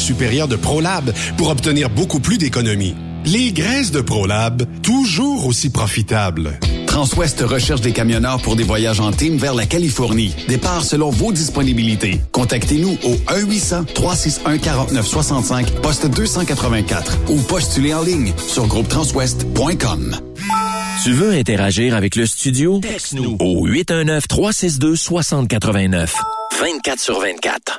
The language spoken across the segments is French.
supérieure de ProLab pour obtenir beaucoup plus d'économies. Les graisses de ProLab, toujours aussi profitables. Transwest recherche des camionneurs pour des voyages en team vers la Californie. Départ selon vos disponibilités. Contactez-nous au 1-800-361-4965, poste 284 ou postulez en ligne sur groupetranswest.com. Tu veux interagir avec le studio? Texte-nous au 819-362-6089. 24 sur 24.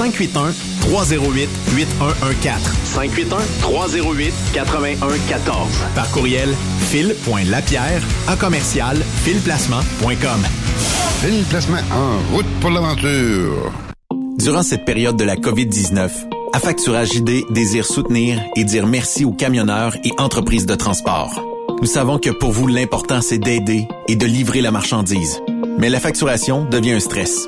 308 8114. 581-308-8114. Par courriel, fil.lapierre à commercial filplacement.com. Fil Placement en route pour l'aventure. Durant cette période de la COVID-19, Affacturage ID désire soutenir et dire merci aux camionneurs et entreprises de transport. Nous savons que pour vous, l'important, c'est d'aider et de livrer la marchandise. Mais la facturation devient un stress.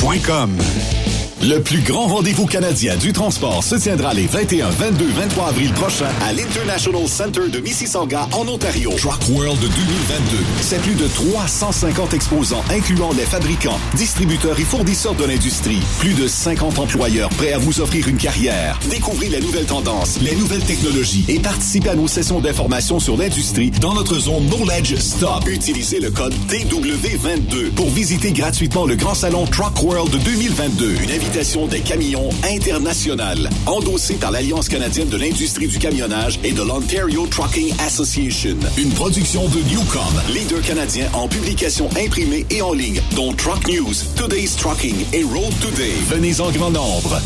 Saint-Michel.com. Le plus grand rendez-vous canadien du transport se tiendra les 21, 22, 23 avril prochains à l'International Center de Mississauga en Ontario. Truck World 2022. C'est plus de 350 exposants incluant les fabricants, distributeurs et fournisseurs de l'industrie. Plus de 50 employeurs prêts à vous offrir une carrière. Découvrez les nouvelles tendances, les nouvelles technologies et participez à nos sessions d'information sur l'industrie dans notre zone Knowledge Stop. Utilisez le code TW22 pour visiter gratuitement le grand salon Truck World 2022. Une invitation des camions internationales, endossée par l'Alliance canadienne de l'industrie du camionnage et de l'Ontario Trucking Association. Une production de Newcom, leader canadien en publication imprimée et en ligne, dont Truck News, Today's Trucking et Road Today. Venez en grand nombre.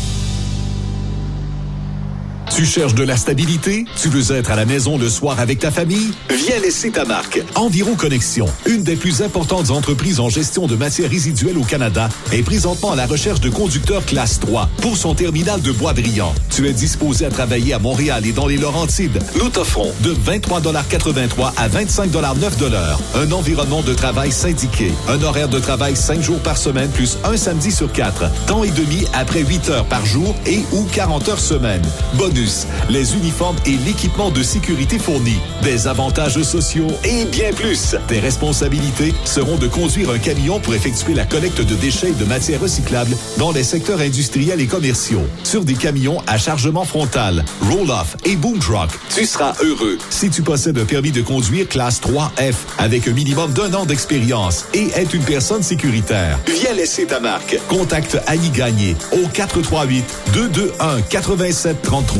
Tu cherches de la stabilité? Tu veux être à la maison le soir avec ta famille? Viens laisser ta marque. Environ Connexion, une des plus importantes entreprises en gestion de matières résiduelles au Canada, est présentement à la recherche de conducteurs classe 3 pour son terminal de Bois-Brillant. Tu es disposé à travailler à Montréal et dans les Laurentides. Nous t'offrons de 23,83 à 25,9 un environnement de travail syndiqué, un horaire de travail 5 jours par semaine plus un samedi sur 4, temps et demi après 8 heures par jour et ou 40 heures semaine. Bonus les uniformes et l'équipement de sécurité fournis, des avantages sociaux et bien plus. Tes responsabilités seront de conduire un camion pour effectuer la collecte de déchets et de matières recyclables dans les secteurs industriels et commerciaux, sur des camions à chargement frontal, roll-off et boom truck. Tu seras heureux si tu possèdes un permis de conduire classe 3F avec un minimum d'un an d'expérience et être une personne sécuritaire. Viens laisser ta marque. Contacte Annie Gagné au 438 221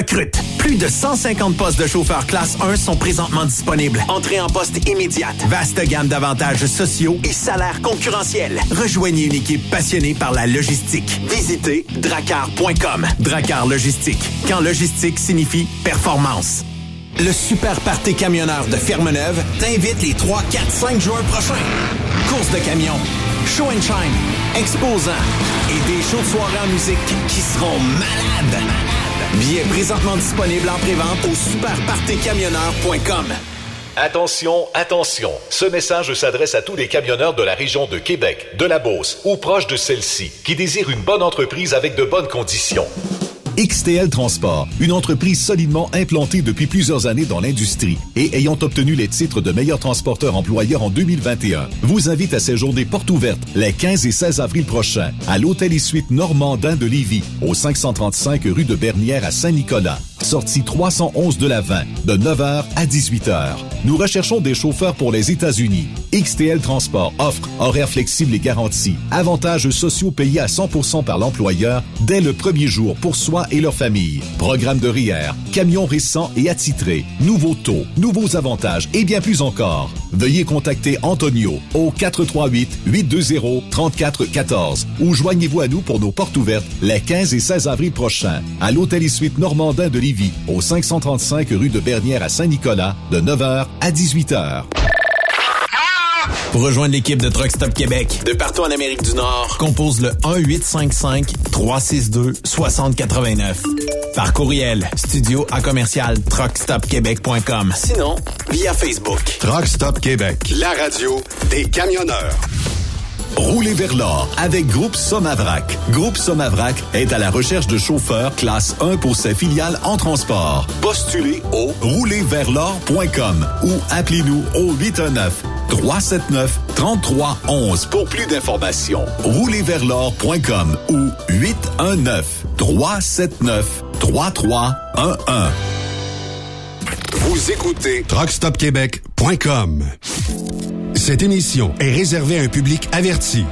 recrute. Plus de 150 postes de chauffeurs classe 1 sont présentement disponibles. Entrée en poste immédiate. Vaste gamme d'avantages sociaux et salaires concurrentiels. Rejoignez une équipe passionnée par la logistique. Visitez dracar.com. Dracar Logistique. Quand logistique signifie performance. Le Super Party Camionneur de Fermeneuve t'invite les 3, 4, 5 juin prochains. Course de camions, show and shine, exposants et des shows de soirée en musique qui seront malades. Billets présentement disponibles en prévente au superpartycamionneur.com. Attention, attention. Ce message s'adresse à tous les camionneurs de la région de Québec, de la Beauce ou proche de celle-ci qui désirent une bonne entreprise avec de bonnes conditions. XTL Transport, une entreprise solidement implantée depuis plusieurs années dans l'industrie et ayant obtenu les titres de meilleur transporteur employeur en 2021, vous invite à séjourner porte ouverte les 15 et 16 avril prochains à l'Hôtel et Suite Normandin de Lévis, au 535 rue de Bernière à Saint-Nicolas. Sortie 311 de la 20, de 9h à 18h. Nous recherchons des chauffeurs pour les États-Unis. XTL Transport offre horaires flexibles et garantis, avantages sociaux payés à 100% par l'employeur dès le premier jour pour soi et leur famille. Programme de RIER, camions récents et attitrés, nouveaux taux, nouveaux avantages et bien plus encore. Veuillez contacter Antonio au 438-820-3414 ou joignez-vous à nous pour nos portes ouvertes les 15 et 16 avril prochains à l'Hôtel et Suite Normandin de Lévis au 535 rue de Bernière à Saint-Nicolas de 9h à 18h. Pour rejoindre l'équipe de Truck Stop Québec, de partout en Amérique du Nord, compose le 1-855-362-6089. Par courriel, studio à commercial truckstopquebec.com. Sinon, via Facebook. Truck Stop Québec, la radio des camionneurs. Roulez vers l'or avec Groupe Somavrac. Groupe Somavrac est à la recherche de chauffeurs classe 1 pour ses filiales en transport. Postulez au roulerversl'or.com ou appelez-nous au 819 379 3311 pour plus d'informations. Roulerversl'or.com ou 819 379 3311. Vous écoutez truckstopquebec.com. Cette émission est réservée à un public averti.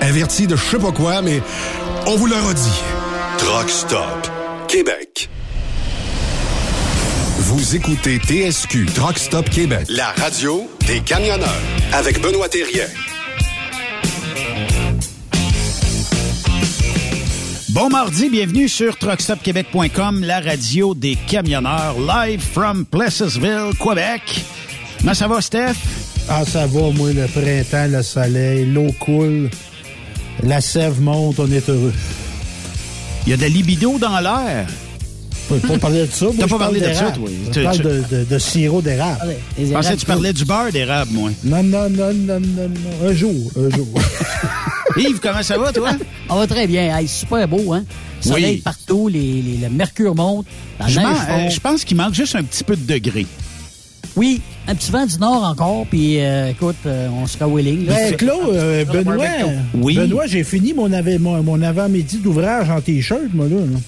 Averti de je sais pas quoi, mais on vous le redit. Truck Stop Québec. Vous écoutez TSQ Truck Stop Québec, la radio des camionneurs avec Benoît Thérien. Bon mardi, bienvenue sur truckstopquebec.com, la radio des camionneurs, live from Plessisville, Québec. Comment ça va, Steph? Ah, ça va, moi, le printemps, le soleil, l'eau coule, la sève monte, on est heureux. Il y a de la libido dans l'air. Peux pas parler de ça. moi, T'as pas parlé de ça, d'érable. toi. Je Tu- parle de, de- de sirop d'érable. Je pensais que tu parlais du beurre d'érable, moi. Non, non, non, non, non, non. Un jour, un jour. Yves, comment ça va, toi? Ça va très bien. Hey, super beau, hein? Soleil partout, les, les, le mercure monte, la je, neige euh, je pense qu'il manque juste un petit peu de degré. Oui, un petit vent du nord encore, puis euh, écoute, euh, on sera willing. là. Ben, Claude, euh, le Benoît. Oui. Benoît, j'ai fini mon, av- mon, mon avant-midi d'ouvrage en T-shirt, moi, là. là.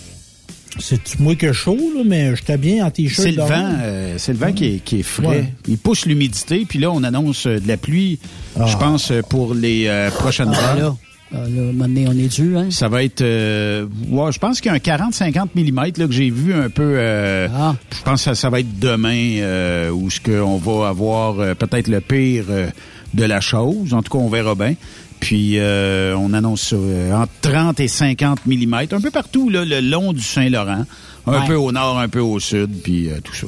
C'est moi que chaud, là, mais j'étais bien en T-shirt. C'est le vent, euh, c'est le vent qui, est, qui est frais. Ouais. Il pousse l'humidité, puis là, on annonce euh, de la pluie, je pense, euh, pour les euh, prochaines Ah, heures. là, Ah, là, un moment donné, on est dû, hein? Ça va être, euh, ouais, je pense qu'il y a un 40-50 mm là, que j'ai vu un peu. euh, Ah. Je pense que ça, ça va être demain euh, où ce qu'on va avoir euh, peut-être le pire euh, de la chose. En tout cas, on verra bien. Puis euh, on annonce ça euh, entre 30 et 50 mm, un peu partout là, le long du Saint-Laurent, un Ouais. peu au nord, un peu au sud, puis euh, tout ça.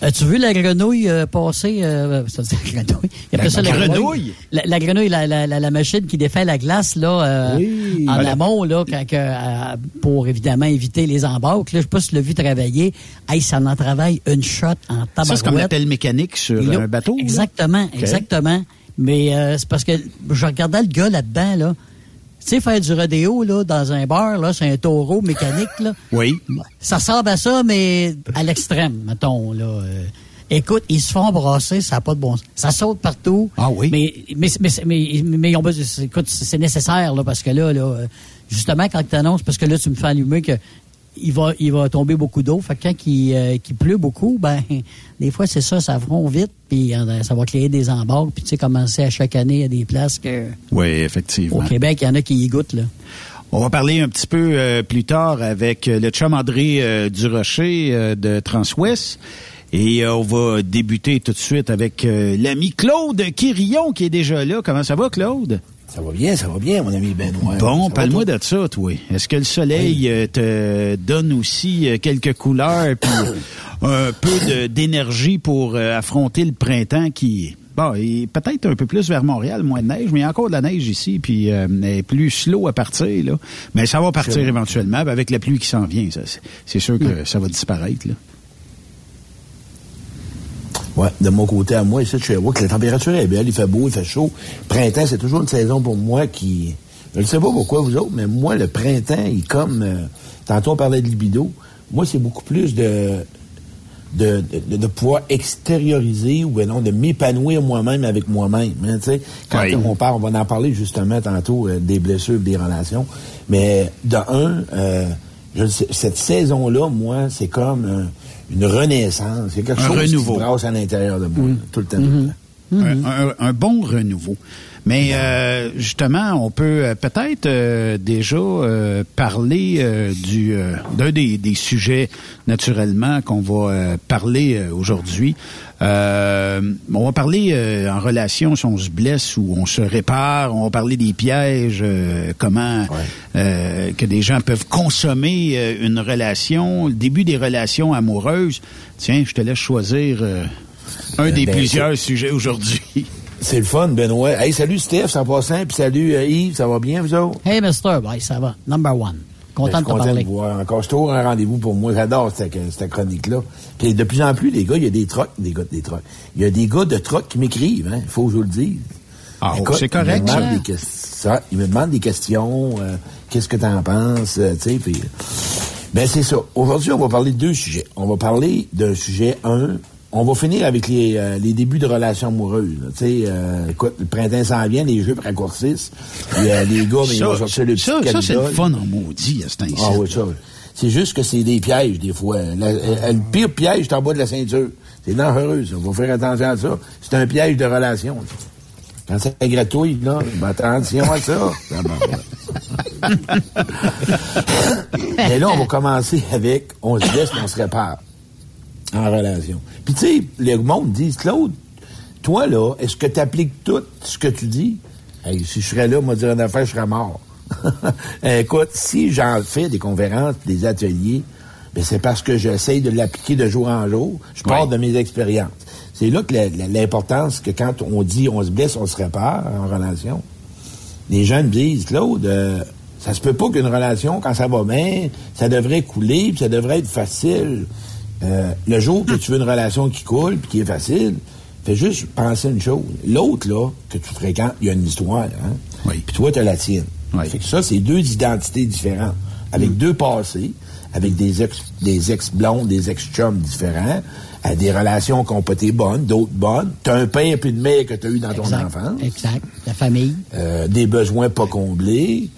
As- As-tu vu la grenouille euh, passer? Euh, ça veut dire grenouille. Il appelle La ça grenouille? La, la grenouille, la, la, la, la machine qui défait la glace là, Oui. en Voilà. amont, là, quand pour évidemment éviter les embarques. Là, je sais pas si tu l'as vu travailler. Hey, ça en travaille une shot en tabarouette. Ça, c'est comme l'appel mécanique sur Là, un bateau. là? Exactement, exactement. Mais euh, c'est parce que je regardais le gars là-dedans, là. Tu sais, faire du rodéo, là, dans un bar, là, c'est un taureau mécanique, là. Oui. Ça ressemble à ça, mais à l'extrême, mettons, là. Euh, écoute, ils se font brasser, ça n'a pas de bon sens. Ça saute partout. Ah oui? Mais, mais, mais, mais, mais ils ont besoin- écoute, c'est nécessaire, là, parce que là, là, euh, justement, quand tu annonces, parce que là, tu me fais allumer que il va, il va tomber beaucoup d'eau. Fait que quand il, euh, pleut beaucoup, ben, des fois, c'est ça, ça front vite, puis euh, ça va créer des embarques. Puis, tu sais, commencer à chaque année, a des places que, Oui, effectivement. au Québec, il y en a qui y goûtent, là. On va parler un petit peu euh, plus tard avec le chum André euh, Durocher euh, de Transwest. Et euh, on va débuter tout de suite avec euh, l'ami Claude Quirillon qui est déjà là. Comment ça va, Claude? Ça va bien, ça va bien, mon ami Benoît. Bon, parle-moi de ça, toi. Est-ce que le soleil euh, te donne aussi euh, quelques couleurs puis un peu d'énergie pour euh, affronter le printemps qui bon, est peut-être un peu plus vers Montréal, moins de neige, mais il y a encore de la neige ici puis euh, elle est plus slow à partir là. Mais ça va partir éventuellement avec la pluie qui s'en vient, c'est- c'est sûr que ça va disparaître là. Ouais, de mon côté à moi, ici, de Sherbrooke, la température est belle, il fait beau, il fait chaud. Printemps, c'est toujours une saison pour moi qui... Je ne sais pas pourquoi vous autres, mais moi, le printemps, il est comme... euh, tantôt, on parlait de libido. Moi, c'est beaucoup plus de... De, de, de pouvoir extérioriser ou ben non, de m'épanouir moi-même avec moi-même. hein, tu sais. quand Oui. on parle, on va en parler justement tantôt euh, des blessures, des relations. Mais de un, euh, je le sais, cette saison-là, moi, c'est comme euh, une renaissance. C'est quelque Un chose renouveau. qui brasse à l'intérieur de moi, tout le temps. tout le temps. un, un- un bon renouveau. Mais euh, justement, on peut euh, peut-être euh, déjà euh, parler euh, du euh, d'un des, des sujets naturellement qu'on va euh, parler euh, aujourd'hui. Euh, on va parler euh, en relation si on se blesse ou on se répare. On va parler des pièges, euh, comment euh, que des gens peuvent consommer euh, une relation, le début des relations amoureuses. Tiens, je te laisse choisir euh, un des ben, plusieurs sujets aujourd'hui. C'est le fun, Benoît. Hey, salut Steph, ça passe simple. Puis salut euh, Yves, ça va bien, vous autres? Hey, Mister, bye, ça va. Number one. Content Ben, de je te parler. voir encore. C'est toujours un rendez-vous pour moi. J'adore cette, cette chronique-là. Puis de plus en plus, les gars, il y a des trucks, des gars des trucks. Il y a des gars de trucks qui m'écrivent, hein. Il faut que je vous le dise. Ah, c'est correct, Ils me, des, ça, ils me demandent des questions. euh, Qu'est-ce que tu en penses? euh, tu sais, puis... Ben, c'est ça. Aujourd'hui, on va parler de deux sujets. On va parler d'un sujet, un, on va finir avec les, euh, les débuts de relations amoureuses. Tu sais, euh, écoute, le printemps s'en vient, les jeux raccourcissent. Puis, euh, les gars, mais ils vont sortir le petit ça, ça, c'est le fun en maudit à cet instant. Ah oui, ça. C'est juste que c'est des pièges, des fois. La- le pire piège, c'est en bas de la ceinture. C'est dangereux, ça. Faut faire attention à ça. C'est un piège de relation. Quand ça gratouille, là, ben attention à ça. Ah, ben. Mais là, on va commencer avec on se laisse, on se répare en relation. Puis tu sais, le monde dit, Claude, toi là, est-ce que tu appliques tout ce que tu dis? Hey, si je serais là, moi dire une affaire, je serais mort. Écoute, si j'en fais des conférences, des ateliers, ben c'est parce que j'essaye de l'appliquer de jour en jour. Je pars de mes expériences. C'est là que l'importance que quand on dit on se blesse, on se répare en relation. Les gens me disent, Claude, euh, ça se peut pas qu'une relation, quand ça va bien, ça devrait couler, puis ça devrait être facile. Euh, le jour que tu veux une relation qui coule, puis qui est facile, fais juste penser une chose. L'autre, là, que tu fréquentes, il y a une histoire, hein? Oui. Puis toi, tu as la tienne. Fait que ça, c'est deux identités différentes, avec deux passés, avec des ex, des ex-blondes, des ex-chums différents, à des relations qui ont pas été bonnes, d'autres bonnes. T'as un père et une mère que t'as eu dans ton enfance. Exact. La famille. Euh, des besoins pas comblés,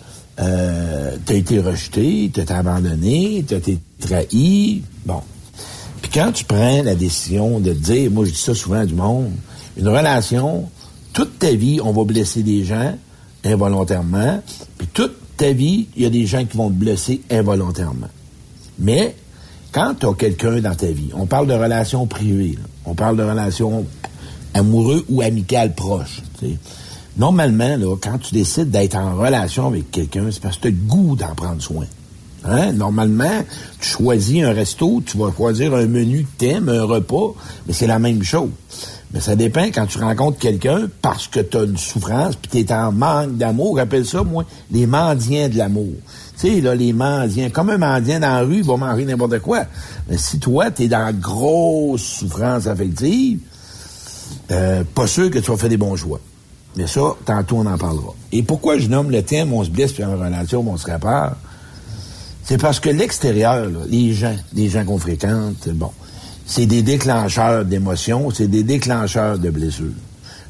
euh, t'as été rejeté, t'as été abandonné, t'as été trahi. Bon. Quand tu prends la décision de dire, moi je dis ça souvent du monde, une relation, toute ta vie, on va blesser des gens involontairement, puis toute ta vie, il y a des gens qui vont te blesser involontairement. Mais quand tu as quelqu'un dans ta vie, on parle de relations privées, on parle de relations amoureuses ou amicales proches. Normalement, là, quand tu décides d'être en relation avec quelqu'un, c'est parce que tu as le goût d'en prendre soin. Hein? Normalement, tu choisis un resto, tu vas choisir un menu que t'aimes, un repas, mais c'est la même chose. Mais ça dépend quand tu rencontres quelqu'un parce que tu as une souffrance, puis tu es en manque d'amour. Rappelle ça, moi, les mendiants de l'amour. Tu sais, là, les mendiants, comme un mendiant dans la rue, il va manger n'importe quoi. Mais si toi, tu es dans grosse souffrance affective, euh, pas sûr que tu vas faire des bons choix. Mais ça, tantôt, on en parlera. Et pourquoi je nomme le thème On se blesse puis en relation, on se répare? C'est parce que l'extérieur, là, les gens, les gens qu'on fréquente, bon, c'est des déclencheurs d'émotions, c'est des déclencheurs de blessures.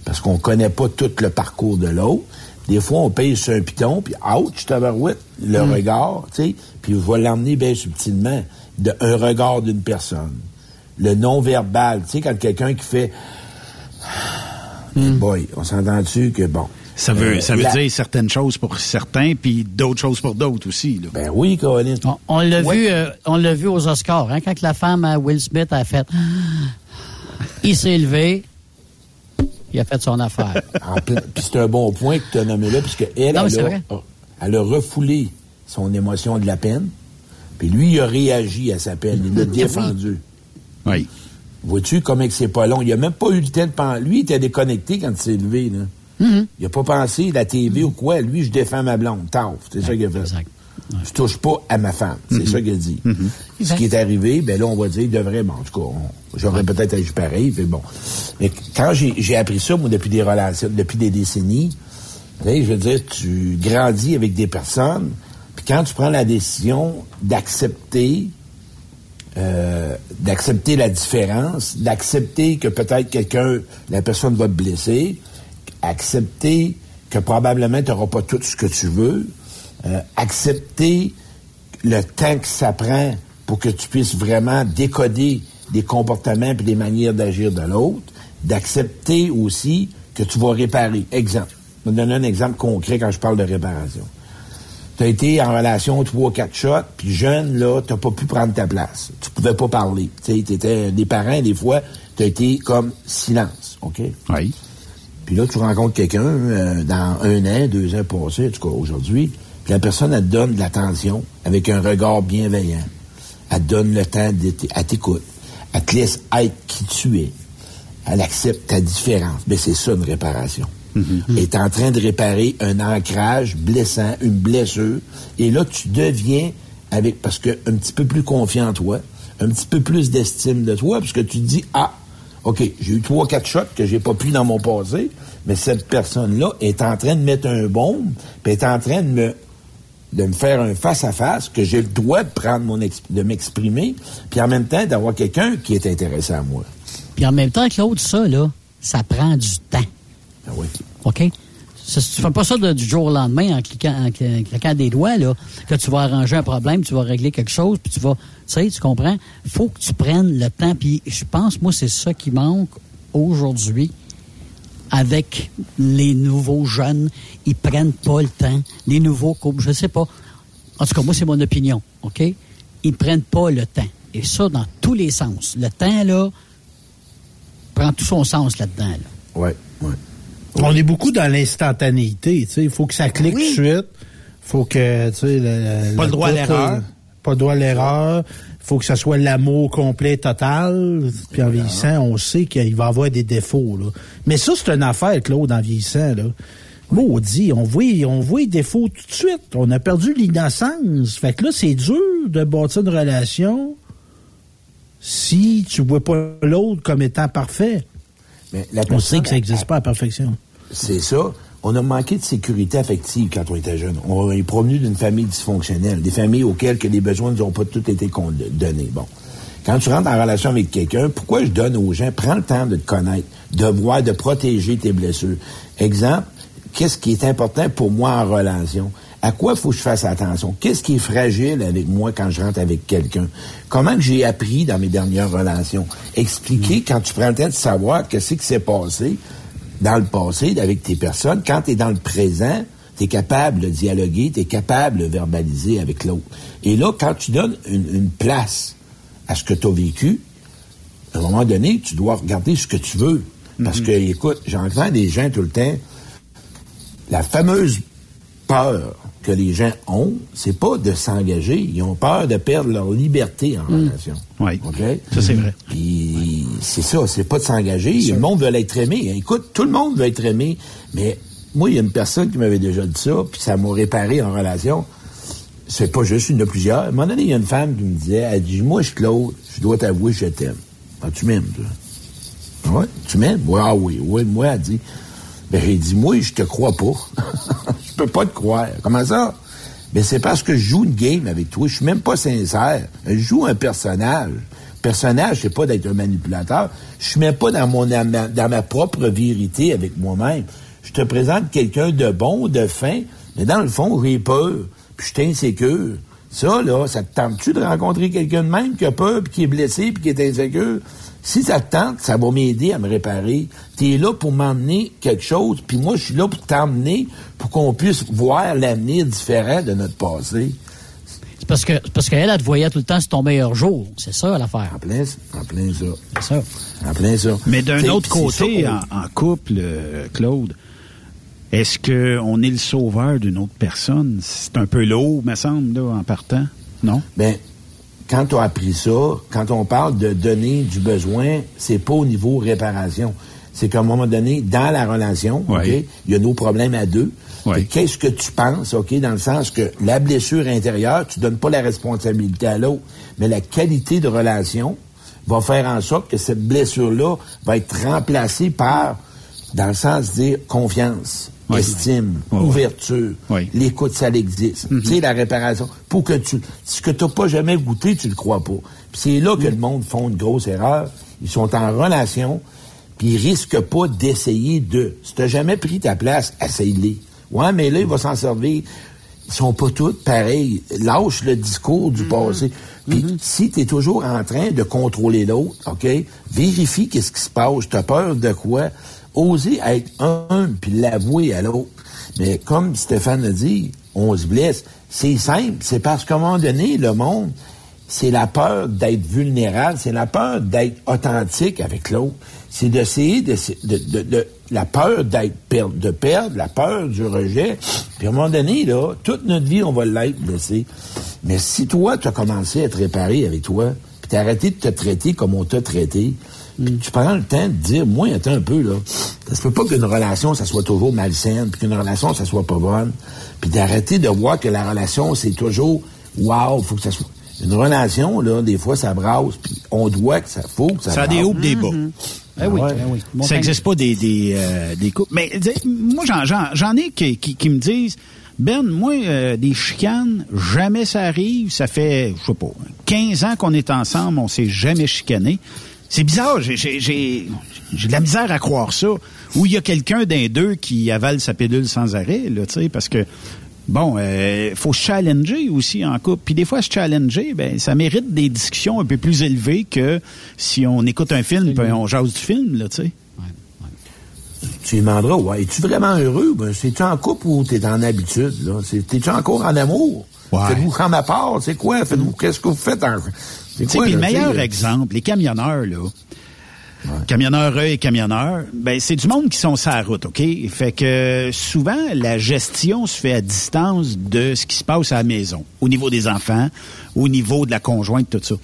Parce qu'on connaît pas tout le parcours de l'autre. Des fois, on paye sur un piton, puis ouch, tabarouette, le Mm. regard, tu sais, puis je vais l'emmener bien subtilement, de un regard d'une personne. Le non-verbal, tu sais, quand quelqu'un qui fait... Boy, on s'entend dessus que, bon... Ça veut, euh, ça veut la- dire certaines choses pour certains, puis d'autres choses pour d'autres aussi. Là. Ben oui, Colin. On, on l'a Ouais. vu, euh, on l'a vu aux Oscars, hein, quand la femme à Will Smith a fait, il s'est levé, il a fait son affaire. Puis c'est un bon point que tu as nommé là, puisque elle, Non, a, vrai. elle a refoulé son émotion de la peine, puis lui, il a réagi à sa peine, il l'a défendu. Oui. Vois-tu comment que c'est pas long? Il a même pas eu le temps de penser. Lui, il était déconnecté quand il s'est levé. Là. Il a pas pensé la TV ou quoi. Lui, je défends ma blonde. Taf. C'est ça qu'il a fait. Exact. Je touche pas à ma femme. C'est ça qu'il a dit. Ce qui est arrivé, ben là, on va dire, il devrait, bon, en tout cas, on- j'aurais peut-être agi pareil, mais bon. Mais quand j'ai j'ai appris ça, moi, depuis des relations, depuis des décennies, je veux dire, tu grandis avec des personnes, puis quand tu prends la décision d'accepter euh, d'accepter la différence, d'accepter que peut-être quelqu'un, la personne va te blesser, accepter que probablement tu n'auras pas tout ce que tu veux, euh, accepter le temps que ça prend pour que tu puisses vraiment décoder des comportements et des manières d'agir de l'autre, d'accepter aussi que tu vas réparer. Exemple. Je vais donner un exemple concret quand je parle de réparation. Tu as été en relation trois, quatre shots, puis jeune, là, tu pas pu prendre ta place. Tu pouvais pas parler. Tu sais, t'étais des parents, des fois, tu as été comme silence, OK? Oui. Puis là, tu rencontres quelqu'un euh, dans un an, deux ans passés, en tout cas aujourd'hui, puis la personne, elle te donne de l'attention avec un regard bienveillant. Elle te donne le temps, d'être- elle t'écoute. Elle te laisse être qui tu es. Elle accepte ta différence. Mais c'est ça, une réparation. Elle est en train de réparer un ancrage blessant, une blessure. Et là, tu deviens avec, parce que un petit peu plus confiant en toi, un petit peu plus d'estime de toi, parce que tu te dis, ah, OK, j'ai eu trois, quatre shots que j'ai pas pu dans mon passé, mais cette personne-là est en train de mettre un bombe, puis est en train de me, de me faire un face-à-face, que j'ai le droit de prendre mon de m'exprimer, puis en même temps d'avoir quelqu'un qui est intéressé à moi. Puis en même temps que l'autre, ça, là, ça prend du temps. Ah oui. OK? Tu fais pas ça du jour au lendemain en cliquant, en cl- claquant des doigts, là, que tu vas arranger un problème, tu vas régler quelque chose, puis tu vas. Tu sais, tu comprends? faut que tu prennes le temps. Puis je pense, moi, c'est ça qui manque aujourd'hui avec les nouveaux jeunes. Ils prennent pas le temps. Les nouveaux couples, je sais pas. En tout cas, moi, c'est mon opinion. OK? Ils prennent pas le temps. Et ça, dans tous les sens. Le temps, là, prend tout son sens là-dedans. Là. Oui, oui. On est beaucoup dans l'instantanéité. tu sais. Il faut que ça clique tout de suite. faut que, tu sais... le- Pas le droit à l'erreur. euh, Pas le droit à l'erreur. Il faut que ça soit l'amour complet, total. Puis en vieillissant, on sait qu'il va y avoir des défauts. Là. Mais ça, c'est une affaire, Claude, en vieillissant. Là. Maudit, on voit, on voit les défauts tout de suite. On a perdu l'innocence. Fait que là, c'est dur de bâtir une relation si tu vois pas l'autre comme étant parfait. Mais la On sait que ça n'existe pas à la perfection. C'est ça. on a manqué de sécurité affective quand on était jeune. On est provenu d'une famille dysfonctionnelle, des familles auxquelles que les besoins n'ont pas tous été donnés. Bon. Quand tu rentres en relation avec quelqu'un, pourquoi je donne aux gens, prends le temps de te connaître, de voir, de protéger tes blessures. Exemple, qu'est-ce qui est important pour moi en relation? À quoi faut que je fasse attention? Qu'est-ce qui est fragile avec moi quand je rentre avec quelqu'un? Comment que j'ai appris dans mes dernières relations? Expliquer quand tu prends le temps de savoir qu'est-ce qui s'est passé dans le passé avec tes personnes. Quand tu es dans le présent, tu es capable de dialoguer, tu es capable de verbaliser avec l'autre. Et là, quand tu donnes une, une place à ce que tu as vécu, à un moment donné, tu dois regarder ce que tu veux. Parce que, écoute, j'entends des gens tout le temps, la fameuse peur que les gens ont, c'est pas de s'engager. Ils ont peur de perdre leur liberté en relation. Oui. OK? Ça, c'est vrai. Puis c'est ça, c'est pas de s'engager. Le monde veut être aimé. Écoute, tout le monde veut être aimé, mais moi, il y a une personne qui m'avait déjà dit ça, puis ça m'a réparé en relation. C'est pas juste une de plusieurs. À un moment donné, il y a une femme qui me disait, elle dit, moi, je Claude, je dois t'avouer, je t'aime. Ah, tu m'aimes, toi? Ah Ouais, tu m'aimes? Ouais, ah oui, oui, moi, elle dit. Ben, j'ai dit, moi, je te crois pas. je peux pas te croire. Comment ça? Ben, c'est parce que je joue une game avec toi. Je suis même pas sincère. Je joue un personnage. Personnage, c'est pas d'être un manipulateur. Je suis même pas dans mon, dans ma propre vérité avec moi-même. Je te présente quelqu'un de bon, de fin, mais dans le fond, j'ai peur. Puis je suis insécure. Ça, là, ça te tente-tu de rencontrer quelqu'un de même qui a peur, puis qui est blessé, puis qui est insécure? Si ça te tente, ça va m'aider à me réparer. Tu es là pour m'emmener quelque chose, puis moi, je suis là pour t'emmener pour qu'on puisse voir l'avenir différent de notre passé. C'est parce que c'est parce qu'elle, elle te voyait tout le temps sur ton meilleur jour. C'est ça l'affaire. En plein, en plein ça. C'est ça. En plein ça. Mais d'un T'sais, autre c'est côté, ça en, en couple, euh, Claude, est-ce qu'on est le sauveur d'une autre personne? C'est un peu lourd, me semble, là, en partant. Non? Ben, quand tu as appris ça, quand on parle de donner du besoin, c'est pas au niveau réparation. C'est qu'à un moment donné, dans la relation, il y a nos problèmes à deux. Qu'est-ce que tu penses, OK, dans le sens que la blessure intérieure, tu donnes pas la responsabilité à l'autre, mais la qualité de relation va faire en sorte que cette blessure-là va être remplacée par, dans le sens de dire confiance, Estime, ouverture, l'écoute, ça existe. Tu sais, la réparation. Pour que tu. Ce que tu n'as pas jamais goûté, tu le crois pas. Puis c'est là que le monde font une grosse erreur. Ils sont en relation, puis ils risquent pas d'essayer de. Si tu n'as jamais pris ta place, essaye-les. Ouais, mais là, il va s'en servir. Ils sont pas tous pareils. Lâche le discours du passé. Puis si tu es toujours en train de contrôler l'autre, OK, vérifie qu'est-ce qui se passe. Tu as peur de quoi? Oser être un, puis l'avouer à l'autre. Mais comme Stéphane a dit, on se blesse. C'est simple. C'est parce qu'à un moment donné, le monde, c'est la peur d'être vulnérable, c'est la peur d'être authentique avec l'autre. C'est d'essayer de, de, de- de- la peur d'être de perdre, la peur du rejet. Puis à un moment donné, là, toute notre vie, on va l'être blessé. Mais si toi, tu as commencé à te réparer avec toi, puis t'as arrêté de te traiter comme on t'a traité, tu prends le temps de dire, moi, attends un peu, là, ça se peut pas qu'une relation, ça soit toujours malsaine, puis qu'une relation, ça soit pas bonne, puis d'arrêter de voir que la relation, c'est toujours, wow, faut que ça soit... Une relation, là, des fois, ça brasse, puis on doit que ça faut que ça Ça a des hauts des bas. Eh oui, eh oui. Bon ça n'existe pas des, des, euh, des couples. Mais dis- moi, j'en, j'en, j'en ai qui, qui, qui me disent, Ben, moi, euh, des chicanes, jamais ça arrive. Ça fait, je sais pas, 15 ans qu'on est ensemble, on s'est jamais chicané. C'est bizarre, j'ai, j'ai, j'ai, j'ai de la misère à croire ça. Ou il y a quelqu'un d'un deux qui avale sa pilule sans arrêt, là, tu sais, parce que Bon, euh, faut se challenger aussi en couple. Puis des fois, se challenger, ben, ça mérite des discussions un peu plus élevées que si on écoute un film, puis on jase du film, là, tu sais. Tu lui demanderas, ouais, es-tu vraiment heureux? Ben, c'est-tu en couple ou t'es en habitude, là? T'es-tu encore en amour? Ouais. Faites-vous comme à part? C'est quoi? Faites-vous, qu'est-ce que vous faites en, Tu quoi, le meilleur euh, exemple, les camionneurs, là. Camionneurs et camionneurs, ben c'est du monde qui sont sur la route, OK? Fait que souvent, la gestion se fait à distance de ce qui se passe à la maison, au niveau des enfants, au niveau de la conjointe, tout ça.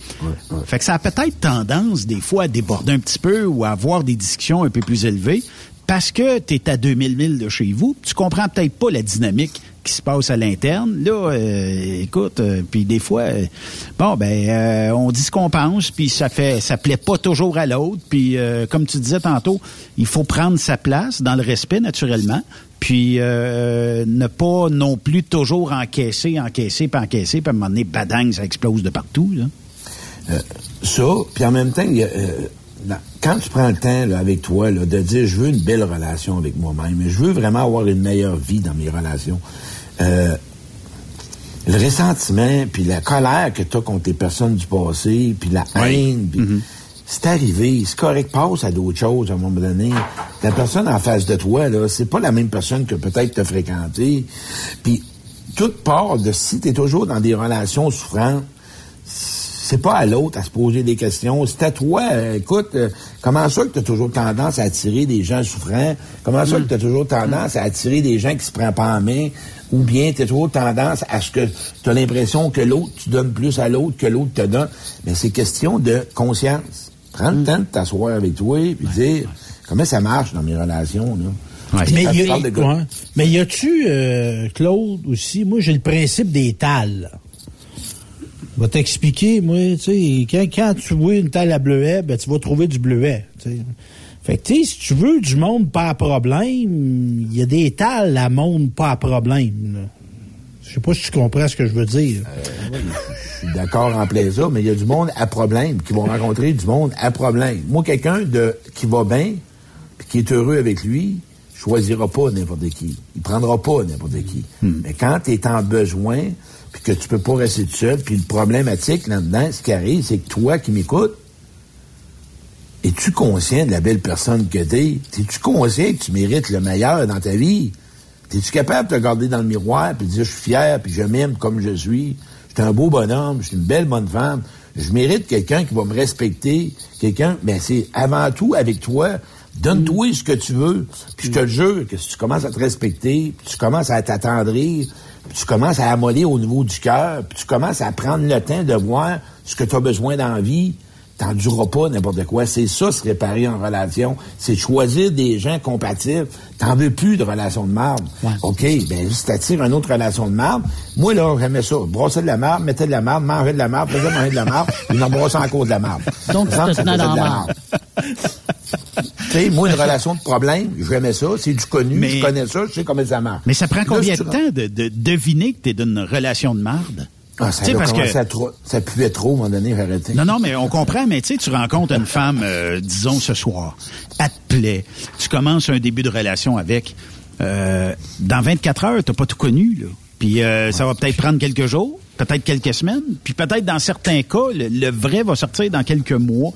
Fait que ça a peut-être tendance, des fois, à déborder un petit peu ou à avoir des discussions un peu plus élevées parce que tu es à 2000 milles de chez vous, tu comprends peut-être pas la dynamique qui se passe à l'interne. Là, euh, écoute, euh, puis des fois, euh, bon, ben, on dit ce qu'on pense, puis ça fait, ça plaît pas toujours à l'autre. Puis, comme tu disais tantôt, il faut prendre sa place dans le respect, naturellement. Puis, ne pas non plus toujours encaisser, encaisser, puis encaisser, puis à un moment donné, badang, ça explose de partout. Là. ça, puis en même temps, quand tu prends le temps avec toi là, de dire je veux une belle relation avec moi-même, je veux vraiment avoir une meilleure vie dans mes relations, euh, le ressentiment, puis la colère que tu as contre les personnes du passé, puis la haine, mm-hmm. c'est arrivé, c'est correct, passe à d'autres choses à un moment donné. La personne en face de toi, là, c'est pas la même personne que peut-être as fréquenté. Puis toute part de si tu es toujours dans des relations souffrantes, c'est pas à l'autre à se poser des questions. C'est à toi. Euh, écoute, euh, comment ça que tu as toujours tendance à attirer des gens souffrants? Comment ça que tu as toujours tendance à attirer des gens qui se prennent pas en main? Ou bien tu as toujours tendance à ce que tu as l'impression que l'autre, tu donnes plus à l'autre que l'autre te donne. Mais c'est question de conscience. Prends le mm. temps de t'asseoir avec toi et dire comment ça marche dans mes relations. Là. Mais, y a, mais y a-tu, euh, Claude, aussi, moi j'ai le principe des tales. Je vais t'expliquer, moi, tu sais, quand, quand, tu vois une telle à bleuet, ben, tu vas trouver du bleuet, sais. Fait que, tu sais, si tu veux du monde pas à problème, il y a des tales à monde pas à problème, Je sais pas si tu comprends ce que je veux dire. Euh, je suis d'accord en plaisir, mais il y a du monde à problème, qui vont rencontrer du monde à problème. Moi, quelqu'un de qui va bien, puis qui est heureux avec lui, choisira pas n'importe qui. Il prendra pas n'importe qui. Hmm. Mais quand tu es en besoin, puis que tu peux pas rester tout seul. Puis le problématique là-dedans, ce qui arrive, c'est que toi qui m'écoutes, es-tu conscient de la belle personne que t'es? Es-tu conscient que tu mérites le meilleur dans ta vie? Es-tu capable de te regarder dans le miroir et de dire je suis fier puis je m'aime comme je suis? Je suis un beau bonhomme, je suis une belle bonne femme. Je mérite quelqu'un qui va me respecter, quelqu'un, mais c'est avant tout avec toi. Donne-toi ce que tu veux. Puis je te jure que si tu commences à te respecter, puis tu commences à t'attendrir, tu commences à amollir au niveau du cœur, puis tu commences à prendre le temps de voir ce que tu as besoin dans la vie, t'endureras pas n'importe quoi. C'est ça, se réparer en relation. C'est choisir des gens compatibles. T'en veux plus de relation de marde. OK, ben si t'attires une autre relation de marde, moi, là, j'aimais ça. Brosser de la marde, mettre de la marde, manger de la marde, faisais manger de la marde, puis en brosser encore de la marde. Donc, tu te tenais dans la marde. Tu sais, moi, une relation de problème, j'aimais ça. C'est du connu, je connais ça, je sais comment ça marche. Mais ça prend combien de temps de, de deviner que t'es d'une relation de marde? Ah, ça, parce que... trop, ça puait trop, à un moment donné, arrêter. Non, non, mais on comprend, mais tu sais, tu rencontres une femme, euh, disons, ce soir, elle te plaît, tu commences un début de relation avec, euh, dans 24 heures, t'as pas tout connu, là. Puis euh, ça va peut-être prendre quelques jours, peut-être quelques semaines, puis peut-être dans certains cas, le, vrai va sortir dans quelques mois.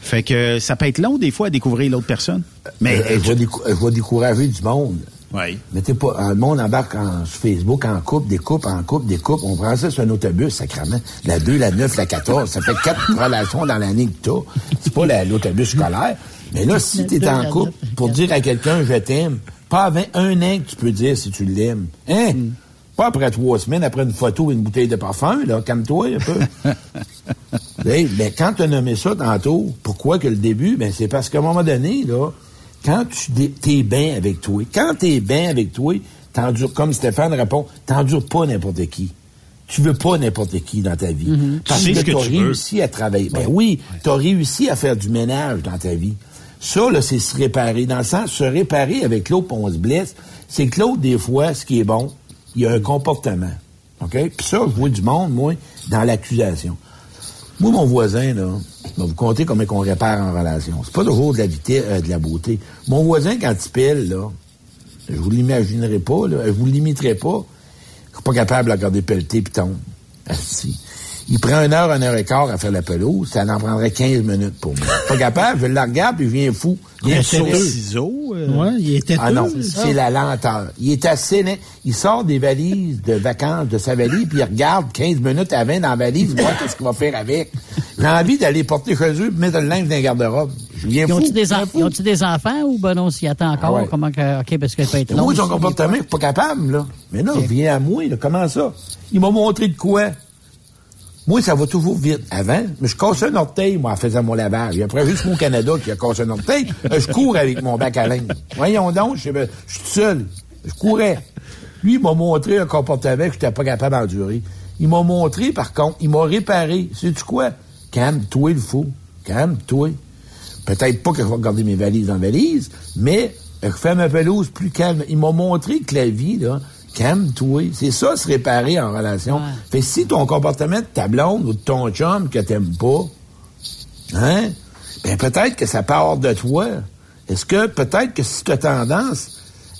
Fait que ça peut être long, des fois, à découvrir l'autre personne. Mais je, vais décourager du monde. Oui. Mettez pas, le monde embarque en, sur Facebook en couple, des couples, en couple, des. On prend ça sur un autobus, sacrément. La 2, la 9, la 14. Ça fait quatre relations dans l'année que t'as. C'est pas l'autobus scolaire. Mais là, si t'es en couple, pour dire à quelqu'un je t'aime, pas avant un an que tu peux dire si tu l'aimes. Hein? Hmm. Pas après trois semaines, après une photo et une bouteille de parfum, là, calme-toi un peu. mais, ben, quand tu as nommé ça tantôt, pourquoi que le début? Ben, c'est parce qu'à un moment donné, là, quand tu es bien avec toi, quand tu es bien avec toi, t'endures, comme Stéphane répond, t'endures pas n'importe qui. Tu veux pas n'importe qui dans ta vie. Mm-hmm. Parce que, tu as réussi à travailler. Ben oui, tu as réussi à faire du ménage dans ta vie. Ça, là, c'est se réparer. Dans le sens, se réparer avec l'autre, on se blesse. C'est que l'autre, des fois, ce qui est bon, il y a un comportement. OK? Puis ça, je vois du monde, moi, dans l'accusation. Moi, mon voisin, là, vous compter comment on répare en relation. C'est pas toujours de la vitesse, euh, de la beauté. Mon voisin, quand il pile, là, je vous l'imaginerai pas, là, je vous limiterai pas. Je suis pas capable de regarder pelleter puis tombe. Il prend une heure, une heure et quart à faire la pelouse, ça en prendrait 15 minutes pour moi. Pas capable, je la regarde puis je viens fou. Il est sur ciseaux. Euh... Ouais, il était Ah non, c'est la lenteur. Il est assez Il sort des valises de vacances de sa valise puis il regarde 15 minutes avant dans la valise, voir qu'est-ce qu'il va faire avec. J'ai envie d'aller porter chez eux et mettre le linge dans le garde-robe. Ils ont-ils des, ont des, enfants ou ben non, s'y attend encore? Ah comment que, OK, parce qu'elle peut être long. Moi, son comportement, je suis pas capable, là. Mais non, il vient à moi, là. Comment ça? Il m'a montré de quoi? Moi, ça va toujours vite. Avant, je cassais un orteil, moi, en faisant mon lavage. Après juste mon Canada qui a cassé un orteil. Euh, Je cours avec mon bac à linge. Voyons donc, je, je suis seul. Je courais. Lui, il m'a montré un comportement que je n'étais pas capable d'endurer. Il m'a montré, par contre, il m'a réparé. Sais-tu quoi? Calme-toi, le fou. Calme-toi. Peut-être pas que je vais garder mes valises en valise, mais je fais ma pelouse plus calme. Il m'a montré que la vie, là, calme-toi. C'est ça, se réparer en relation. Fait que si ton comportement de ta blonde ou de ton chum que t'aimes pas, hein, ben peut-être que ça part de toi. Est-ce que peut-être que si tu as tendance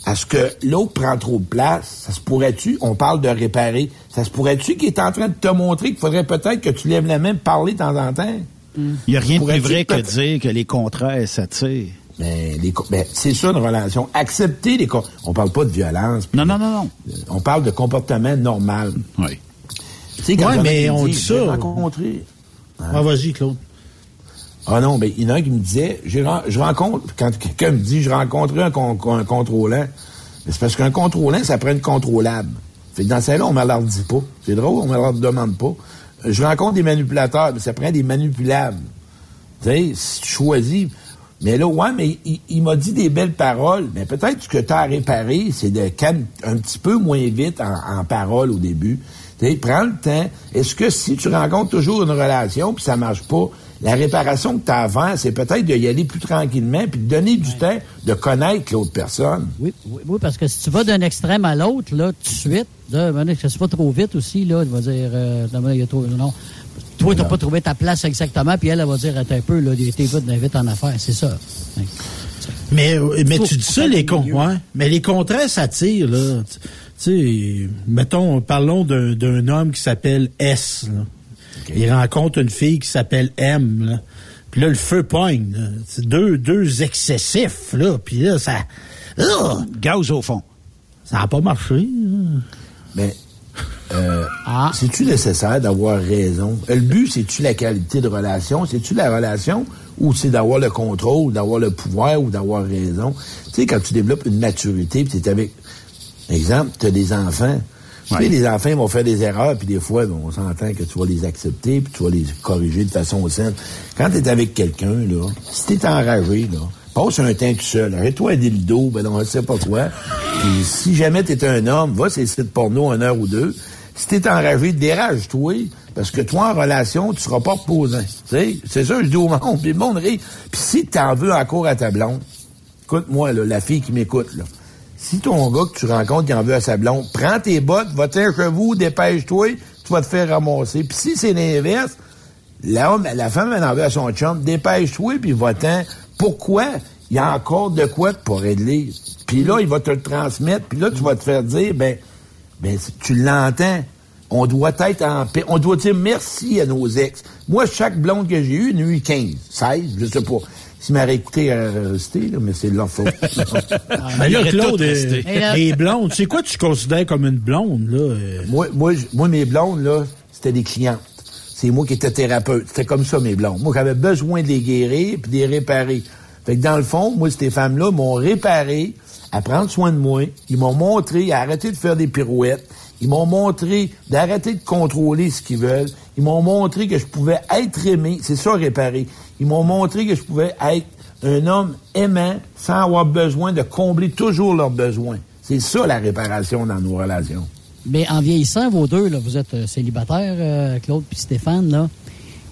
à ce que l'autre prend trop de place, ça se pourrait-tu, on parle de réparer, ça se pourrait-tu qu'il est en train de te montrer qu'il faudrait peut-être que tu lèves la main parler de temps en temps? Il n'y a rien de plus vrai que peut-être- dire que les contraires s'attirent. Mais les co- ben, c'est ça une relation. Accepter les On parle pas de violence. Non, non, non, non. On parle de comportement normal. Oui. Tu sais, quand Ouais, mais on dit ça. rencontré. Ah, vas-y, Claude. Ah non, ben, il y en a un qui me disait, ren- je rencontre, quand quelqu'un me dit, je rencontrais un, con- un contrôlant, ben, c'est parce qu'un contrôlant, ça prend une contrôlable. Fait que dans celle-là, on me leur dit pas. C'est drôle, on me leur demande pas. Euh, Je rencontre des manipulateurs, mais ça prend des manipulables. Tu sais, si tu choisis. Mais là, ouais, mais il, m'a dit des belles paroles. Mais peut-être que tu as à réparer, c'est de calmer un petit peu moins vite en, paroles au début. Tu prends le temps. Est-ce que si tu rencontres toujours une relation puis ça marche pas, la réparation que tu as avant, c'est peut-être d'y aller plus tranquillement puis de donner du temps de connaître l'autre personne. Oui, oui, oui, parce que si tu vas d'un extrême à l'autre, là, tout de suite, là, ben, que c'est pas trop vite aussi, là, il va dire, euh, non, il y a trop, non. Toi, t'as pas trouvé ta place exactement, puis elle, elle va dire, attends un peu, là, t'es vite, vite en affaires, c'est ça. Mais, euh, mais tu dis ça, les con ouais. Mais les contrats s'attirent, là. Tu tu sais, mettons, parlons d'un, d'un homme qui s'appelle S, là. Il rencontre une fille qui s'appelle M, là. Puis là, le feu pogne. C'est deux, deux excessifs, là. Puis là, ça... Ah! Gaz au fond. Ça n'a pas marché. là. Mais euh, Ah. c'est-tu nécessaire d'avoir raison? Euh, Le but, c'est-tu la qualité de relation? C'est-tu la relation ou c'est d'avoir le contrôle, d'avoir le pouvoir ou d'avoir raison? Tu sais, quand tu développes une maturité, tu es avec... Exemple, tu as des enfants. Tu sais, les enfants vont faire des erreurs, puis des fois, bon, on s'entend que tu vas les accepter, puis tu vas les corriger de façon saine. Quand tu es avec quelqu'un, là, si tu es enragé, là, passe un temps tout seul. Arrête-toi un dildo, ben non, je sais pas quoi. Puis si jamais tu es un homme, va sur les sites porno une heure ou deux. Si tu es enragé, dérage-toi, parce que toi, en relation, tu seras pas reposant. Tu sais, c'est ça, je dis au monde, puis le monde rit. Puis si tu en veux encore à ta blonde, écoute-moi, là, la fille qui m'écoute, là. Si ton gars que tu rencontres qui en veut à sa blonde, prends tes bottes, va-t'en chez vous, dépêche-toi, tu vas te faire ramasser. Puis si c'est l'inverse, l'homme, la femme elle en veut à son chum, dépêche-toi, puis va-t'en. Pourquoi? Il y a encore de quoi pour régler. Puis là, il va te le transmettre, puis là, tu vas te faire dire, ben, ben, tu l'entends. On doit être en paix. On doit dire merci à nos ex. Moi, chaque blonde que j'ai eue, a eu 15, 16, je sais pas. Si m'aurait écouté, elle aurait resté, là, mais c'est de leur faute. Mais là, Claude, euh, Et là- les blondes, c'est quoi tu considères comme une blonde, là? euh? moi, moi, moi, mes blondes, là, c'était des clientes. C'est moi qui étais thérapeute. C'était comme ça, mes blondes. Moi, j'avais besoin de les guérir puis de les réparer. Fait que dans le fond, moi, ces femmes-là m'ont réparé à prendre soin de moi. Ils m'ont montré à arrêter de faire des pirouettes. Ils m'ont montré d'arrêter de contrôler ce qu'ils veulent. Ils m'ont montré que je pouvais être aimé. C'est ça, réparer. Ils m'ont montré que je pouvais être un homme aimant sans avoir besoin de combler toujours leurs besoins. C'est ça, la réparation dans nos relations. Mais en vieillissant, vos deux, là, vous êtes euh, célibataires, euh, Claude puis Stéphane, là.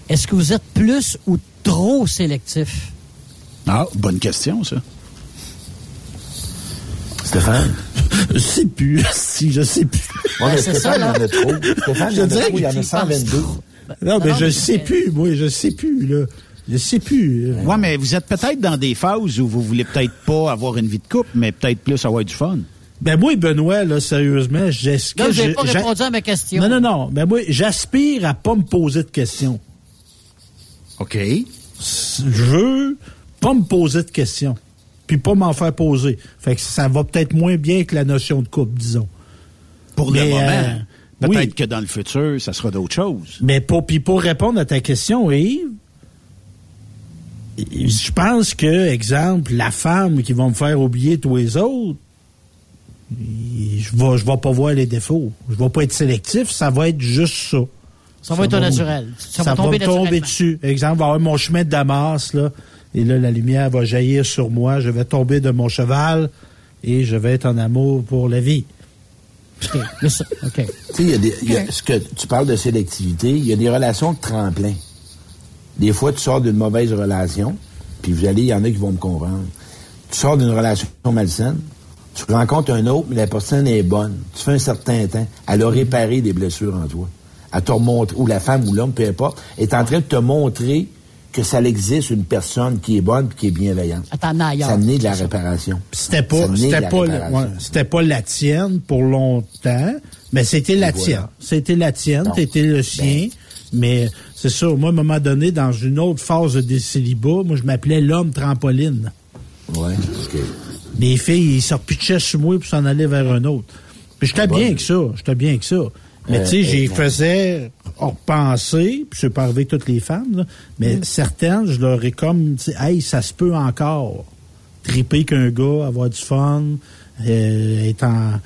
Est-ce que vous êtes plus ou trop sélectif? Ah, bonne question, ça. Stéphane? Je sais plus. si, je sais plus. Ouais, mais c'est Stéphane, ça, il y en a trop. Stéphane, il y Je en a dirais trop. Il y en a qu'il 122. Non, mais non, je mais- sais plus, moi, je sais plus, là. Je sais plus. euh. Ouais, mais vous êtes peut-être dans des phases où vous voulez peut-être pas avoir une vie de couple, mais peut-être plus avoir du fun. Ben moi, Benoît, là, sérieusement, j'est-ce que Là, vous n'avez je- pas répondu à ma question. Non, non, non. Ben moi, j'aspire à pas me poser de questions. OK. Je veux pas me poser de questions. Puis pas m'en faire poser. Fait que ça va peut-être moins bien que la notion de couple, disons. Pour le Mais, moment. euh, peut-être oui. que dans le futur, ça sera d'autres choses. Mais pour, puis pour répondre à ta question, Yves, je pense que, exemple, la femme qui va me faire oublier tous les autres, je vais, je vais pas voir les défauts. Je vais pas être sélectif, ça va être juste ça. Ça va être naturel. Ça, va tomber, me tomber dessus. Exemple, va avoir mon chemin de Damas, là, et là, la lumière va jaillir sur moi. Je vais tomber de mon cheval et je vais être en amour pour la vie. OK. Tu sais, il y a des, il y a, ce que tu parles de sélectivité, il y a des relations de tremplin. Des fois, tu sors d'une mauvaise relation, puis vous allez, il y en a qui vont me comprendre. Tu sors d'une relation malsaine, tu rencontres un autre, mais la personne est bonne. Tu fais un certain temps, elle a réparé des blessures en toi. Elle t'a montré, ou la femme ou l'homme, peu importe, est en train de te montrer que ça existe une personne qui est bonne qui est bienveillante. Attends, ailleurs. Ça naît de la réparation. C'était pas, c'était pas, c'était pas la tienne pour longtemps, mais c'était la tienne. C'était la tienne, t'étais le sien. Ben. Mais c'est ça, moi, à un moment donné, dans une autre phase de célibat, moi, je m'appelais l'homme trampoline. Ouais, OK. Les filles, ils se repitchaient sur moi pour s'en aller vers un autre. Puis j'étais bien que ça, j'étais bien que ça. Mais tu sais, j'y faisais repenser, puis c'est pas arrivé toutes les femmes, mais mm. certaines, je leur ai comme dit, hey, ça se peut encore. Triper qu'un gars, avoir du fun, euh, être en,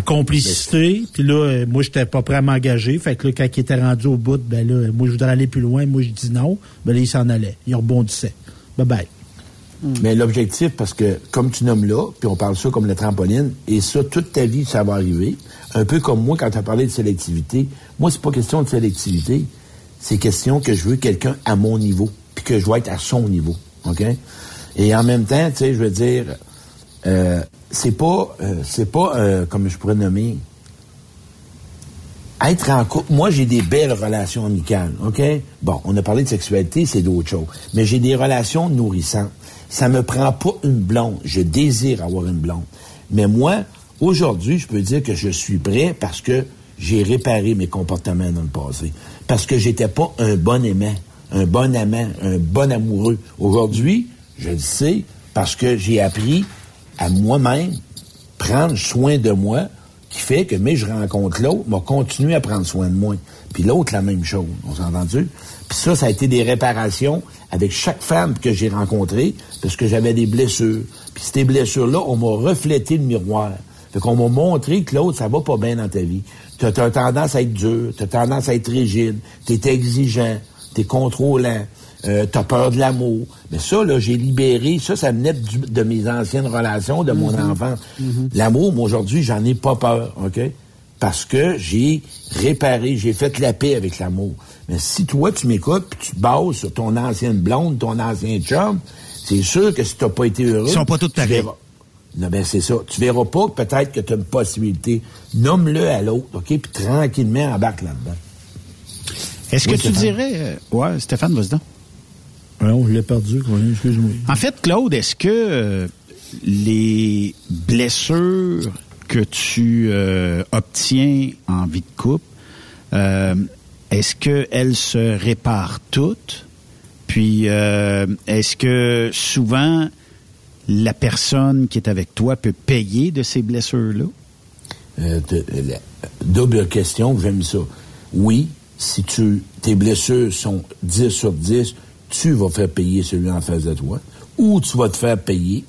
complicité. Puis là, euh, moi, j'étais pas prêt à m'engager. Fait que là, quand il était rendu au bout, ben là, moi, je voudrais aller plus loin. Moi, je dis non. Ben là, il s'en allait. Il rebondissait. Bye bye. Mm. Mais l'objectif, parce que comme tu nommes là, puis on parle ça comme la trampoline, et ça, toute ta vie, ça va arriver. Un peu comme moi, quand tu as parlé de sélectivité. Moi, c'est pas question de sélectivité. C'est question que je veux quelqu'un à mon niveau, puis que je dois être à son niveau. OK? Et en même temps, tu sais, je veux dire, euh, c'est pas, euh, c'est pas, euh, comme je pourrais nommer, être en couple. Moi, j'ai des belles relations amicales, OK? Bon, on a parlé de sexualité, c'est d'autres choses. Mais j'ai des relations nourrissantes. Ça me prend pas une blonde. Je désire avoir une blonde. Mais moi, aujourd'hui, je peux dire que je suis prêt parce que j'ai réparé mes comportements dans le passé. Parce que j'étais pas un bon aimant, un bon amant, un bon amoureux. Aujourd'hui, je le sais parce que j'ai appris à moi-même prendre soin de moi, qui fait que, mais je rencontre l'autre, m'a continué à prendre soin de moi. Puis l'autre, la même chose. On s'est entendu? Puis ça, ça a été des réparations avec chaque femme que j'ai rencontrée, parce que j'avais des blessures. Puis ces blessures-là, on m'a reflété le miroir. Fait qu'on m'a montré que l'autre, ça va pas bien dans ta vie. Tu as, tendance à être dur, tu as tendance à être rigide, tu es exigeant, tu es contrôlant, euh, tu as peur de l'amour. Mais ça, là, j'ai libéré, ça, ça venait de mes anciennes relations, de mon mm-hmm. enfance. Mm-hmm. L'amour, moi, aujourd'hui, j'en ai pas peur, OK? Parce que j'ai réparé, j'ai fait la paix avec l'amour. Mais si toi, tu m'écoutes, puis tu te bases sur ton ancienne blonde, ton ancien chum, c'est sûr que si tu n'as pas été heureux... Ils sont pas toutes pareils. Non, ben c'est ça. Tu verras pas peut-être que tu as une possibilité. Nomme-le à l'autre, OK? Puis tranquillement, embarque là-dedans. Est-ce que tu dirais... Euh, ouais, Stéphane, vas-y on l'a perdu, excuse-moi. En fait, Claude, est-ce que euh, les blessures que tu euh, obtiens en vie de couple, est-ce qu'elles se réparent toutes? Puis, est-ce que souvent la personne qui est avec toi peut payer de ces blessures-là? Euh, double question, j'aime ça. Oui, si tu, tes blessures sont 10 sur 10, tu vas faire payer celui en face de toi, ou tu vas te faire payer.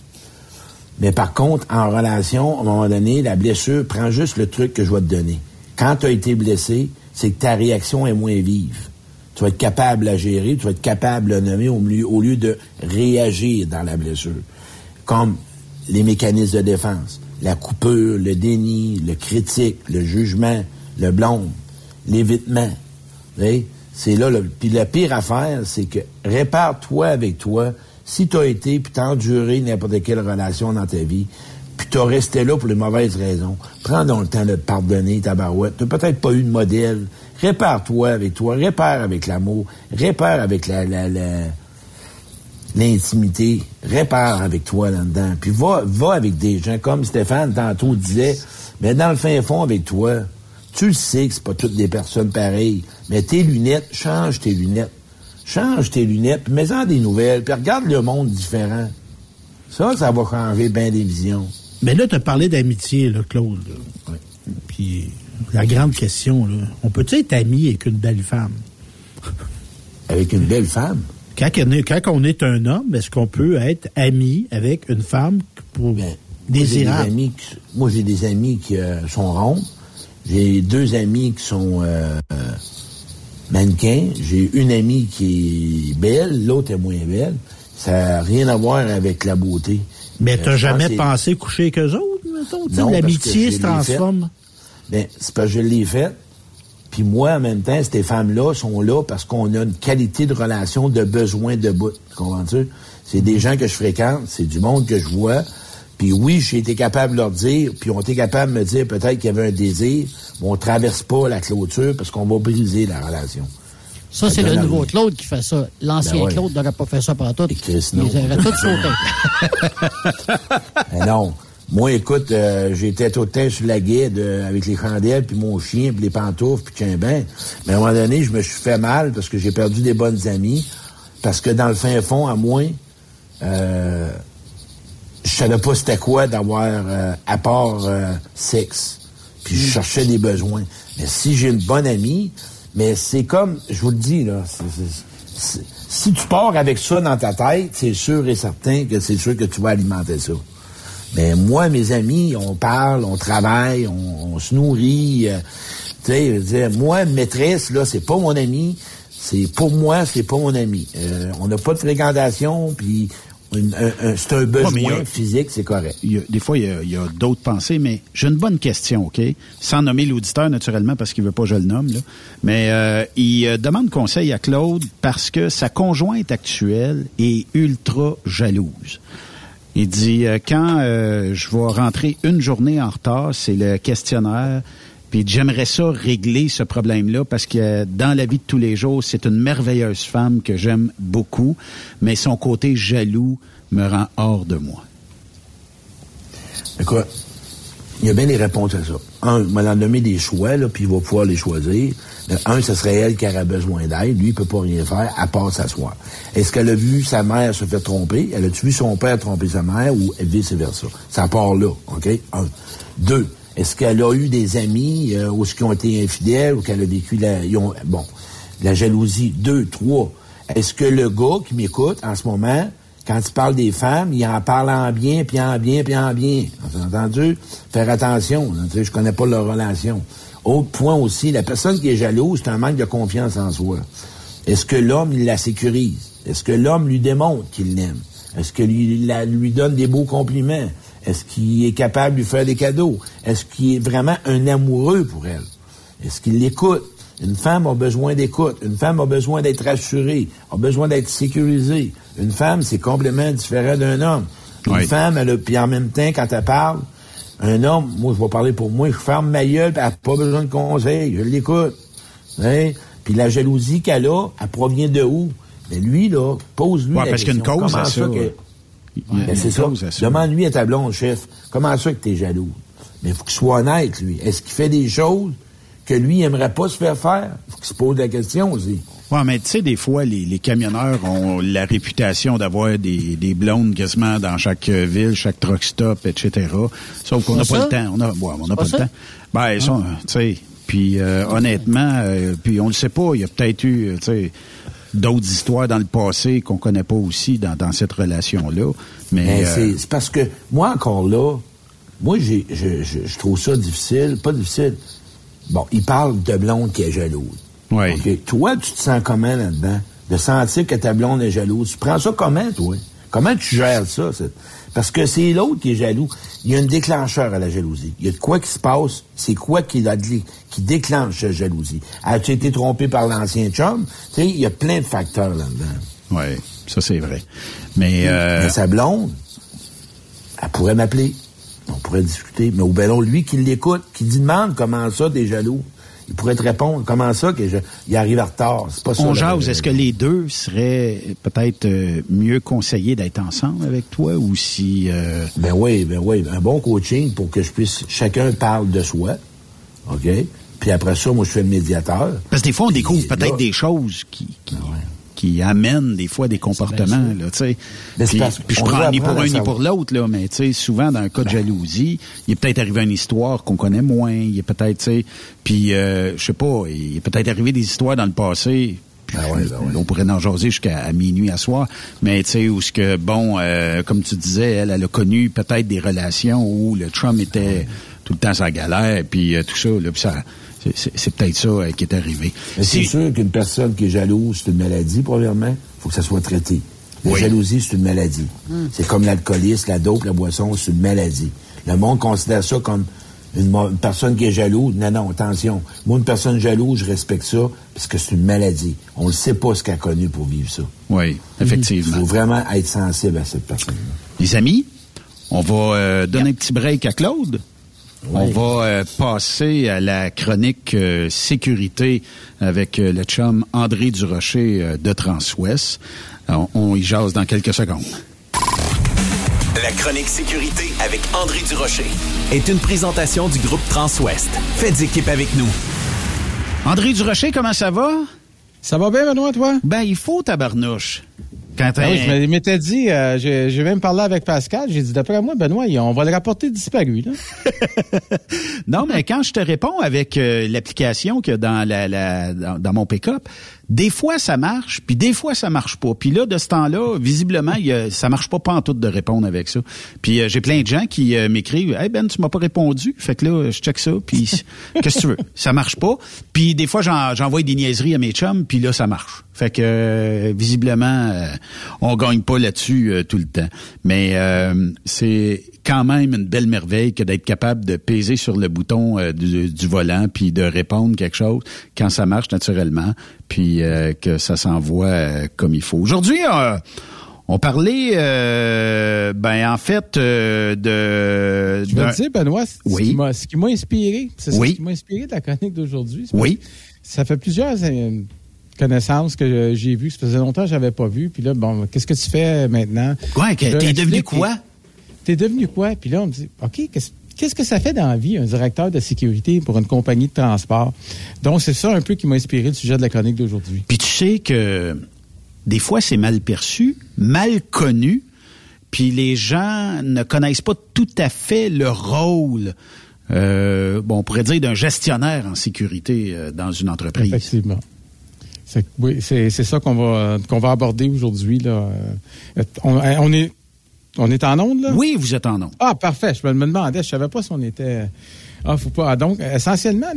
Mais par contre, en relation, à un moment donné, la blessure prend juste le truc que je vais te donner. Quand tu as été blessé, c'est que ta réaction est moins vive. Tu vas être capable à gérer, tu vas être capable de nommer au lieu de réagir dans la blessure comme les mécanismes de défense, la coupure, le déni, le critique, le jugement, le blâme, l'évitement. C'est là, le, puis la pire affaire, c'est que répare-toi avec toi. Si tu as été, puis t'as enduré n'importe quelle relation dans ta vie, puis t'as resté là pour les mauvaises raisons, prends donc le temps de pardonner, ta barouette. T'as peut-être pas eu de modèle. Répare-toi avec toi, répare avec l'amour, répare avec la, la, la l'intimité, répare avec toi là-dedans. Puis va, va avec des gens comme Stéphane tantôt disait, mais dans le fin fond avec toi, tu le sais que c'est pas toutes des personnes pareilles, mais tes lunettes, change tes lunettes. Change tes lunettes, puis mets-en des nouvelles, puis regarde le monde différent. Ça, ça va changer bien des visions. Mais là, tu as parlé d'amitié, là, Claude. Puis la grande question, là, on peut-tu être ami avec une belle femme? Avec une belle femme? Quand on, est, un homme, est-ce qu'on peut être ami avec une femme pour ben, désirable? Moi, j'ai des amis qui euh, sont ronds. J'ai deux amis qui sont euh, mannequin. J'ai une amie qui est belle, l'autre est moins belle. Ça n'a rien à voir avec la beauté. Mais Euh, t'as jamais pensé coucher avec eux autres, mettons? L'amitié se transforme. Ben, c'est parce que je l'ai fait. Puis moi, en même temps, ces femmes-là sont là parce qu'on a une qualité de relation de besoin de bout. Tu comprends-tu? C'est des gens que je fréquente, c'est du monde que je vois. Puis oui, j'ai été capable de leur dire, puis on été capable de me dire peut-être qu'il y avait un désir, mais on traverse pas la clôture parce qu'on va briser la relation. Ça, c'est le nouveau. Claude qui fait ça. L'ancien Ben ouais. Claude n'aurait pas fait ça par tout. Chris, non. Ils auraient tout sauté. Ben non. Moi, écoute, euh, j'étais tout le temps sur la guide euh, avec les chandelles, puis mon chien, puis les pantoufles, puis tiens ben. Mais à un moment donné, je me suis fait mal parce que j'ai perdu des bonnes amies. Parce que dans le fin fond, à moi, euh, je savais pas c'était quoi d'avoir euh, à part euh, sexe. Puis je cherchais des besoins. Mais si j'ai une bonne amie, mais c'est comme, je vous le dis, là, si tu pars avec ça dans ta tête, c'est sûr et certain que c'est sûr que tu vas alimenter ça. Mais moi, mes amis, on parle, on travaille, on, on se nourrit. euh, tu sais, je veux dire, moi, maîtresse, là, c'est pas mon ami. C'est pour moi, c'est pas mon ami. Euh, on n'a pas de fréquentation, puis c'est un besoin a- physique, c'est correct. Il y a- des fois, il y a, d'autres pensées, mais j'ai une bonne question, OK? Sans nommer l'auditeur, naturellement, parce qu'il veut pas que je le nomme, là. Mais euh, il euh, demande conseil à Claude parce que sa conjointe actuelle est ultra jalouse. Il dit, euh, quand euh, je vais rentrer une journée en retard, c'est le questionnaire, puis j'aimerais ça régler ce problème-là parce que euh, dans la vie de tous les jours, c'est une merveilleuse femme que j'aime beaucoup, mais son côté jaloux me rend hors de moi. Écoute, il y a bien des réponses à ça. Un, il m'a nommé des choix, là, puis il va pouvoir les choisir. Le un, ce serait elle qui aurait besoin d'aide. Lui, il peut pas rien faire à part s'asseoir. Est-ce qu'elle a vu sa mère se faire tromper? Elle a-tu vu son père tromper sa mère ou vice-versa? Ça part là, OK? Un. Deux, est-ce qu'elle a eu des amis euh, ou ce qui ont été infidèles ou qu'elle a vécu la... ils ont- bon, la jalousie. Deux, trois, est-ce que le gars qui m'écoute en ce moment, quand il parle des femmes, il en parle en bien, puis en bien, puis en bien. Vous entendu? Faire attention. je connais pas leur relation. Autre point aussi, la personne qui est jalouse, c'est un manque de confiance en soi. Est-ce que l'homme, il la sécurise? Est-ce que l'homme lui démontre qu'il l'aime? Est-ce que lui, la- lui donne des beaux compliments? Est-ce qu'il est capable de lui faire des cadeaux? Est-ce qu'il est vraiment un amoureux pour elle? Est-ce qu'il l'écoute? Une femme a besoin d'écoute. Une femme a besoin d'être rassurée, a besoin d'être sécurisée. Une femme, c'est complètement différent d'un homme. Une Oui. femme, elle a, puis en même temps, quand elle parle, un homme, moi, je vais parler pour moi, je ferme ma gueule, puis elle n'a pas besoin de conseils, je l'écoute. Hein? Puis la jalousie qu'elle a, elle provient de où? Mais lui, là, pose-lui Ouais, la parce qu'il y a une question. cause Comment à ça. que- Ben, une c'est ça. Demande-lui à ta blonde, chef, comment ça que t'es jaloux? Mais il faut qu'il soit honnête, lui. Est-ce qu'il fait des choses que lui aimerait pas se faire faire? faut qu'il se pose la question aussi. Ouais, mais tu sais, des fois, les, les camionneurs ont la réputation d'avoir des, des blondes quasiment dans chaque euh, ville, chaque truck stop, etc. Sauf qu'on n'a Pas le temps. On a, ouais, on n'a pas pas, le ça? temps. Ben, ça, tu sais, puis euh, honnêtement, euh, puis on le sait pas, il y a peut-être eu, tu sais, d'autres histoires dans le passé qu'on connaît pas aussi dans, dans cette relation-là. Mais, Mais euh, c'est- parce que, moi, encore là, moi, j'ai, je, je, je trouve ça difficile. Pas difficile. Bon, il parle de blonde qui est jalouse. Oui. OK. Toi, tu te sens comment là-dedans? De sentir que ta blonde est jalouse. Tu prends ça comment, toi? Comment tu gères ça? Parce que c'est l'autre qui est jaloux. Il y a un déclencheur à la jalousie. Il y a de quoi qui se passe. C'est quoi qui, déclenche la jalousie? As-tu été trompé par l'ancien chum? Tu sais, il y a plein de facteurs là-dedans. oui, ça c'est vrai. Mais, euh, Mais sa blonde, elle pourrait m'appeler. On pourrait discuter. Mais au ballon, lui qui l'écoute, qui demande comment ça, t'es jaloux. Il pourrait te répondre comment ça que je, il arrive en retard? C'est pas ça. on jase, est-ce que les deux seraient peut-être euh, mieux conseillés d'être ensemble avec toi ou si... euh, Ben oui, ben oui. Un bon coaching pour que je puisse. Chacun parle de soi. OK? Puis après ça, moi, je fais le médiateur. Parce que des fois, on découvre peut-être des choses qui, qui, qui amènent des fois des comportements, là, tu sais. Mais c'est Puis, puis je prends ni pour un ni pour l'autre, là, mais tu sais, souvent, dans un cas de jalousie, il est peut-être arrivé une histoire qu'on connaît moins, il est peut-être, tu sais, puis, euh, je sais pas, il est peut-être arrivé des histoires dans le passé, puis Ah ouais, ben ouais. on pourrait en jaser jusqu'à minuit à soir, mais tu sais, où ce que, bon, euh, comme tu disais, elle, elle a connu peut-être des relations où le Trump était tout le temps sa galère, puis euh, tout ça, là, puis ça C'est peut-être ça euh, qui est arrivé. C'est sûr qu'une personne qui est jalouse, c'est une maladie, premièrement. Il faut que ça soit traité. La jalousie, c'est une maladie. Hmm. C'est comme l'alcoolisme, la dope, la boisson, c'est une maladie. Le monde considère ça comme une, une, personne qui est jalouse. Non, non, attention. Moi, une personne jalouse, je respecte ça parce que c'est une maladie. On ne sait pas ce qu'elle a connu pour vivre ça. Oui, effectivement. Il faut vraiment être sensible à cette personne Les amis, on va euh, donner un petit break à Claude. On va euh, passer à la chronique euh, sécurité avec euh, le chum André Durocher de Transwest. On, on y jase dans quelques secondes. La chronique sécurité avec André Durocher est une présentation du groupe Transwest. Faites équipe avec nous. André Durocher, comment ça va? Ça va bien, Benoît, toi? Ben, il faut tabarnouche. Quand ah oui, je m'étais dit, euh, j'ai même parlé avec Pascal, j'ai dit, d'après moi, Benoît, on va le rapporter disparu. Là. non, mais quand je te réponds avec euh, l'application que dans la, la dans, dans, mon pick-up, des fois ça marche, puis des fois ça marche pas. Puis là, de ce temps-là, visiblement, il y a, ça marche pas pas en tout de répondre avec ça. Puis euh, j'ai plein de gens qui euh, m'écrivent, hey Ben, tu m'as pas répondu. Fait que là, je check ça, puis qu'est-ce que tu veux? Ça marche pas. Puis des fois, j'envoie des niaiseries à mes chums, puis là, ça marche. Fait que euh, visiblement, euh, on gagne pas là-dessus tout le temps. Mais c'est quand même une belle merveille que d'être capable de peser sur le bouton du, du, volant puis de répondre quelque chose quand ça marche naturellement puis euh, que ça s'envoie euh, comme il faut. Aujourd'hui, euh, on parlait, ben en fait, de... Je veux dire, Benoît, oui. ce qui m'a inspiré, c'est oui. ce qui m'a inspiré de la chronique d'aujourd'hui. Oui. Ça fait plusieurs connaissances que j'ai vues. Ça faisait longtemps que je n'avais pas vu. Puis là, bon, qu'est-ce que tu fais maintenant? Quoi? T'es devenu quoi? T'es devenu quoi? Puis là, on me dit, OK, qu'est-ce Qu'est-ce que ça fait dans la vie, un directeur de sécurité pour une compagnie de transport? Donc, c'est ça un peu qui m'a inspiré le sujet de la chronique d'aujourd'hui. Puis tu sais que des fois, c'est mal perçu, mal connu, puis les gens ne connaissent pas tout à fait le rôle, euh, bon, on pourrait dire, d'un gestionnaire en sécurité euh, dans une entreprise. Effectivement. C'est, oui, c'est, ça qu'on va, qu'on va aborder aujourd'hui. Là. Euh, on, on est on est en onde, là? Oui, vous êtes en onde. Ah, parfait. Je me demandais, je savais pas si on était. Ah, faut pas. Donc, essentiellement,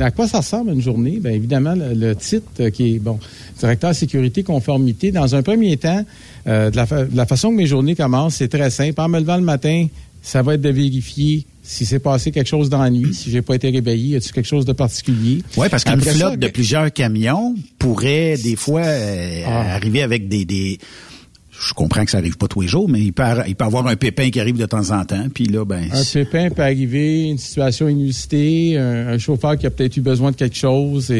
à quoi ça ressemble une journée? Bien, évidemment, le, titre euh, qui est, bon, directeur sécurité, conformité. Dans un premier temps, euh, de, la façon que mes journées commencent, c'est très simple. En me levant le matin, ça va être de vérifier si c'est passé quelque chose dans la nuit, si j'ai pas été réveillé, y a-t-il quelque chose de particulier? Oui, parce qu'une flotte de plusieurs camions pourrait des fois euh, ah. arriver avec des, des je comprends que ça arrive pas tous les jours, mais il peut, il peut avoir un pépin qui arrive de temps en temps. Puis là, ben, un pépin peut arriver, une situation inusitée, un, chauffeur qui a peut-être eu besoin de quelque chose.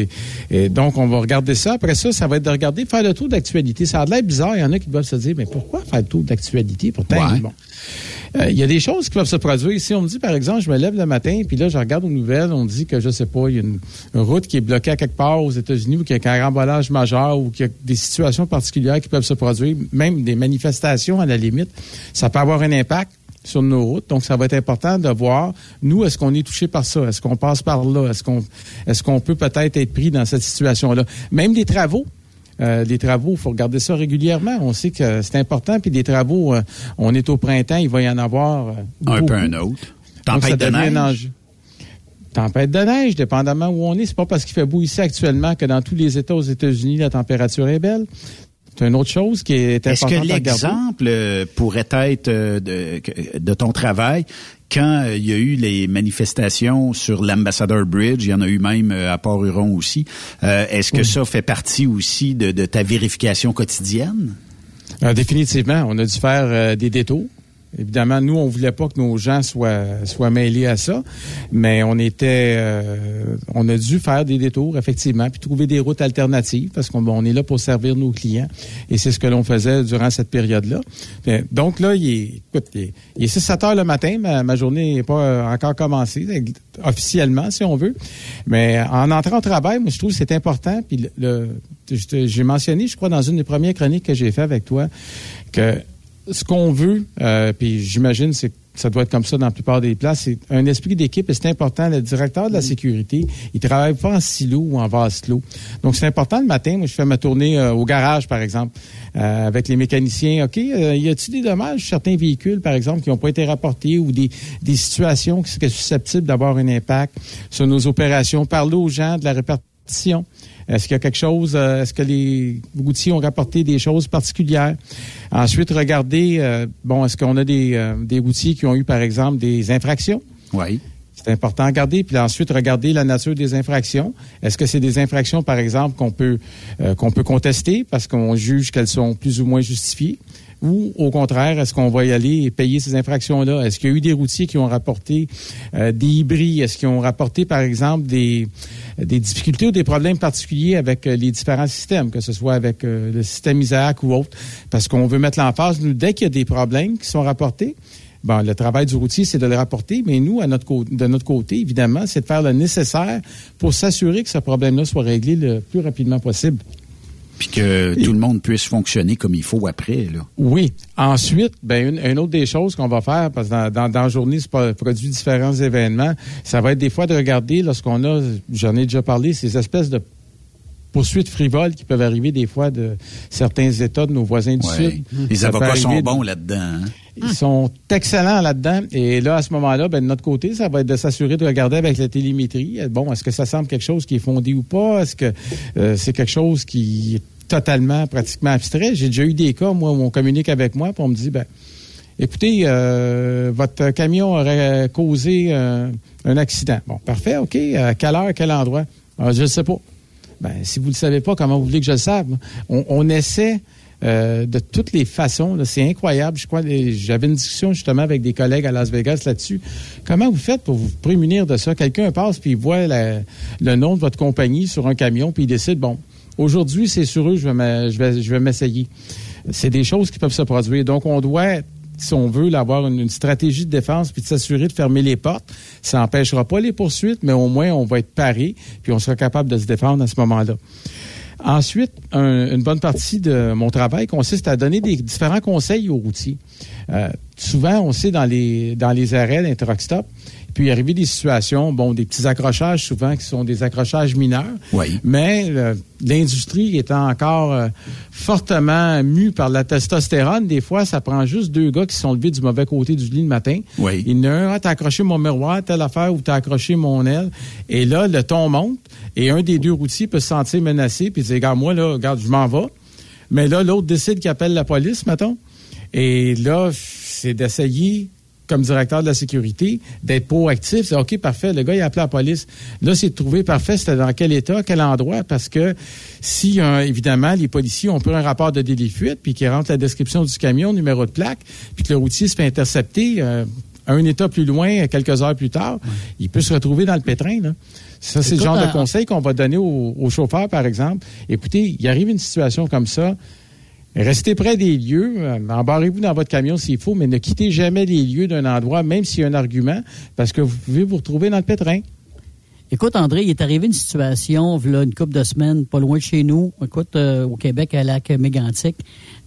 Et, donc, on va regarder ça. Après ça, ça va être de regarder, faire le tour d'actualité. Ça a l'air bizarre. Il y en a qui doivent se dire, mais pourquoi faire le tour d'actualité? Pourtant, bon. Euh, il y a des choses qui peuvent se produire. Si on me dit, par exemple, je me lève le matin, puis là, je regarde aux nouvelles, on dit que, je sais pas, il y a une, route qui est bloquée à quelque part aux États-Unis ou qu'il y a un carambolage majeur ou qu'il y a des situations particulières qui peuvent se produire, même des manifestations à la limite, ça peut avoir un impact sur nos routes. Donc, ça va être important de voir, nous, est-ce qu'on est touché par ça? Est-ce qu'on passe par là? Est-ce qu'on est-ce qu'on peut peut-être être pris dans cette situation-là? Même des travaux, euh, les travaux, il faut regarder ça régulièrement. On sait que c'est important. Puis des travaux, euh, on est au printemps, il va y en avoir. Euh, un peu un autre. Tempête de neige. Tempête de neige, dépendamment où on est. C'est pas parce qu'il fait beau ici actuellement que dans tous les États aux États-Unis, la température est belle. C'est une autre chose qui est importante Est-ce que l'exemple pourrait être de, de ton travail quand euh, il y a eu les manifestations sur l'Ambassador Bridge, il y en a eu même euh, à Port-Huron aussi, euh, est-ce que ça fait partie aussi de, ta vérification quotidienne? définitivement. On a dû faire des détours. Évidemment, nous, on voulait pas que nos gens soient, soient mêlés à ça, mais on était, euh, on a dû faire des détours, effectivement, puis trouver des routes alternatives, parce qu'on est là pour servir nos clients, et c'est ce que l'on faisait durant cette période-là. Donc là, il est, écoute, il est, 6-7 heures le matin, ma, journée n'est pas encore commencée, officiellement, si on veut, mais en entrant au travail, moi, je trouve que c'est important, puis le, j'ai mentionné, je crois, dans une des premières chroniques que j'ai fait avec toi, que ce qu'on veut, euh, puis j'imagine c'est ça doit être comme ça dans la plupart des places. C'est un esprit d'équipe et c'est important. Le directeur de la sécurité, il travaille pas en silo ou en vase clos. Donc, c'est important le matin. Moi, je fais ma tournée euh, au garage, par exemple, euh, avec les mécaniciens. OK, euh, y a-t-il des dommages? Sur certains véhicules, par exemple, qui n'ont pas été rapportés ou des, des situations qui seraient susceptibles d'avoir un impact sur nos opérations? Parler aux gens de la répartition. Est-ce qu'il y a quelque chose, euh, est-ce que les routiers ont rapporté des choses particulières? Ensuite, regarder, euh, bon, est-ce qu'on a des, euh, des routiers qui ont eu, par exemple, des infractions? Oui. C'est important à regarder. Puis ensuite, regarder la nature des infractions. Est-ce que c'est des infractions, par exemple, qu'on peut, qu'on peut contester parce qu'on juge qu'elles sont plus ou moins justifiées? Ou au contraire, est-ce qu'on va y aller et payer ces infractions-là? Est-ce qu'il y a eu des routiers qui ont rapporté des hybrides? Est-ce qu'ils ont rapporté, par exemple, des, difficultés ou des problèmes particuliers avec euh, les différents systèmes, que ce soit avec euh, le système ISAAC ou autre, parce qu'on veut mettre l'emphase, nous, dès qu'il y a des problèmes qui sont rapportés, Bon, le travail du routier, c'est de le rapporter, mais nous, à notre de notre côté, évidemment, c'est de faire le nécessaire pour s'assurer que ce problème-là soit réglé le plus rapidement possible. Puis que tout le monde puisse fonctionner comme il faut après. Là. Oui. Ensuite, ben une, autre des choses qu'on va faire, parce que dans, dans, la journée, c'est produit différents événements, ça va être des fois de regarder lorsqu'on a, j'en ai déjà parlé, ces espèces de poursuites frivoles qui peuvent arriver des fois de certains États de nos voisins du Sud. Les avocats sont bons là-dedans. Hein? Ils sont excellents là-dedans. Et là, à ce moment-là, ben, de notre côté, ça va être de s'assurer de regarder avec la télémétrie. Bon, est-ce que ça semble quelque chose qui est fondé ou pas? Est-ce que euh, c'est quelque chose qui est totalement, pratiquement abstrait? J'ai déjà eu des cas, moi, où on communique avec moi, puis on me dit, ben, écoutez, euh, votre camion aurait causé euh, un accident. Bon, parfait, OK. À quelle heure, quel endroit? Ah, je ne sais pas. Ben, si vous ne le savez pas, comment vous voulez que je le sache? On, essaie euh, de toutes les façons. C'est incroyable. Je crois j'avais une discussion justement avec des collègues à Las Vegas là-dessus. Comment vous faites pour vous prémunir de ça? Quelqu'un passe puis il voit le nom de votre compagnie sur un camion puis il décide, bon, aujourd'hui, c'est sur eux, je vais, je vais m'essayer. C'est des choses qui peuvent se produire. Donc, on doit si on veut, avoir une, stratégie de défense puis de s'assurer de fermer les portes. Ça n'empêchera pas les poursuites, mais au moins, on va être paré puis on sera capable de se défendre à ce moment-là. Ensuite, une bonne partie de mon travail consiste à donner des différents conseils aux routiers. Euh, souvent, on sait dans les dans les arrêts d'interrock-stop, puis arriver des situations, bon, des petits accrochages souvent qui sont des accrochages mineurs. Oui. Mais euh, l'industrie étant encore euh, fortement mue par la testostérone, des fois, ça prend juste deux gars qui sont levés du mauvais côté du lit le matin. Oui. Il y en a un, ah, t'as accroché mon miroir, telle affaire, ou t'as accroché mon aile. Et là, le ton monte, et un des deux routiers peut se sentir menacé, puis dire, regarde, moi, là, regarde, je m'en vais. Mais là, l'autre décide qu'il appelle la police, mettons. Et là, c'est d'essayer comme directeur de la sécurité, d'être proactif. C'est OK, parfait, le gars, il a appelé la police. Là, c'est de trouver, parfait, c'était dans quel état, quel endroit, parce que si, évidemment, les policiers ont pris un rapport de délit fuite, puis qu'ils rentrent la description du camion, numéro de plaque, puis que le routier se fait intercepter euh, un état plus loin, quelques heures plus tard, il peut se retrouver dans le pétrin. Là. Ça, c'est le genre de conseil qu'on va donner aux, aux chauffeurs, par exemple. Écoutez, il arrive une situation comme ça, Restez près des lieux, euh, embarrez-vous dans votre camion s'il faut, mais ne quittez jamais les lieux d'un endroit, même s'il y a un argument, parce que vous pouvez vous retrouver dans le pétrin. Écoute, André, il est arrivé une situation, voilà une couple de semaines, pas loin de chez nous, écoute, euh, au Québec, à lac Mégantic.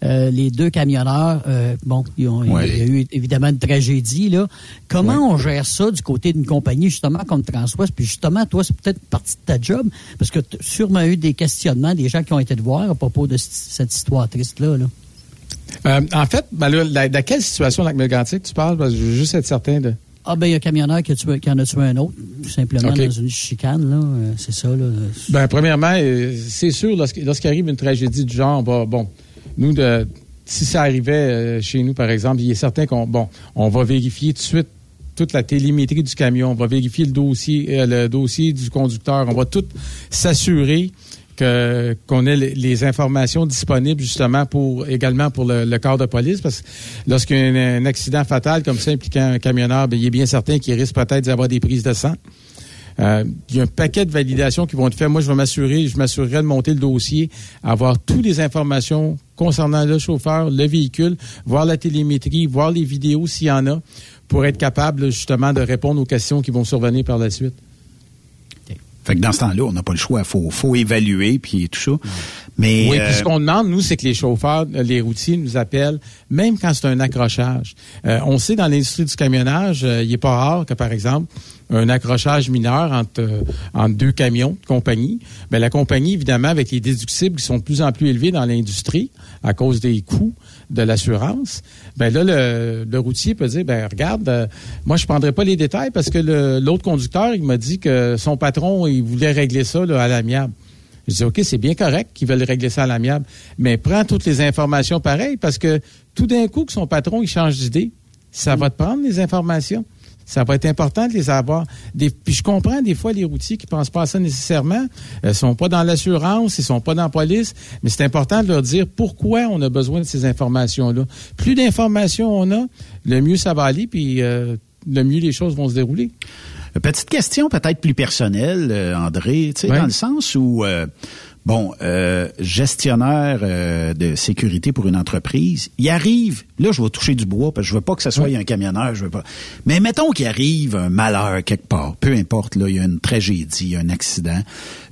Euh, les deux camionneurs, euh, bon, ils ont, il y a eu évidemment une tragédie, là. Comment on gère ça du côté d'une compagnie, justement, comme Transwest? Puis justement, toi, c'est peut-être partie de ta job, parce que tu as sûrement eu des questionnements, des gens qui ont été te voir à propos de cette histoire triste-là, là. en fait, ben là, de quelle situation, lac Mégantic, tu parles? Parce que je veux juste être certain de... Ah, ben, il y a un camionneur qui, a tué, qui en a tué un autre, tout simplement, dans une chicane, là. Euh, c'est ça, là. Ben, premièrement, euh, c'est sûr, lorsqu'il arrive une tragédie du genre, bon, nous, de, si ça arrivait euh, chez nous, par exemple, il est certain qu'on, bon, on va vérifier tout de suite toute la télémétrie du camion, on va vérifier le dossier, le dossier du conducteur, on va tout s'assurer qu'on ait les informations disponibles justement pour également pour le, corps de police. Parce que lorsqu'il y a un, accident fatal comme ça impliquant un camionneur, bien, il est bien certain qu'il risque peut-être d'avoir des prises de sang. Euh, il y a un paquet de validations qui vont être faites. Moi, je vais m'assurer, je m'assurerai de monter le dossier, avoir toutes les informations concernant le chauffeur, le véhicule, voir la télémétrie, voir les vidéos s'il y en a, pour être capable justement de répondre aux questions qui vont survenir par la suite. Fait que dans ce temps-là, on n'a pas le choix. Faut, faut évaluer puis tout ça. Mais oui, euh, puis ce qu'on demande, nous, c'est que les chauffeurs, euh, les routiers nous appellent, même quand c'est un accrochage. Euh, on sait dans l'industrie du camionnage, euh, il n'est pas rare que, par exemple, un accrochage mineur entre, euh, entre deux camions de compagnie, ben, la compagnie, évidemment, avec les déductibles qui sont de plus en plus élevés dans l'industrie à cause des coûts de l'assurance, ben là, le, le routier peut dire, ben regarde, euh, moi, je prendrai pas les détails parce que l'autre conducteur, il m'a dit que son patron, il voulait régler ça là, à l'amiable. Je dis, OK, c'est bien correct qu'ils veulent régler ça à l'amiable, mais prends toutes les informations pareilles parce que tout d'un coup que son patron, il change d'idée, ça va te prendre les informations. Ça va être important de les avoir. Des- puis je comprends des fois les routiers qui pensent pas à ça nécessairement. Ils sont pas dans l'assurance, ils sont pas dans la police, mais c'est important de leur dire pourquoi on a besoin de ces informations-là. Plus d'informations on a, le mieux ça va aller, puis euh, le mieux les choses vont se dérouler. Petite question peut-être plus personnelle, euh, André, tu sais, dans le sens où, euh, bon, euh, gestionnaire euh, de sécurité pour une entreprise, il arrive, là je vais toucher du bois parce que je veux pas que ce soit un camionneur, je veux pas. Mais mettons qu'il arrive un malheur quelque part, peu importe, là, il y a une tragédie, un accident.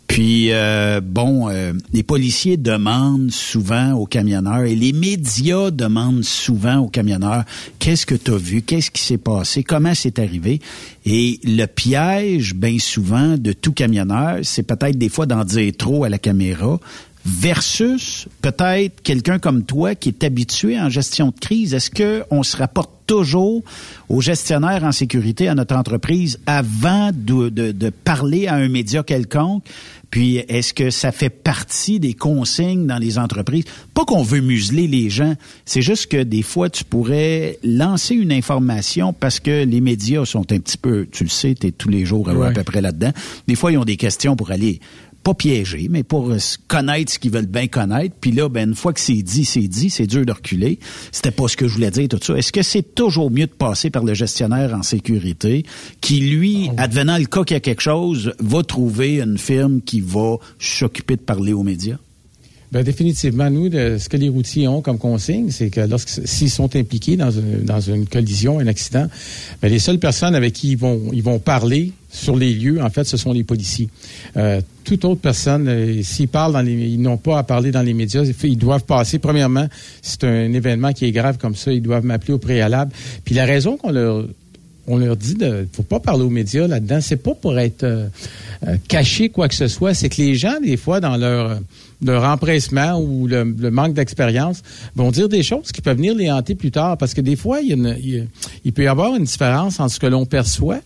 Puis, euh, bon, euh, les policiers demandent souvent aux camionneurs et les médias demandent souvent aux camionneurs qu'est-ce que tu vu, qu'est-ce qui s'est passé, comment c'est arrivé? Et le piège, bien souvent, de tout camionneur, c'est peut-être des fois d'en dire trop à la caméra versus peut-être quelqu'un comme toi qui est habitué en gestion de crise. Est-ce que on se rapporte toujours aux gestionnaires en sécurité à notre entreprise avant de, de- de parler à un média quelconque? Puis est-ce que ça fait partie des consignes dans les entreprises? Pas qu'on veut museler les gens, c'est juste que des fois tu pourrais lancer une information parce que les médias sont un petit peu, tu le sais, tu es tous les jours à Ouais. peu près là-dedans. Des fois, ils ont des questions pour aller pas piéger, mais pour euh, connaître ce qu'ils veulent bien connaître. Puis là, ben, une fois que c'est dit, c'est dit, c'est dur de reculer. C'était pas ce que je voulais dire, tout ça. Est-ce que c'est toujours mieux de passer par le gestionnaire en sécurité qui, lui, advenant le cas qu'il y a quelque chose, va trouver une firme qui va s'occuper de parler aux médias? Ben, définitivement, nous, de- ce que les routiers ont comme consigne, c'est que s'ils sont impliqués dans une, dans une collision, un accident, ben, les seules personnes avec qui ils vont, ils vont parler sur les lieux, en fait, ce sont les policiers. Euh, toute autre personne, euh, s'ils parlent dans les, ils n'ont pas à parler dans les médias. Ils doivent passer. Premièrement, c'est un événement qui est grave comme ça. Ils doivent m'appeler au préalable. Puis la raison qu'on leur on leur dit de faut pas parler aux médias là-dedans. C'est pas pour être euh, euh, caché quoi que ce soit. C'est que les gens, des fois, dans leur leur empressement ou le, le manque d'expérience, vont dire des choses qui peuvent venir les hanter plus tard. Parce que des fois, il, y a une- il y a- il peut y avoir une différence entre ce que l'on perçoit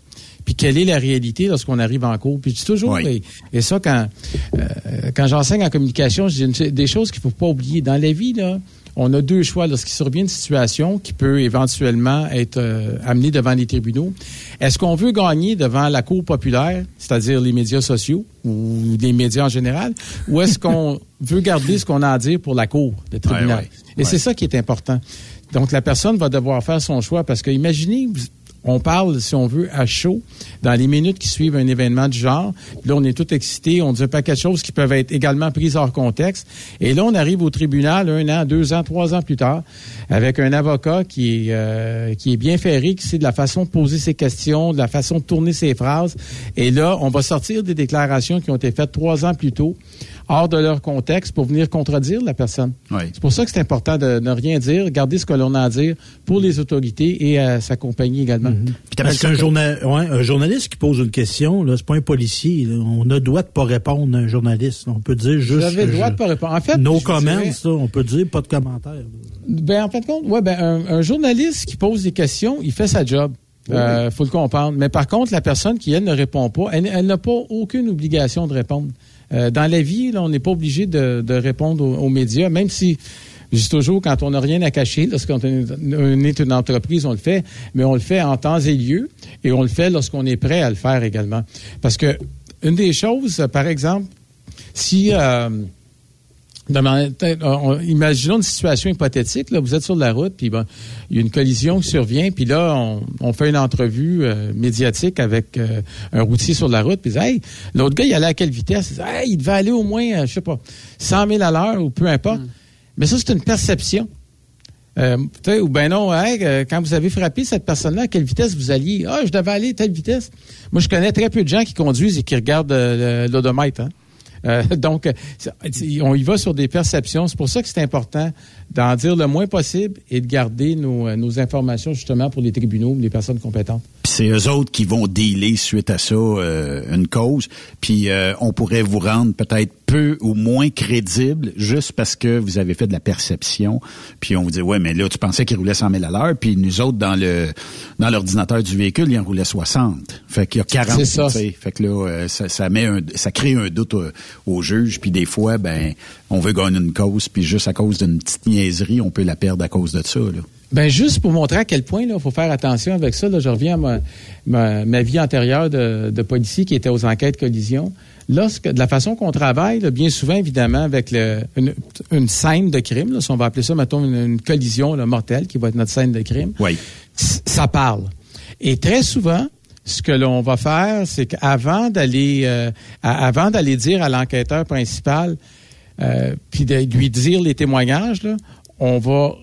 puis quelle est la réalité lorsqu'on arrive en cours. Puis je dis toujours, et, et ça, quand, euh, quand j'enseigne en communication, je dis une- des choses qu'il faut pas oublier. Dans la vie, là, on a deux choix. Lorsqu'il survient une situation qui peut éventuellement être euh, amenée devant les tribunaux, est-ce qu'on veut gagner devant la Cour populaire, c'est-à-dire les médias sociaux ou les médias en général, ou est-ce qu'on veut garder ce qu'on a à dire pour la Cour, le tribunal? Ouais, ouais. Et c'est ça qui est important. Donc, la personne va devoir faire son choix parce que imaginez, on parle, si on veut, à chaud dans les minutes qui suivent un événement du genre. Là, on est tout excité, on dit un paquet de choses qui peuvent être également prises hors contexte. Et là, on arrive au tribunal un an, deux ans, trois ans plus tard, avec un avocat qui est, euh, qui est bien ferré, qui sait de la façon de poser ses questions, de la façon de tourner ses phrases. Et là, on va sortir des déclarations qui ont été faites trois ans plus tôt, hors de leur contexte, pour venir contredire la personne. C'est pour ça que c'est important de ne rien dire, garder ce que l'on a à dire pour les autorités et à sa compagnie également. Parce qu'un journa- ouais, un journaliste qui pose une question, c'est pas un policier. là. On a le droit de pas répondre à un journaliste. On peut dire juste. Avez le droit je- de pas répondre. En fait, no je vous comments, dirais- ça, on peut dire pas de commentaires. Ben, en fin de compte, ouais, ben, un, un journaliste qui pose des questions, il fait sa job. Euh, faut le comprendre. Mais par contre, la personne qui, elle, ne répond pas, elle, elle n'a pas aucune obligation de répondre. Euh, dans la vie, là, on n'est pas obligé de, de répondre aux, aux médias, même si, je dis toujours, quand on n'a rien à cacher, lorsqu'on est une entreprise, on le fait, mais on le fait en temps et lieu, et on le fait lorsqu'on est prêt à le faire également. Parce que une des choses, par exemple, si... euh, On- imaginons une situation hypothétique. Là, vous êtes sur la route, puis bon, il y a une collision qui survient, puis là, on, on fait une entrevue euh, médiatique avec euh, un routier sur la route, puis hey, l'autre gars, il allait à quelle vitesse? Il dit, hey, il devait aller au moins, euh, je sais pas, 100 000 à l'heure ou peu importe. Mais ça, c'est une perception. Euh, ou ben non, euh, quand vous avez frappé cette personne-là, à quelle vitesse vous alliez? Ah, je devais aller à telle vitesse. Moi, je connais très peu de gens qui conduisent et qui regardent l'odomètre. Hein? donc, on y va sur des perceptions. C'est pour ça que c'est important d'en dire le moins possible et de garder nos, nos informations justement pour les tribunaux, les personnes compétentes c'est eux autres qui vont dealer suite à ça euh, une cause. Puis euh, on pourrait vous rendre peut-être peu ou moins crédible juste parce que vous avez fait de la perception. Puis on vous dit ouais mais là tu pensais qu'il roulait 100 000 à l'heure. Puis nous autres dans le dans l'ordinateur du véhicule il en roulait 60. Fait qu'il y a 40. C'est ça. Fait que là euh, ça, ça, met un, ça crée un doute au, juge. Puis des fois ben on veut gagner une cause puis juste à cause d'une petite niaiserie on peut la perdre à cause de ça là. Ben juste pour montrer à quel point il faut faire attention avec ça. Là, je reviens à ma, ma, vie antérieure de, de, policier qui était aux enquêtes collision. Lorsque, de la façon qu'on travaille, bien souvent, évidemment, avec le, une, une, scène de crime, là, si on va appeler ça, mettons, une, collision là, mortelle qui va être notre scène de crime, oui. ça parle. Et très souvent, ce que l'on va faire, c'est qu'avant d'aller euh, avant d'aller dire à l'enquêteur principal, euh, puis de lui dire les témoignages, on va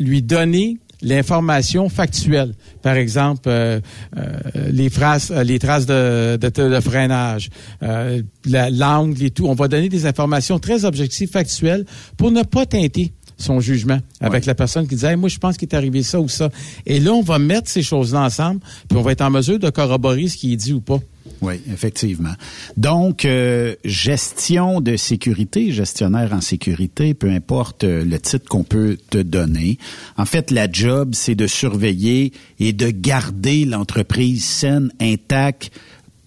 lui donner l'information factuelle. Par exemple, euh, euh, les, euh, les traces de, de, freinage, l'angle et tout. On va donner des informations très objectives, factuelles, pour ne pas teinter son jugement avec la personne qui disait moi je pense qu'il est arrivé ça ou ça et là on va mettre ces choses-là ensemble puis on va être en mesure de corroborer ce qui est dit ou pas. Oui, effectivement. Donc, euh, gestion de sécurité, gestionnaire en sécurité, peu importe euh, le titre qu'on peut te donner. En fait, la job, c'est de surveiller et de garder l'entreprise saine, intacte,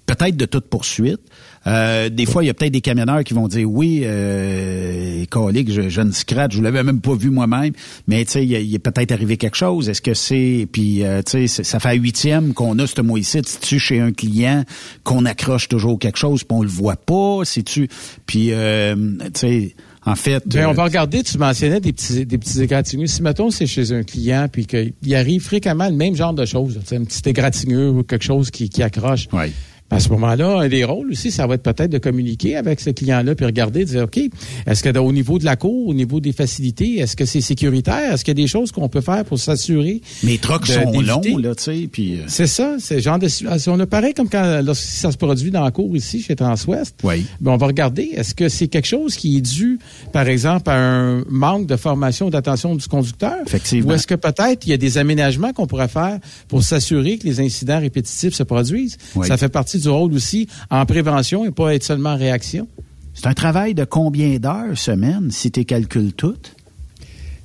peut-être de toute poursuite, euh, des fois, il y a peut-être des camionneurs qui vont dire oui, euh, je, je ne scratch, je l'avais même pas vu moi-même, mais tu sais, il, est peut-être arrivé quelque chose. Est-ce que c'est puis euh, tu sais, ça fait huitième qu'on a ce mois-ci, tu chez un client qu'on accroche toujours quelque chose, puis on le voit pas, si tu puis euh, tu sais. En fait, Bien, on va regarder. Tu mentionnais des petits, des petits égratignures. Si mettons c'est chez un client puis qu'il arrive fréquemment le même genre de choses, un petit égratignure ou quelque chose qui, qui accroche. Oui à ce moment-là, un des rôles aussi, ça va être peut-être de communiquer avec ce client-là, puis regarder, dire, OK, est-ce que au niveau de la cour, au niveau des facilités, est-ce que c'est sécuritaire? Est-ce qu'il y a des choses qu'on peut faire pour s'assurer? Mes trucks sont longs, là, tu sais, puis... Euh, c'est ça, c'est le genre de situation. On a pareil comme quand lorsque ça se produit dans la cour ici, chez Transwest. Oui. Ben, on va regarder, est-ce que c'est quelque chose qui est dû, par exemple, à un manque de formation ou d'attention du conducteur? Effectivement. Ou est-ce que peut-être il y a des aménagements qu'on pourrait faire pour s'assurer que les incidents répétitifs se produisent? Ça fait partie du rôle aussi en prévention et pas être seulement en réaction? C'est un travail de combien d'heures semaine si tu calcules toutes?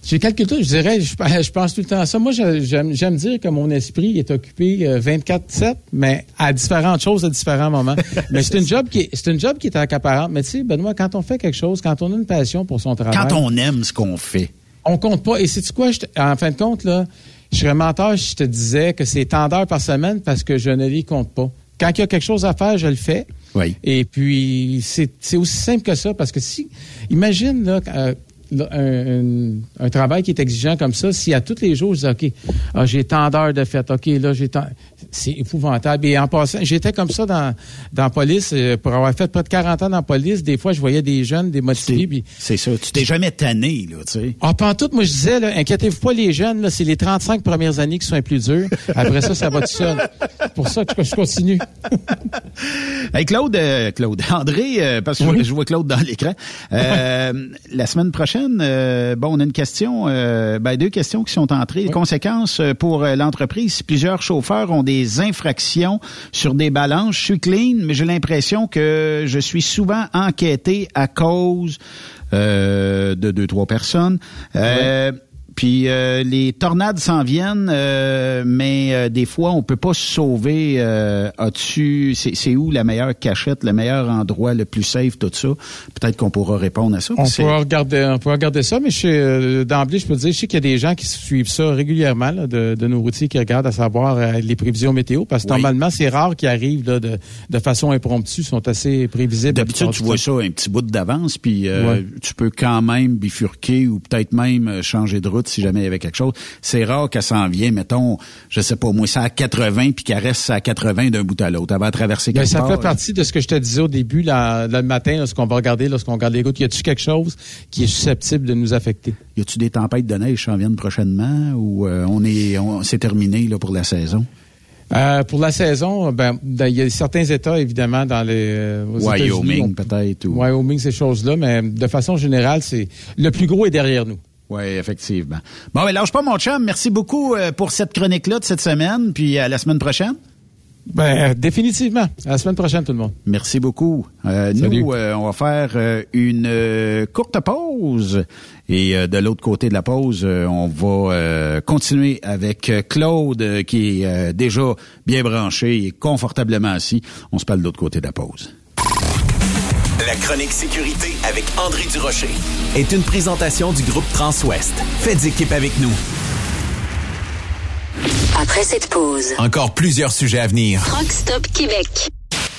Je calcule tout, je dirais, je, pense tout le temps à ça. Moi, j'aime dire que mon esprit est occupé 24-7, euh, mais à différentes choses à différents moments. mais c'est une job qui c'est une job qui est accaparante. Mais tu sais, Benoît, quand on fait quelque chose, quand on a une passion pour son travail. Quand on aime ce qu'on fait. On compte pas. Et c'est quoi, en fin de compte, là, je serais menteur si je te disais que c'est tant d'heures par semaine parce que je ne les compte pas. Quand il y a quelque chose à faire, je le fais. Oui. Et puis, c'est aussi simple que ça, parce que si, imagine, là, euh, un, travail qui est exigeant comme ça, si à tous les jours, je dis, OK, ah, j'ai tant d'heures de fête, OK, là, j'ai tant... C'est épouvantable. Et en passant, j'étais comme ça dans, dans la police, euh, pour avoir fait près de 40 ans dans la police, des fois, je voyais des jeunes, des motivés. C'est ça. Tu t'es jamais tanné, là, tu sais. Ah, pas tout, moi, je disais, inquiétez-vous pas, les jeunes, là, c'est les 35 premières années qui sont les plus dures. Après ça, ça va tout seul. pour ça que je continue. hey, Claude, euh, Claude, André, euh, parce que je vois Claude dans l'écran. la semaine prochaine, euh, bon, on a une question, euh, ben, deux questions qui sont entrées. Les conséquences euh, pour l'entreprise, si plusieurs chauffeurs ont des infractions sur des balances, je suis clean, mais j'ai l'impression que je suis souvent enquêté à cause de deux, trois personnes. Puis euh, les tornades s'en viennent, euh, mais euh, des fois on peut pas se sauver. As-tu, c'est où la meilleure cachette, le meilleur endroit, le plus safe, tout ça? Peut-être qu'on pourra répondre à ça. On pourra regarder, on pourra regarder ça, mais d'emblée, je peux te dire, je sais qu'il y a des gens qui suivent ça régulièrement de, nos routiers qui regardent à savoir les prévisions météo, parce que normalement c'est rare qu'ils arrivent de, de façon impromptue, sont assez prévisibles. D'habitude, tu vois ça un petit bout d'avance, puis tu peux quand même bifurquer ou peut-être même changer de route si jamais il y avait quelque chose. C'est rare qu'elle s'en vient, mettons, je sais pas, moi, ça à 80 puis qu'elle reste à 80 d'un bout à l'autre. Elle va traverser Ben, quelque ça part, fait partie de ce que je te disais au début, là, le matin, lorsqu'on va regarder, lorsqu'on regarde les routes. Y a-tu quelque chose qui est susceptible de nous affecter? Y a-tu des tempêtes de neige qui s'en viennent prochainement ou euh, on est, on, c'est terminé là pour la saison? Euh, pour la saison, ben, ben, il y a certains États, évidemment, dans les euh, aux Wyoming, peut-être. on- Wyoming, ces choses-là, mais de façon générale, c'est le plus gros est derrière nous. Oui, effectivement. Bon, ben lâche pas mon chum. Merci beaucoup euh, pour cette chronique-là de cette semaine, puis à la semaine prochaine. Ben, définitivement. À la semaine prochaine, tout le monde. Merci beaucoup. Euh, nous, euh, on va faire euh, une euh, courte pause. Et euh, de l'autre côté de la pause, euh, on va euh, continuer avec euh, Claude, euh, qui est euh, déjà bien branché et confortablement assis. On se parle de l'autre côté de la pause. La chronique sécurité avec André Durocher. est une présentation du groupe Transouest. Faites équipe avec nous. Après cette pause, Encore plusieurs sujets à venir. Truck Stop Québec.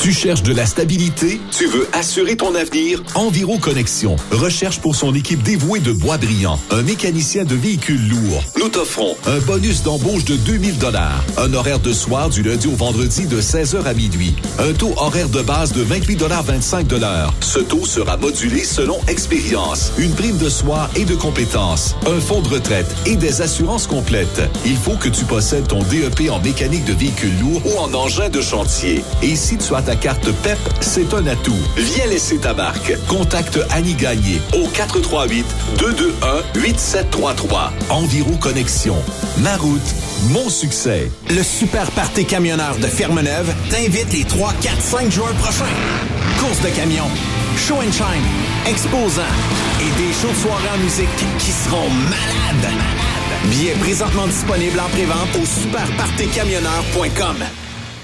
Tu cherches de la stabilité? Tu veux assurer ton avenir? Enviro Connexion recherche pour son équipe dévouée de bois brillant un mécanicien de véhicules lourds. Nous t'offrons un bonus d'embauche de 2000 dollars, un horaire de soir du lundi au vendredi de 16h à minuit, un taux horaire de base de 28 dollars 25 dollars. Ce taux sera modulé selon expérience, une prime de soir et de compétences, un fonds de retraite et des assurances complètes. Il faut que tu possèdes ton DEP en mécanique de véhicules lourds ou en engin de chantier. Et si tu as ta carte PEP, c'est un atout. Viens laisser ta marque. Contacte Annie Gagné au 438 221 8733. Enviro Connexion. Ma route, mon succès. Le Super Party Camionneur de Fermeneuve t'invite les 3, 4, 5 juin prochains. Course de camions, show and shine, exposants et des shows de soirée en musique qui seront malades. Billets présentement disponibles en prévente au superpartycamionneur.com.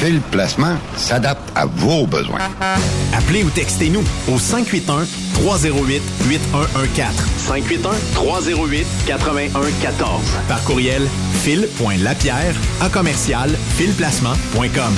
Quel placement s'adapte à vos besoins? Appelez ou textez-nous au 581 308 8114. 581 308 8114. Par courriel fil.lapierre à commercial filplacement.com.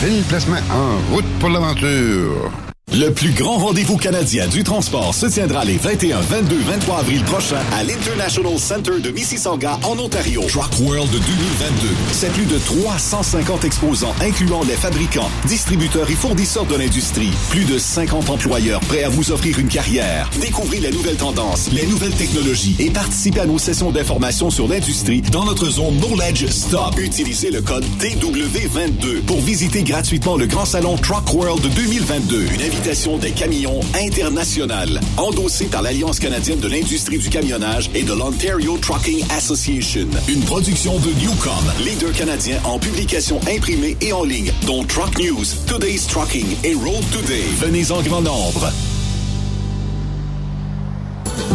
Fil placement en route pour l'aventure. Le plus grand rendez-vous canadien du transport se tiendra les 21, 22, 23 avril prochains à l'International Center de Mississauga en Ontario. Truck World 2022. C'est plus de 350 exposants incluant les fabricants, distributeurs et fournisseurs de l'industrie. Plus de 50 employeurs prêts à vous offrir une carrière. Découvrez les nouvelles tendances, les nouvelles technologies et participez à nos sessions d'information sur l'industrie dans notre zone Knowledge Stop. Utilisez le code TW22 pour visiter gratuitement le grand salon Truck World 2022. Une des camions internationales. Endossé par l'Alliance canadienne de l'industrie du camionnage et de l'Ontario Trucking Association. Une production de Newcom, leader canadien en publication imprimée et en ligne, dont Truck News, Today's Trucking et Road Today. Venez en grand nombre.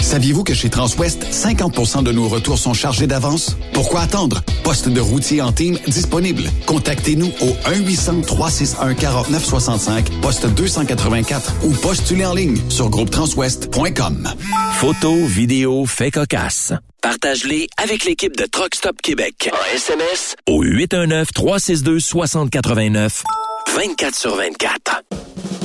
Saviez-vous que chez Transwest, 50% de nos retours sont chargés d'avance? Pourquoi attendre? Poste de routier en team disponible. Contactez-nous au 1-800-361-4965, poste 284 ou postulez en ligne sur groupetranswest.com. Photos, vidéos, faits cocasse. Partage-les avec l'équipe de Truck Stop Québec. En SMS au 819-362-6089. 24 sur 24.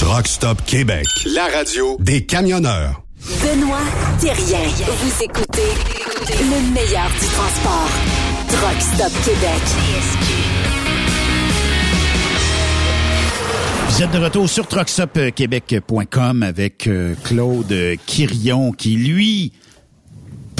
Truck Stop Québec. La radio des camionneurs. Benoît Thérien. Vous écoutez le meilleur du transport. Truck Stop Québec. Vous êtes de retour sur truckstopquebec.com avec euh, Claude Quirion qui, lui,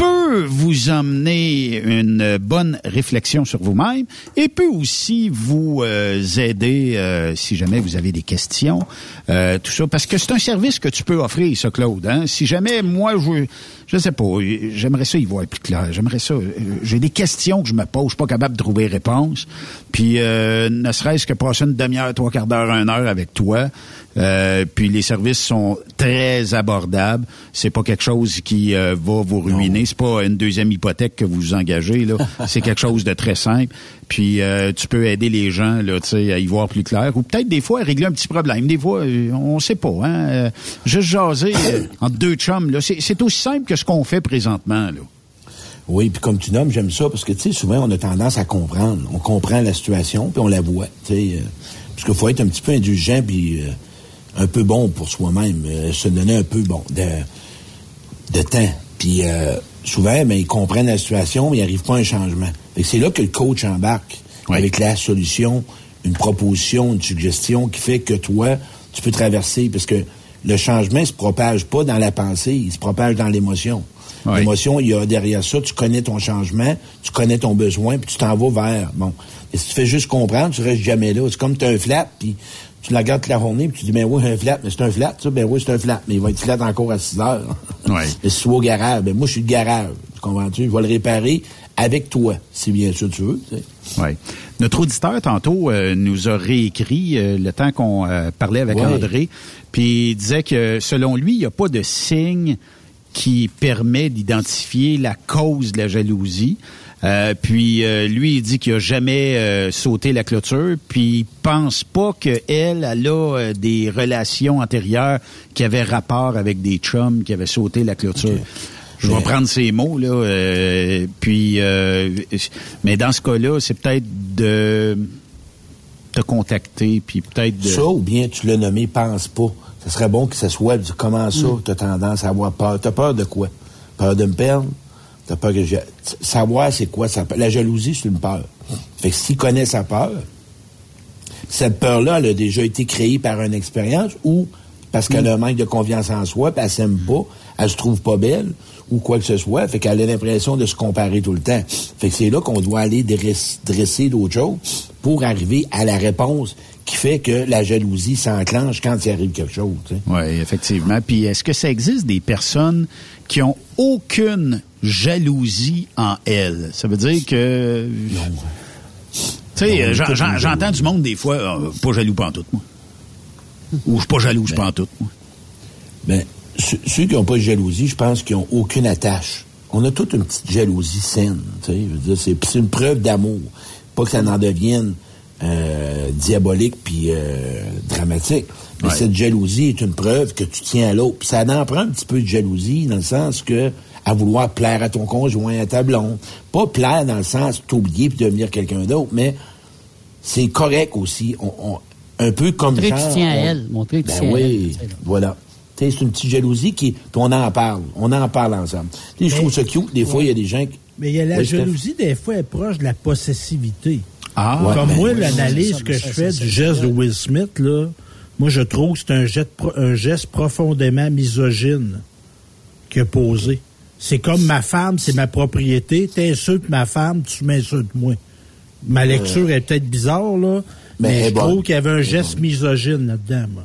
peut vous emmener une bonne réflexion sur vous-même et peut aussi vous euh, aider euh, si jamais vous avez des questions, euh, tout ça. Parce que c'est un service que tu peux offrir, ça, Claude. Hein? Si jamais moi, je je sais pas, j'aimerais ça y voir plus clair. J'aimerais ça. J'ai des questions que je me pose, je suis pas capable de trouver réponse. Puis ne serait-ce que passer une demi-heure, trois quarts d'heure, une heure avec toi. Euh, puis les services sont très abordables. C'est pas quelque chose qui euh, va vous ruiner. C'est pas une deuxième hypothèque que vous engagez là. C'est quelque chose de très simple. Puis euh, tu peux aider les gens là, à y voir plus clair, ou peut-être des fois à régler un petit problème. Des fois, on sait pas. Hein. juste jaser entre deux chums là, c'est aussi simple que ce qu'on fait présentement là. Oui, puis comme tu nommes, j'aime ça parce que tu sais, souvent on a tendance à comprendre. On comprend la situation puis on la voit. Tu sais, parce qu'il faut être un petit peu indulgent puis un peu bon pour soi-même, euh, se donner un peu bon de, de temps. Puis euh, souvent, ben, ils comprennent la situation, mais ils n'arrivent pas à un changement. C'est là que le coach embarque avec la solution, une proposition, une suggestion qui fait que toi, tu peux traverser parce que le changement se propage pas dans la pensée, il se propage dans l'émotion. L'émotion, il y a derrière ça, tu connais ton changement, tu connais ton besoin, puis tu t'en vas vers. Bon. Et si tu fais juste comprendre, tu restes jamais là. C'est comme tu as un flat, puis tu la gardes toute la journée, puis tu dis, ben oui, un flat, mais c'est un flat, ça, ben oui, c'est un flat, mais il va être flat encore à 6 heures. Ouais. mais si tu vas au garage, ben moi, je suis le garage. Tu comprends-tu? Je vais le réparer avec toi, si bien sûr tu veux. tu sais. Oui. Notre auditeur, tantôt, euh, nous a réécrit euh, le temps qu'on euh, parlait avec. André, puis il disait que, selon lui, il n'y a pas de signe qui permet d'identifier la cause de la jalousie. Euh, puis euh, lui, il dit qu'il a jamais euh, sauté la clôture, puis il pense pas qu'elle, elle a euh, des relations antérieures qui avaient rapport avec des chums qui avaient sauté la clôture. Je vais Mais- prendre ces mots là, euh, puis euh, mais dans ce cas-là, c'est peut-être de te contacter, puis peut-être de Ça, ou bien tu l'as nommé pense pas. Ce serait bon que ce soit du comment ça, Mm. tu as tendance à avoir peur. Tu as peur de quoi? Peur de me perdre? Tu peur que je... Savoir c'est quoi ça La jalousie, c'est une peur. Fait que s'il connaît sa peur, cette peur-là, elle a déjà été créée par une expérience ou parce qu'elle a un manque de confiance en soi, puis elle s'aime pas, elle se trouve pas belle, ou quoi que ce soit, fait qu'elle a l'impression de se comparer tout le temps. Fait que c'est là qu'on doit aller dress- dresser d'autres choses pour arriver à la réponse qui fait que la jalousie s'enclenche quand il arrive quelque chose. Oui, effectivement. Puis est-ce que ça existe des personnes qui ont aucune jalousie en elles? Ça veut dire que. Tu sais, j'entends du monde des fois, euh, pas jaloux pantoute, moi. Ou je suis pas jaloux, je pantoute, moi. Ben, ceux, ceux qui n'ont pas de jalousie, je pense qu'ils n'ont aucune attache. On a toute une petite jalousie saine. tu sais. C'est une preuve d'amour. Pas que ça n'en devienne euh, diabolique puis euh, dramatique. Mais Ouais. cette jalousie est une preuve que tu tiens à l'autre. Puis ça en prend un petit peu de jalousie dans le sens que à vouloir plaire à ton conjoint, à ta blonde. Pas plaire dans le sens t'oublier puis devenir quelqu'un d'autre, mais c'est correct aussi. On, on- un peu comme Montrer que genre, tu tiens à elle. Montrer que tu ben tiens à oui, elle, tu sais, là. voilà. Tu sais, c'est une petite jalousie qui, puis on en parle. On en parle ensemble. Tu sais, je trouve ça cute. Des fois, il y a des gens qui. Mais il y a la Oui, jalousie, des fois, est proche de la possessivité. Ah, Ouais, Comme ben, moi, oui, l'analyse que je fais du geste de Will Smith, là, moi, je trouve que c'est un, un geste profondément misogyne qu'il a posé. C'est comme ma femme, c'est ma propriété. T'insultes ma femme, tu m'insultes moi. Ma lecture est peut-être bizarre, là, Mais mais, je trouve qu'il y avait un geste misogyne là-dedans, moi.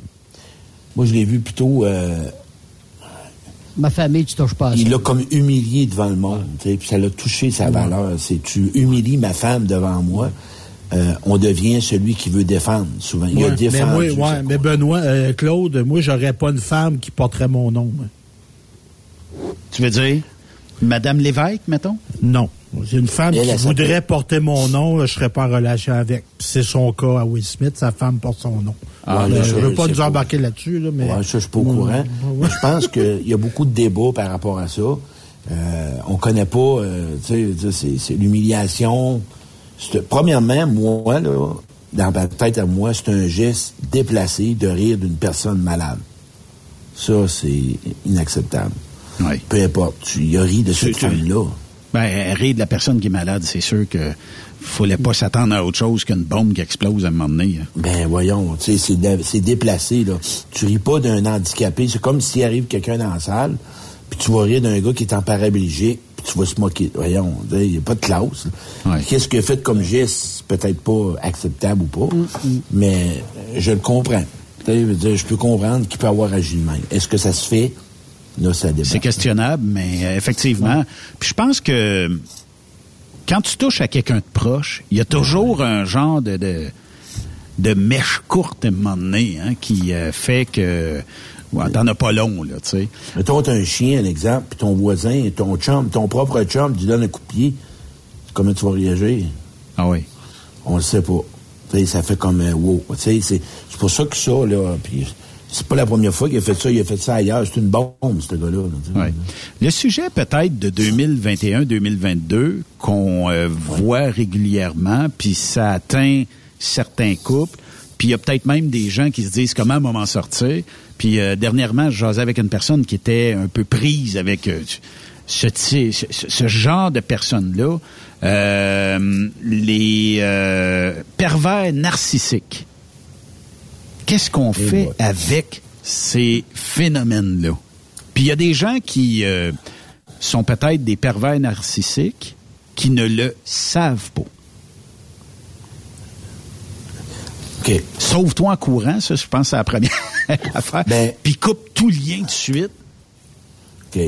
Moi, je l'ai vu plutôt. euh, Ma famille, tu touches pas à ça. il l'a comme humilié devant le monde. tu sais, Puis ça l'a touché sa valeur. C'est tu humilies ma femme devant moi. Euh, on devient celui qui veut défendre, souvent. Il a Ouais, mais, moi, ouais, mais Benoît, euh, Claude, moi, j'aurais pas une femme qui porterait mon nom. Tu veux dire Madame Lévesque, mettons? Non. C'est une femme Elle, qui elle voudrait porter mon nom, je serais pas en relation avec. C'est son cas à Will Smith, sa femme porte son nom. Ah, là, je je- veux pas nous embarquer là-dessus, là, mais. Ouais, ça, je suis pas au courant. ouais. Je pense qu'il y a beaucoup de débats par rapport à ça. Euh, on connaît pas, euh, tu sais, c'est l'humiliation. Premièrement, moi, là, dans ma tête à moi, c'est un geste déplacé de rire d'une personne malade. Ça, c'est inacceptable. Oui. Peu importe. Tu y as ri de cette femme-là. Ben, rire de la personne qui est malade, c'est sûr que fallait pas s'attendre à autre chose qu'une bombe qui explose à un moment donné. hein. Ben voyons, tu sais, c'est dé- c'est déplacé, là. Tu ris pas d'un handicapé. C'est comme s'il arrive quelqu'un dans la salle, puis tu vas rire d'un gars qui est en paraplégique, tu vas se moquer. Voyons, il n'y a pas de classe. Ouais. Qu'est-ce qu'il a fait comme geste? Peut-être pas acceptable ou pas, mais je le comprends. Je veux dire, je peux comprendre qu'il peut avoir agi de même. Est-ce que ça se fait? Là, ça débat. C'est questionnable, mais euh, effectivement. Puis je pense que quand tu touches à quelqu'un de proche, il y a toujours un genre de, de, de mèche courte à un moment donné hein, qui euh, fait que ouais, t'en as pas long, là, tu sais. Mettons, t'as un chien, un exemple, puis ton voisin, ton chum, ton propre chum, tu lui donnes un coup de pied. Comment tu vas réagir? Ah oui. On le sait pas. Tu sais, ça fait comme un wow. Tu sais, c'est pour ça que ça, là, puis c'est pas la première fois qu'il a fait ça, il a fait ça ailleurs. C'est une bombe, ce gars-là. Ouais. Le sujet peut-être de 2021-2022 qu'on euh, voit régulièrement, puis ça atteint certains couples, Puis il y a peut-être même des gens qui se disent comment m'en sortir? Puis euh, dernièrement, je jasais avec une personne qui était un peu prise avec euh, ce, ce, ce, genre de personnes-là. Euh, les euh, pervers narcissiques. Qu'est-ce qu'on fait avec ces phénomènes-là? Puis il y a des gens qui euh, sont peut-être des pervers narcissiques qui ne le savent pas. OK. Sauve-toi en courant, ça, je pense, c'est la première affaire. Ben- Puis coupe tout lien de suite. OK.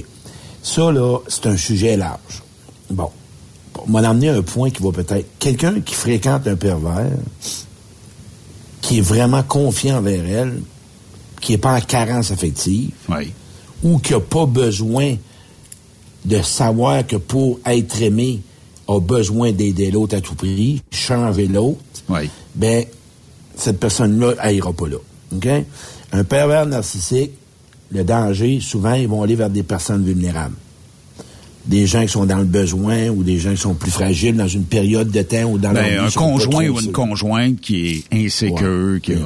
Ça, là, c'est un sujet large. Bon. On m'a amené un point qui va peut-être. Quelqu'un qui fréquente un pervers, qui est vraiment confiant envers elle, qui n'est pas en carence affective, ou qui n'a pas besoin de savoir que pour être aimé, a besoin d'aider l'autre à tout prix, changer l'autre, ben, cette personne-là, elle ira pas là. OK? Un pervers narcissique, le danger, souvent, ils vont aller vers des personnes vulnérables. Des gens qui sont dans le besoin ou des gens qui sont plus fragiles dans une période de temps ou dans leur Ben, vie, un conjoint ou une conjointe qui est insécure, qui a...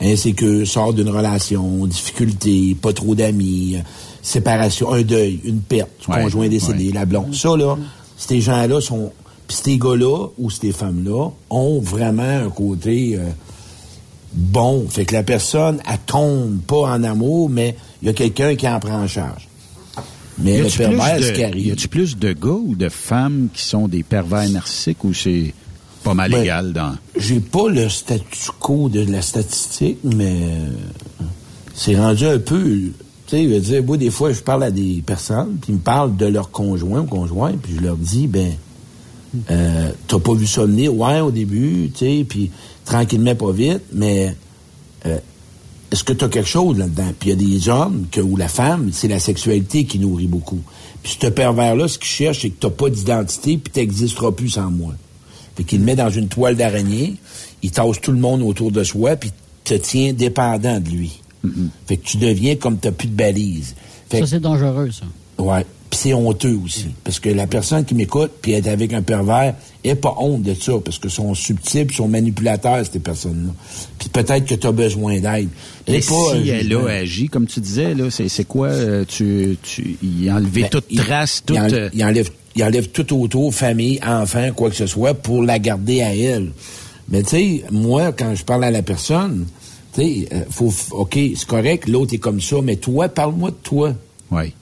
insécure, sort d'une relation, difficulté, pas trop d'amis, séparation, un deuil, une perte, Ouais, conjoint décédé, ouais. la blonde. Ça, là, ces gens-là sont... Puis ces gars-là ou ces femmes-là ont vraiment un côté euh, bon. Fait que la personne, elle tombe pas en amour, mais il y a quelqu'un qui en prend en charge. Mais Y le pervers, ce qui Y arrive... a-tu plus de gars ou de femmes qui sont des pervers narcissiques ou c'est pas mal Ben, égal dans... J'ai pas le statu quo de la statistique, mais euh, c'est rendu un peu. Tu sais, je veux dire, moi, des fois, je parle à des personnes, puis ils me parlent de leur conjoint ou conjoint, puis je leur dis, ben, euh, t'as pas vu ça venir, ouais, au début, tu sais, puis tranquillement, pas vite, mais euh, est-ce que t'as quelque chose là-dedans? Puis il y a des hommes que, ou la femme, c'est la sexualité qui nourrit beaucoup. Puis ce pervers-là, ce qu'il cherche, c'est que t'as pas d'identité, puis t'existeras plus sans moi. Fait qu'il le met dans une toile d'araignée, il tasse tout le monde autour de soi, puis te tient dépendant de lui. Fait que tu deviens comme t'as plus de balise. Fait Ça, c'est dangereux, ça. Ouais. Puis c'est honteux aussi. Parce que la personne qui m'écoute, puis est avec un pervers, est pas honte de ça, parce que sont subtils, sont manipulateurs, ces personnes-là. Puis peut-être que tu as besoin d'aide. Et si elle a agi, comme tu disais, là, c'est, c'est quoi? euh, tu, tu, il a enlevé Ben, toute il- trace, toute... euh, il enlève, il enlève tout autour, famille, enfant, quoi que ce soit, pour la garder à elle. Mais tu sais, moi, quand je parle à la personne, tu sais, euh, faut, OK, c'est correct, l'autre est comme ça, mais toi, parle-moi de toi. Oui.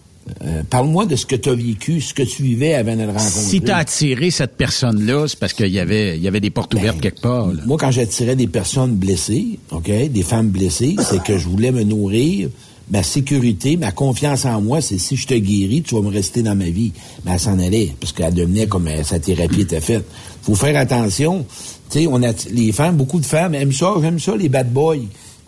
Euh, parle-moi de ce que tu as vécu, ce que tu vivais avant de le rencontrer. Si t'as attiré cette personne-là, c'est parce qu'il y avait, il y avait des portes ouvertes quelque part. là. Moi, quand j'attirais des personnes blessées, OK, des femmes blessées, c'est que je voulais me nourrir. Ma sécurité, ma confiance en moi, c'est si je te guéris, tu vas me rester dans ma vie. Mais elle s'en allait, parce qu'elle devenait comme euh, sa thérapie était faite. Faut faire attention. Tu sais, on a les femmes, beaucoup de femmes aiment ça, j'aime ça, les bad boys.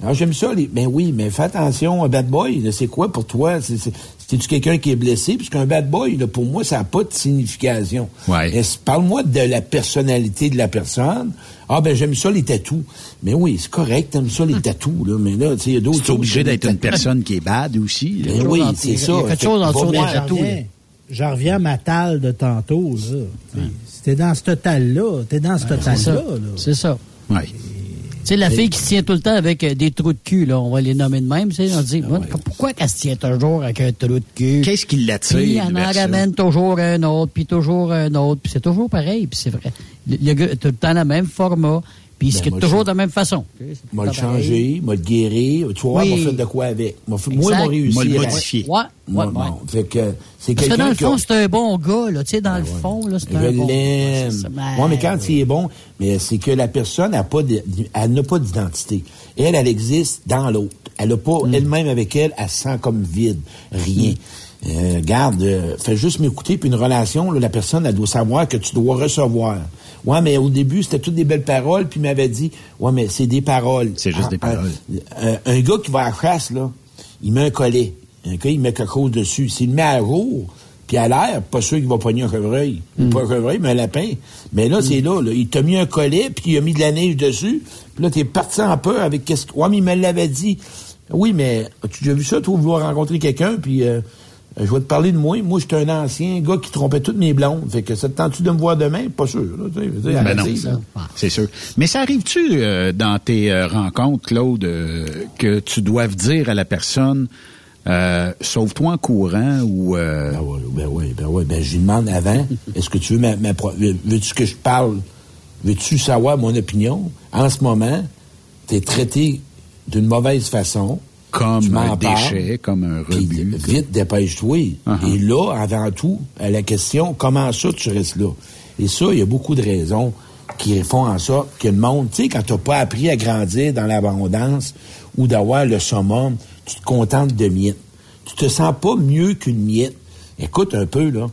Alors, j'aime ça, les. Ben oui, mais fais attention, un bad boy, là, c'est quoi pour toi? C'est, c'est, c'est-tu quelqu'un qui est blessé? Puisqu'un bad boy, là, pour moi, ça n'a pas de signification. Ouais. Parle-moi de la personnalité de la personne. Ah, ben, j'aime ça, les tatous. Mais oui, c'est correct, t'aimes ça, les tatous, là. Mais là, tu sais, il y a d'autres C'est obligé d'être une personne qui est bad aussi. là. Ben oui, c'est ça. Il y a quelque chose en dessous des tatous. J'en reviens- à ma talle de tantôt, là. Si t'es dans ce total-là, t'es dans ce C'est ça. là. Sais, la fille qui se tient tout le temps avec euh, des trous de cul, là, on va les nommer de même, tu sais, on dit, moi, pourquoi qu'elle se tient toujours avec un trou de cul? Qu'est-ce qui l'attire Puis elle en ramène toujours un autre, puis toujours un autre, puis c'est toujours pareil, puis c'est vrai. Le, le tout le temps le même format, puis il Ben, moi, toujours de la même façon. M'a le changer, m'a le guérir. Tu vas voir, Oui. m'a fait de quoi avec. Moi, m'a réussi. M'a le modifié. Ouais, Moi, ouais, ouais. Fait que c'est Parce que dans le a- fond, c'est un bon gars, là, tu sais, dans le fond, là, c'est un bon. Ben, Oui, mais quand il est bon, mais c'est que la personne n'a pas de- elle n'a pas d'identité. Elle, elle existe dans l'autre. Elle n'a Mm. pas elle-même avec elle, elle se sent comme vide, rien. Euh, regarde, euh, fais juste m'écouter, puis une relation, là, la personne, elle doit savoir que tu dois recevoir. Ouais, mais au début, c'était toutes des belles paroles, puis il m'avait dit, ouais, mais c'est des paroles. C'est juste des Ah, paroles. euh, un gars qui va à la chasse, là, il met un collet. Un gars, il met quelque chose dessus. S'il le met à jour, puis à l'air, pas sûr qu'il va pogner un chevreuil. Ou Pas un chevreuil, mais un lapin. Mais là, c'est là, là. Il t'a mis un collet, puis il a mis de la neige dessus. Puis là, t'es parti en peur avec qu'est-ce que... Ouais, mais il me l'avait dit. Oui, mais as-tu déjà vu ça, toi, vouloir rencontrer quelqu'un, puis... Euh, je vais te parler de moi. Moi, j'étais un ancien gars qui trompait toutes mes blondes. Fait que ça te tente-tu de me voir demain? Pas sûr. Là, tu sais, tu sais, Ben arrêtez, non, là. c'est sûr. Mais ça arrive-tu euh, dans tes euh, rencontres, Claude, euh, que tu doives dire à la personne euh, sauve-toi en courant ou euh, Ben oui, ben oui, ben oui. Ben, je lui demande avant, est-ce que tu veux ma, ma pro- veux- veux-tu que je parle? Veux-tu savoir mon opinion? En ce moment, tu es traité d'une mauvaise façon. Comme un déchet, comme un rebut? Vite, dépêche-toi. Uh-huh. Et là, avant tout, à la question, comment ça tu restes là? Et ça, il y a beaucoup de raisons qui font en sorte que le monde, tu sais, quand t'as pas appris à grandir dans l'abondance ou d'avoir le summum, tu te contentes de miettes. Tu te sens pas mieux qu'une miette. Écoute un peu, là.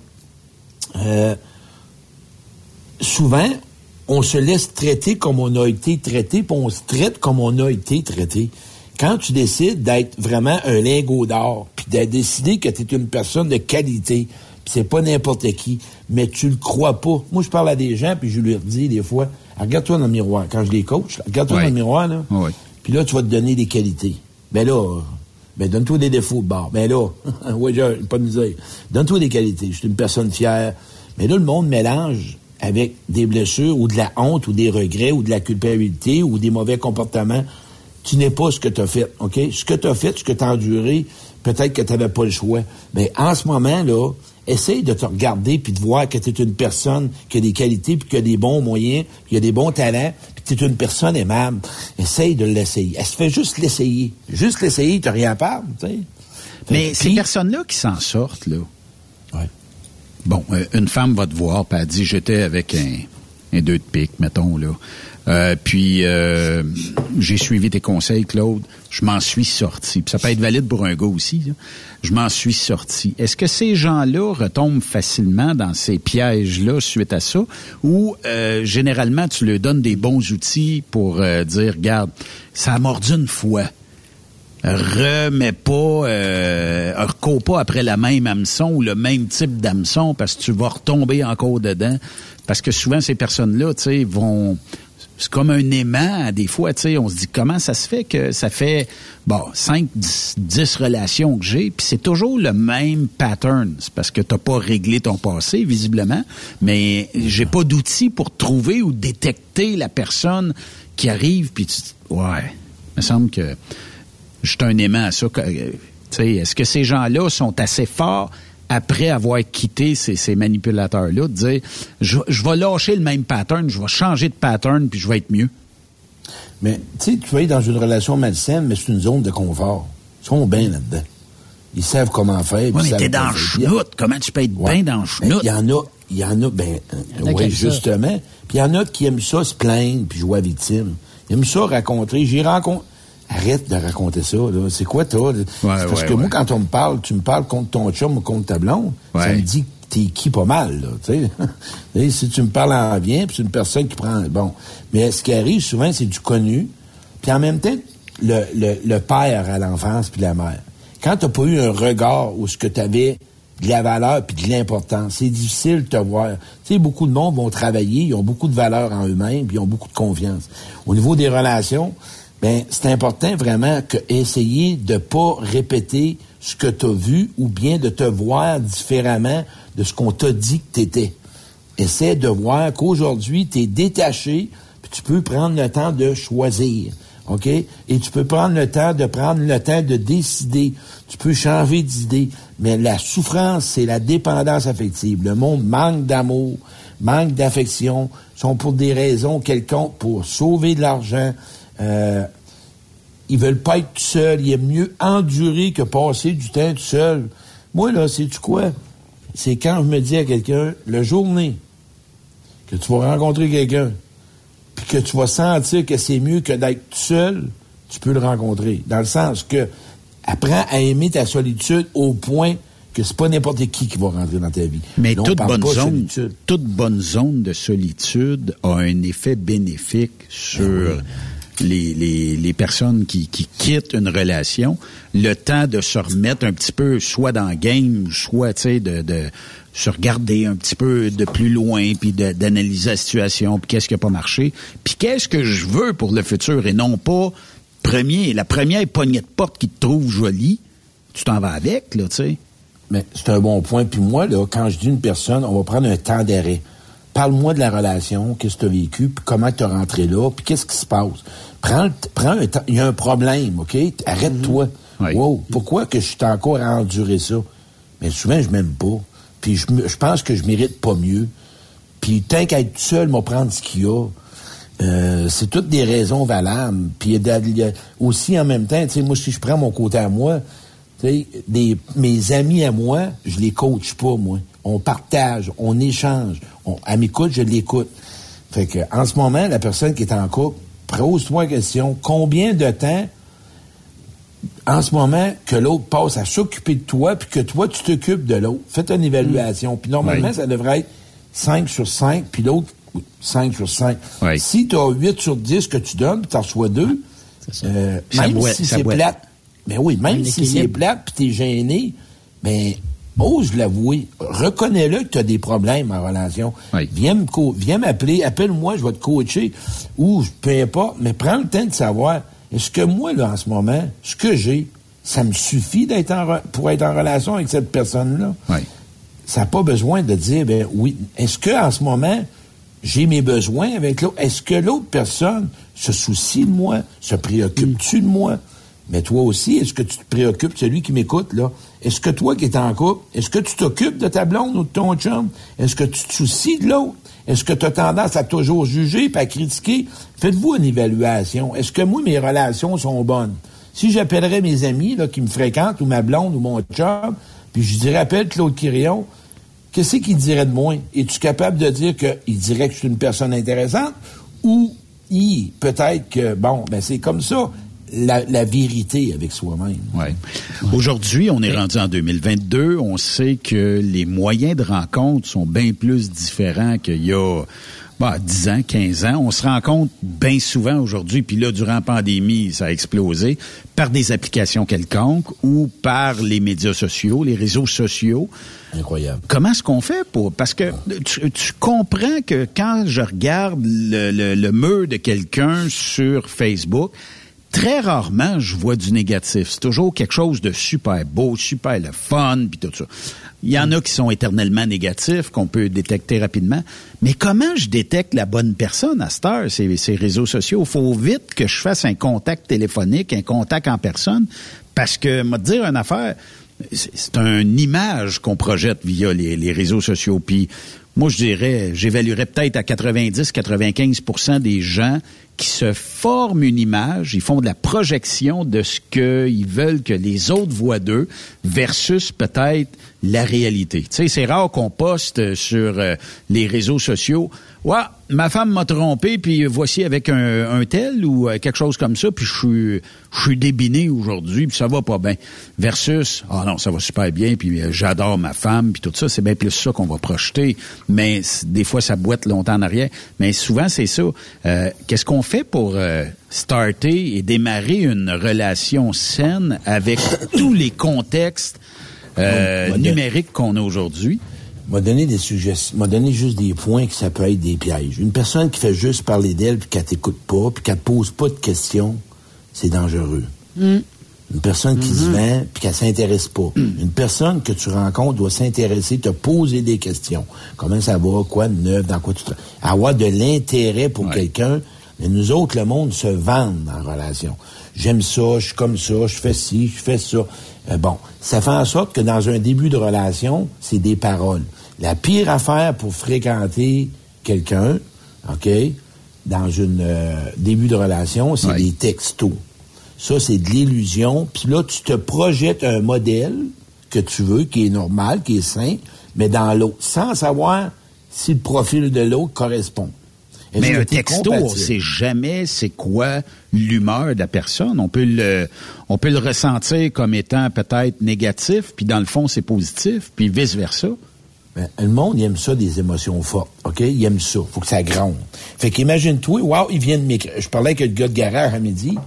Euh, souvent, on se laisse traiter comme on a été traité, puis on se traite comme on a été traité. Quand tu décides d'être vraiment un lingot d'or, puis de décider que tu es une personne de qualité, puis c'est pas n'importe qui, mais tu le crois pas. Moi, je parle à des gens, puis je leur dis des fois, regarde-toi dans le miroir. Quand je les coach, regarde-toi Ouais. dans le miroir, là. Oui. Puis là, tu vas te donner des qualités. Ben là, ben donne-toi des défauts de bord. Ben là, ouais, j'ai pas de misère. Donne-toi des qualités. Je suis une personne fière. Mais là, le monde mélange avec des blessures ou de la honte ou des regrets ou de la culpabilité ou des mauvais comportements. Tu n'es pas ce que tu as fait, OK? Ce que tu as fait, ce que tu as enduré, peut-être que tu n'avais pas le choix. Mais en ce moment, là, essaye de te regarder puis de voir que tu es une personne qui a des qualités puis qui a des bons moyens, puis qui a des bons talents, puis tu es une personne aimable. Essaye de l'essayer. Elle se fait juste l'essayer. Juste l'essayer, tu rien à perdre, tu sais. Mais ces personnes-là qui s'en sortent, là. Ouais. Bon, euh, une femme va te voir, puis elle dit j'étais avec un, un deux de pique, mettons, là. Euh, puis euh, j'ai suivi tes conseils, Claude. Je m'en suis sorti. Puis ça peut être valide pour un gars aussi. là. Je m'en suis sorti. Est-ce que ces gens-là retombent facilement dans ces pièges-là suite à ça, ou euh, généralement tu leur donnes des bons outils pour euh, dire, regarde, ça a mordu une fois remets pas, euh, recours pas après la même hameçon ou le même type d'hameçon parce que tu vas retomber encore dedans. Parce que souvent, ces personnes-là, tu sais, vont... C'est comme un aimant, des fois, tu sais, on se dit comment ça se fait que ça fait, bon, 5, 10, 10 relations que j'ai, puis c'est toujours le même pattern. C'est parce que t'as pas réglé ton passé, visiblement, mais j'ai pas d'outils pour trouver ou détecter la personne qui arrive, puis tu dis, ouais, il me semble que je suis un aimant à ça. euh, tu sais, Est-ce que ces gens-là sont assez forts après avoir quitté ces, ces manipulateurs-là, de dire je, je vais lâcher le même pattern, je vais changer de pattern, puis je vais être mieux? Mais, tu sais, tu vas être dans une relation malsaine, mais c'est une zone de confort. Ils sont bien là-dedans. Ils savent comment faire. ils mais t'es dans le chenoute. Comment tu peux être Ouais. bien dans le chenoute? Il y en a, il y en a, ben, en a qui oui, justement. Puis il y en a qui aiment ça se plaindre puis jouer à victime. Ils aiment ça raconter. J'ai rencontré. Arrête de raconter ça, là. C'est quoi, toi? C'est parce ouais, que moi, ouais. quand on me parle, tu me parles contre ton chum ou contre ta blonde, ça Ouais. me dit que t'es qui pas mal, là. Et si tu me parles en bien, puis c'est une personne qui prend... Bon. Mais ce qui arrive souvent, c'est du connu. Puis en même temps, le, le, le père à l'enfance puis la mère. Quand t'as pas eu un regard où ce que t'avais de la valeur puis de l'importance, c'est difficile de te voir. Tu sais, beaucoup de monde vont travailler, ils ont beaucoup de valeur en eux-mêmes, puis ils ont beaucoup de confiance. Au niveau des relations, ben c'est important vraiment que essayer de pas répéter ce que tu as vu ou bien de te voir différemment de ce qu'on t'a dit que t'étais. Essaie de voir qu'aujourd'hui, tu es détaché, puis tu peux prendre le temps de choisir. OK? Et tu peux prendre le temps de prendre le temps de décider. Tu peux changer d'idée. Mais la souffrance, c'est la dépendance affective. Le monde manque d'amour, manque d'affection, sont pour des raisons quelconques, pour sauver de l'argent. Euh, ils veulent pas être tout seuls. Il est mieux endurer que passer du temps tout seul. Moi, là, sais-tu quoi? C'est quand je me dis à quelqu'un, le journée que tu vas rencontrer quelqu'un, puis que tu vas sentir que c'est mieux que d'être tout seul, tu peux le rencontrer. Dans le sens que apprends à aimer ta solitude au point que c'est pas n'importe qui qui va rentrer dans ta vie. Mais toute bonne zone, solitude. toute bonne zone de solitude a un effet bénéfique sur les, personnes qui, qui quittent une relation. Le temps de se remettre un petit peu, soit dans le game, soit, de, de se regarder un petit peu de plus loin, puis d'analyser la situation, puis qu'est-ce qui n'a pas marché, puis qu'est-ce que je veux pour le futur, et non pas premier, la première poignée de porte qui te trouve jolie, tu t'en vas avec, là, tu sais. Mais c'est un bon point. Puis moi, là, quand je dis une personne, on va prendre un temps d'arrêt. Parle-moi de la relation, qu'est-ce que tu as vécu, puis comment tu es rentré là, puis qu'est-ce qui se passe? Prends, prends un temps. Il y a un problème, OK? Arrête-toi. Wow, pourquoi que je suis encore à endurer ça? Mais souvent, je m'aime pas. Puis je, je, pense que je mérite pas mieux. Puis tant qu'à être seul, m'a prendre ce qu'il y a. Euh, c'est toutes des raisons valables. Puis aussi en même temps, tu sais, moi, si je prends mon côté à moi, des, mes amis à moi, je les coach pas, moi. On partage, on échange. On, à m'écoute, je l'écoute. Fait que, en ce moment, la personne qui est en couple, pose-toi la question, combien de temps, en ce moment, que l'autre passe à s'occuper de toi, puis que toi, tu t'occupes de l'autre? Faites une évaluation. Puis normalement, ça devrait être 5 sur 5, puis l'autre, 5 sur 5. Si tu as 8 sur 10 que tu donnes, puis tu en reçois 2, euh, même si c'est plate, mais oui, même si c'est plate puis t'es gêné, ben ose l'avouer. Reconnais-le que tu as des problèmes en relation. Viens viens m'appeler, appelle-moi, je vais te coacher. Ou peu importe, mais prends le temps de savoir est-ce que moi, là, en ce moment, ce que j'ai, ça me suffit d'être en pour être en relation avec cette personne-là? Ça n'a pas besoin de dire ben oui. Est-ce que en ce moment, j'ai mes besoins avec l'autre? Est-ce que l'autre personne se soucie de moi? Se préoccupe-tu de moi? Mais toi aussi, est-ce que tu te préoccupes, celui qui m'écoute, là? Est-ce que toi qui es en couple, est-ce que tu t'occupes de ta blonde ou de ton chum? Est-ce que tu te soucies de l'autre? Est-ce que tu as tendance à toujours juger et à critiquer? Faites-vous une évaluation. Est-ce que moi, mes relations sont bonnes? Si j'appellerais mes amis là, qui me fréquentent, ou ma blonde, ou mon chum, puis je dirais, appelle Claude Quirion, qu'est-ce qu'il dirait de moi? Es-tu capable de dire qu'il dirait que je suis une personne intéressante? Ou il, peut-être que, bon, ben c'est comme ça la, vérité avec soi-même. Ouais. Aujourd'hui, on est rendu en 2022. On sait que les moyens de rencontre sont bien plus différents qu'il y a bah, 10 ans, 15 ans. On se rencontre bien souvent aujourd'hui, puis là, durant la pandémie, ça a explosé, par des applications quelconques ou par les médias sociaux, les réseaux sociaux. Incroyable. Comment est-ce qu'on fait pour... Parce que tu, comprends que quand je regarde le, le mur de quelqu'un sur Facebook, très rarement je vois du négatif. C'est toujours quelque chose de super beau, super le fun, puis tout ça. Il y en a qui sont éternellement négatifs, qu'on peut détecter rapidement. Mais comment je détecte la bonne personne à cette heure, ces, réseaux sociaux? Faut vite que je fasse un contact téléphonique, un contact en personne, parce que, moi, dire une affaire, c'est une image qu'on projette via les, les réseaux sociaux. Puis moi, je dirais, j'évaluerais peut-être à 90-95% des gens qui se forment une image, ils font de la projection de ce qu'ils veulent que les autres voient d'eux versus peut-être la réalité. Tu sais, c'est rare qu'on poste sur euh, les réseaux sociaux Ouais, ma femme m'a trompé, puis voici avec un, tel ou euh, quelque chose comme ça, puis je suis, je suis débiné aujourd'hui, puis ça va pas bien. Versus, ah non, ça va super bien, puis euh, j'adore ma femme, puis tout ça, c'est bien plus ça qu'on va projeter. Mais des fois, ça boite longtemps en arrière. Mais souvent, c'est ça. Euh, qu'est-ce qu'on fait pour starter et démarrer une relation saine avec tous les contextes numériques qu'on a aujourd'hui? M'a donné des suggestions, m'a donné juste des points que ça peut être des pièges. Une personne qui fait juste parler d'elle puis qu'elle t'écoute pas puis qu'elle te pose pas de questions, c'est dangereux. Mm. Une personne qui se mm-hmm. vend puis qu'elle s'intéresse pas. Une personne que tu rencontres doit s'intéresser, te poser des questions. Comment ça va, quoi de neuf, dans quoi tu travailles. Avoir de l'intérêt pour quelqu'un. Mais nous autres, le monde se vend en relation. J'aime ça, je suis comme ça, je fais ci, je fais ça. Euh, bon, ça fait en sorte que dans un début de relation, c'est des paroles. La pire affaire pour fréquenter quelqu'un, OK, dans un euh, début de relation, c'est des textos. Ça, c'est de l'illusion. Puis là, tu te projettes un modèle que tu veux, qui est normal, qui est sain, mais dans l'autre, sans savoir si le profil de l'autre correspond. Mais un texto, on sait jamais c'est quoi l'humeur de la personne. On peut le, on peut le ressentir comme étant peut-être négatif, puis dans le fond c'est positif, puis vice versa. Ben, le monde, il aime ça, des émotions fortes, OK? Il aime ça. Faut que ça gronde. Fait qu'imagine-toi, wow, il vient de m'écrire. Je parlais avec le gars de garage à midi.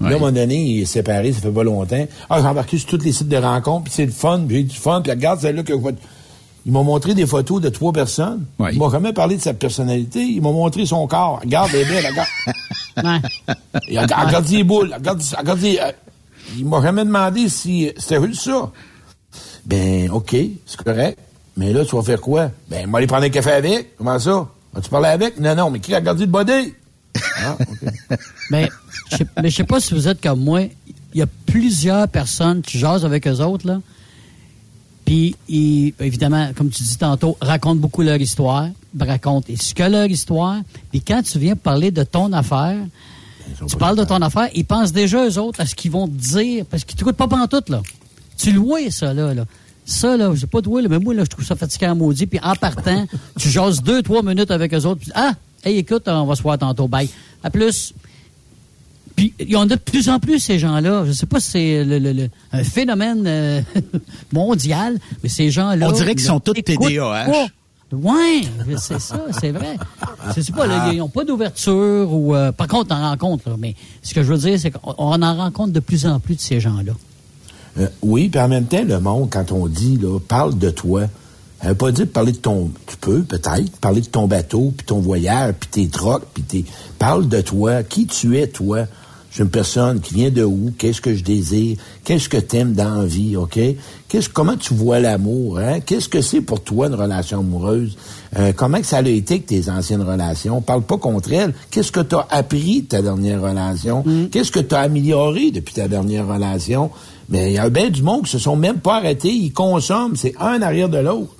Là, à un moment donné, il est séparé, ça fait pas longtemps. Ah, j'ai embarqué sur tous les sites de rencontres, puis c'est le fun, puis j'ai du fun, puis regarde, celle-là que ils m'ont montré des photos de trois personnes. Ils m'ont jamais parlé de sa personnalité. Ils m'ont montré son corps. Regarde, bébé, regarde. ouais. regarde les boules. Regarde, regarde, euh, ils m'ont jamais demandé si c'était juste ça. Ben, OK, c'est correct. Mais là, tu vas faire quoi? Ben, moi, aller prendre un café avec. Comment ça? Vas-tu parler avec? Non, non, mais qui a gardé le body? Ah, OK. Mais je sais- mais je sais pas si vous êtes comme moi. Il y a plusieurs personnes qui jasent avec eux autres, là. Puis, ils, évidemment, comme tu dis tantôt, racontent beaucoup leur histoire, racontent ce que leur histoire. Puis quand tu viens parler de ton affaire, tu parles de ton affaire, ils pensent déjà, eux autres, à ce qu'ils vont te dire, parce qu'ils t'écoutent pas pantoute, là. Tu le vois, ça, là, là. Ça, là, j'ai pas de là, mais moi, là, je trouve ça fatigant à maudit. Puis en partant, tu jases deux, trois minutes avec eux autres. Puis, ah, hey, écoute, on va se voir tantôt. Bye. À plus. Puis il y en a de plus en plus, ces gens-là. Je sais pas si c'est le, le- le- un phénomène euh, mondial, mais ces gens-là... On dirait qu'ils ils sont tous TDAH. pas. Ouais, c'est ça, c'est vrai. Je sais pas, là, ils n'ont pas d'ouverture ou... euh, par contre, on en rencontre, là, mais ce que je veux dire, c'est qu'on on en rencontre de plus en plus de ces gens-là. Euh, oui, puis en même temps, le monde, quand on dit, là, parle de toi, ça veut pas dire parler de ton... Tu peux, peut-être, parler de ton bateau, puis ton voyage, puis tes trocs, puis tes... Parle de toi, qui tu es, toi. Je suis une personne qui vient de où, qu'est-ce que je désire, qu'est-ce que t'aimes dans la vie, OK? Qu'est-ce, comment tu vois l'amour, hein? Qu'est-ce que c'est pour toi une relation amoureuse? Euh, comment que ça a été avec tes anciennes relations? Parle pas contre elles. Qu'est-ce que tu as appris de ta dernière relation? Qu'est-ce que tu as amélioré depuis ta dernière relation? Mais il y a bien du monde qui se sont même pas arrêtés. Ils consomment. C'est un arrière de l'autre.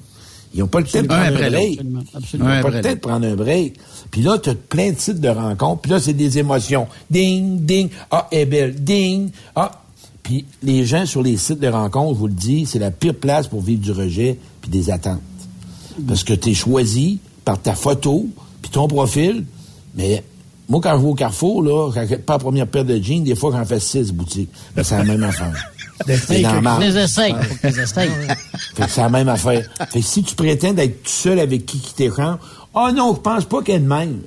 Ils n'ont pas le temps de prendre un break. Ils Absolument. n'ont Un pas le temps de prendre un break. Puis là, tu as plein de sites de rencontres. Puis là, c'est des émotions. Ding, ding. Ah, elle est belle. Ding. Ah. Puis les gens sur les sites de rencontres, je vous le dis, c'est la pire place pour vivre du rejet puis des attentes. Parce que tu es choisi par ta photo puis ton profil. Mais moi, quand je vais au Carrefour, là, quand pas la première paire de jeans, des fois, j'en fais six boutiques. Là, c'est la même affaire. C'est dans. Les essais, les. Fait que c'est la même affaire. Fait que si tu prétends d'être tout seul avec qui qui t'échange, ah non, je pense pas qu'elle est de même.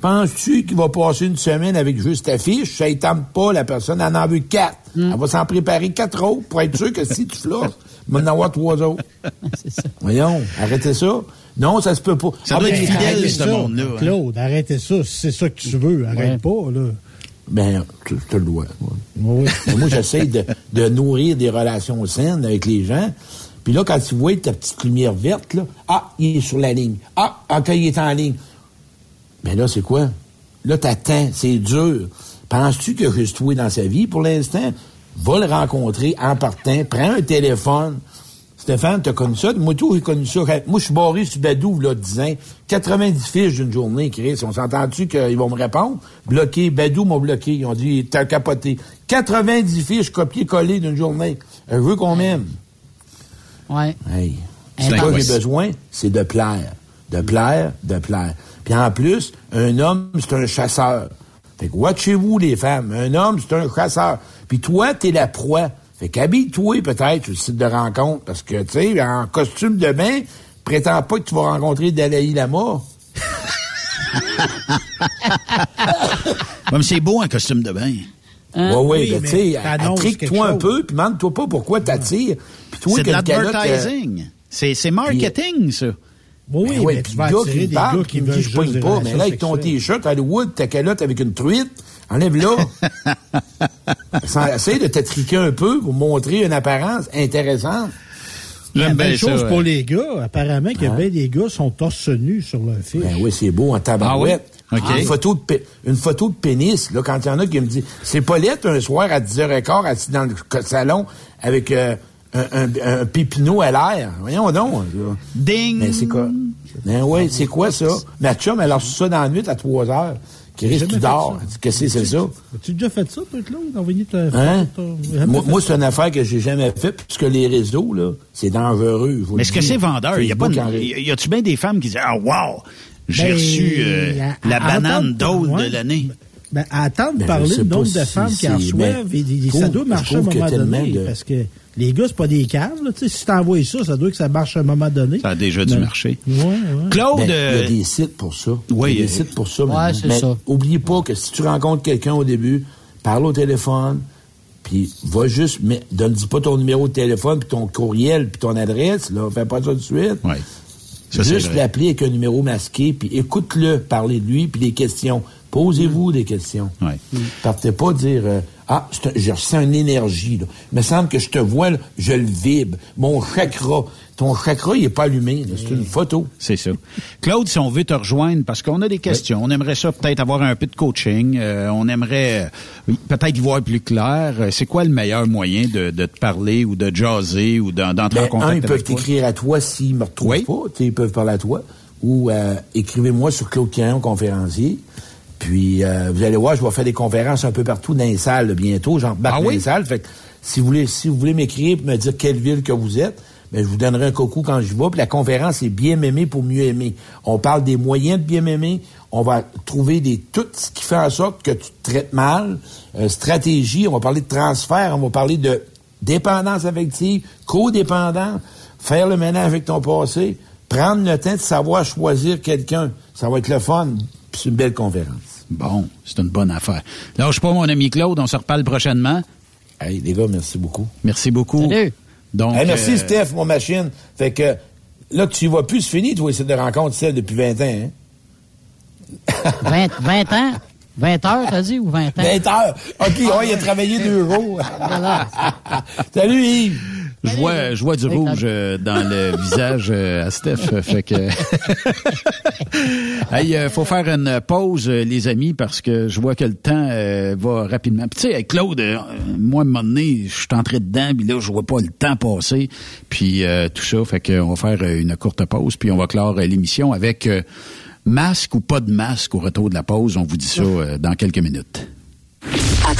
Penses-tu qu'il va passer une semaine avec juste ta fiche? Ça ne tente pas, la personne, elle en veut quatre. Elle va s'en préparer quatre autres pour être sûr que si tu flosses, il va en avoir trois autres. Voyons, arrêtez ça. Non, ça se peut pas. Ça Ah, doit ben, être fidèle, ce monde-là. Claude, arrêtez ça. Si c'est ça que tu veux, arrête pas, là. Ben, tu tu le dois. moi, j'essaie de, de nourrir des relations saines avec les gens. Puis là, quand tu vois ta petite lumière verte, là, ah, il est sur la ligne. Ah, OK, il est en ligne. Mais là, c'est quoi? Là, t'attends, c'est dur. Penses-tu que juste toi dans sa vie pour l'instant? Va le rencontrer en partant, prends un téléphone. Stéphane, t'as connu ça? Moi, tout, j'ai connu ça. Moi, je suis barré sur Badou, là, 10 ans. 90 fiches d'une journée, Chris. On s'entend-tu qu'ils vont me répondre? Bloqué. Badou m'a bloqué. Ils ont dit, t'as capoté. 90 fiches copiées-collées d'une journée. Je veux qu'on m'aime. Ouais. Hey. C'est quoi j'ai besoin? C'est de plaire. De plaire, de plaire. Puis en plus, un homme, c'est un chasseur. Fait que watchez-vous, les femmes. Un homme, c'est un chasseur. Puis toi, t'es la proie. Fait qu'habille-toi peut-être sur le site de rencontre. Parce que, tu sais, en costume de bain, prétends pas que tu vas rencontrer Dalai Lama. Mais c'est beau un costume de bain. Hein? Ouais, ouais, Oui, ben, mais tu sais, attrique-toi un peu, puis demande-toi pas pourquoi t'attires. C'est de l'advertising. C'est c'est marketing, ça. Oui, Ben ouais, mais tu vas le gars qui des parle, gars qui me dit veulent je pogne pas, mais là, avec ton t-shirt Hollywood, ta calotte avec une truite, enlève-la. Essaye de t'attriquer un peu pour montrer une apparence intéressante. La ça, chose ouais. pour les gars, apparemment que Hein? bien des gars sont torse nus sur leur fiche. Ben oui, c'est beau en tabarouette. Ah. Une, photo de une photo de pénis, là, quand il y en a qui me disent, c'est Paulette un soir à 10h15 assis dans le salon avec euh, un, un, à l'air. Voyons donc. là. Ding! Mais c'est quoi? Ben oui, c'est quoi ça? Ma chum, elle a reçu ça dans la nuit à 3 h Qui risque jamais tu dors. Qu'est-ce que c'est ça? As-tu déjà fait ça, toi, Claude? Envoyer ta Hein? Moi, c'est une affaire que j'ai jamais faite, puisque les réseaux, là, c'est dangereux. Mais est-ce que c'est vendeur? Il y a pas y a-tu bien des femmes qui disent Ah, wow! J'ai Ben, reçu euh, à- la à banane ouais. de l'année. Ben, à attendre Ben, parler du nombre de femmes qui en reçoivent, et, je ça doit marcher à un trouve qu'il y a moment donné, tellement de- parce que les gars, c'est pas des caves, là, tu sais, si t'envoies ça, ça doit que ça marche à un moment donné. Ça a déjà dû marcher. Ouais, ouais. Claude, Ben, il y euh, a des sites pour ça. Oui, il y a des euh, sites pour ça. ouais, c'est Mais ça. Oubliez pas que si tu rencontres quelqu'un au début, parle au téléphone, puis va juste, mais donne-dis pas ton numéro de téléphone, puis ton courriel, puis ton adresse, là, fais pas ça tout de suite. ouais. Ça, c'est juste l'appeler avec un numéro masqué, puis écoute-le parler de lui, puis des questions. Posez-vous des questions. Ouais. Partez pas dire euh, Ah, c'est un- je ressens une énergie. Là. Il me semble que je te vois, là, je le vibre. Mon chakra, ton chakra, il est pas allumé. C'est une photo. C'est ça. Claude, si on veut te rejoindre, parce qu'on a des questions, on aimerait ça peut-être avoir un peu de coaching, euh, on aimerait euh, oui, peut-être y voir plus clair. Euh, C'est quoi le meilleur moyen de, de te parler ou de jaser ou d'en- d'entrer en Ben, contact un, ils peuvent t'écrire à toi s'ils me retrouvent pas. Tu sais, Ils peuvent parler à toi. Ou euh, écrivez-moi sur Claude Caron, conférencier. Puis euh, vous allez voir, je vais faire des conférences un peu partout dans les salles bientôt. J'en Ah dans les salles. Fait que si vous voulez, si vous voulez m'écrire et me dire quelle ville que vous êtes, ben, je vous donnerai un coucou quand je vais. Puis la conférence est bien m'aimer pour mieux aimer. On parle des moyens de bien m'aimer. On va trouver des tout ce qui fait en sorte que tu te traites mal. Euh, stratégie, on va parler de transfert, on va parler de dépendance affective, codépendance, faire le ménage avec ton passé, prendre le temps de savoir choisir quelqu'un. Ça va être le fun. Puis c'est une belle conférence. Bon, c'est une bonne affaire. Lâche pas, mon ami Claude, on se reparle prochainement. Hey, les gars, merci beaucoup. Merci beaucoup. Salut. Donc, Hey, merci, euh, Steph, mon machine. Fait que là, tu y vas plus, c'est fini, toi, cette rencontre, celle depuis 20 ans. Hein? 20, 20 ans? 20 heures, t'as dit, ou 20 ans? 20 heures. OK, ouais, il a travaillé deux jours. Salut, Yves. Je vois, je vois du rouge euh, dans le visage euh, à Steph. euh, fait que. hey, euh, faut faire une pause, euh, les amis, parce que je vois que le temps euh, va rapidement. Puis, tu sais, avec Claude, euh, moi, à un moment donné, je suis entré dedans, puis là, je vois pas le temps passer. Puis euh, tout ça, fait qu'on va faire une courte pause, puis on va clore l'émission avec euh, masque ou pas de masque au retour de la pause. On vous dit ça euh, dans quelques minutes.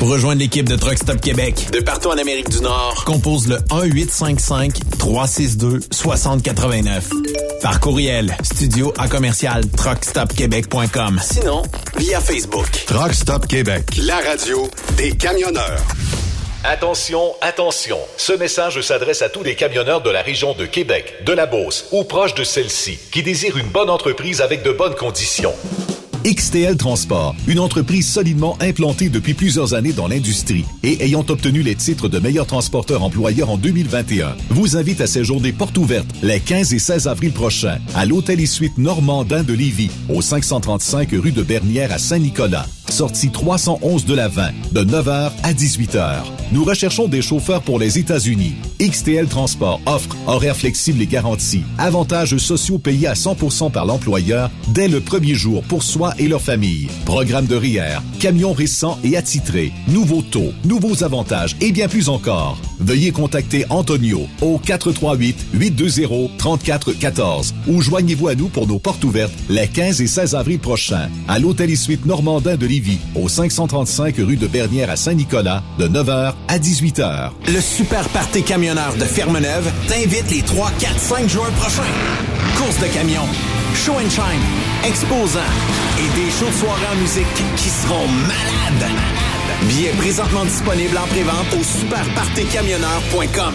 Pour rejoindre l'équipe de Truck Stop Québec, de partout en Amérique du Nord, compose le 1-855-362-6089. Par courriel, studio à commercial truckstopquebec.com. Sinon, via Facebook. Truck Stop Québec, la radio des camionneurs. Attention, attention. Ce message s'adresse à tous les camionneurs de la région de Québec, de la Beauce ou proche de celle-ci qui désirent une bonne entreprise avec de bonnes conditions. XTL Transport, une entreprise solidement implantée depuis plusieurs années dans l'industrie et ayant obtenu les titres de meilleur transporteur employeur en 2021, vous invite à séjourner porte ouverte les 15 et 16 avril prochains à l'Hôtel et Suite Normandin de Lévis, au 535 rue de Bernière à Saint-Nicolas. Sortie 311 de la 20, de 9h à 18h. Nous recherchons des chauffeurs pour les États-Unis. XTL Transport offre horaires flexibles et garantis, avantages sociaux payés à 100% par l'employeur dès le premier jour pour soi et leur famille. Programme de RIER, camions récents et attitrés, nouveaux taux, nouveaux avantages et bien plus encore. Veuillez contacter Antonio au 438-820-3414 ou joignez-vous à nous pour nos portes ouvertes les 15 et 16 avril prochains à l'Hôtel et Suite Normandin de Au 535 rue de Bernière à Saint-Nicolas de 9h à 18h. Le Super Party Camionneur de Fermeneuve t'invite les 3, 4, 5 juin prochains. Course de camions, show and shine, exposants et des shows de en musique qui seront malades. Billets présentement disponibles en prévente au superpartycamionneur.com.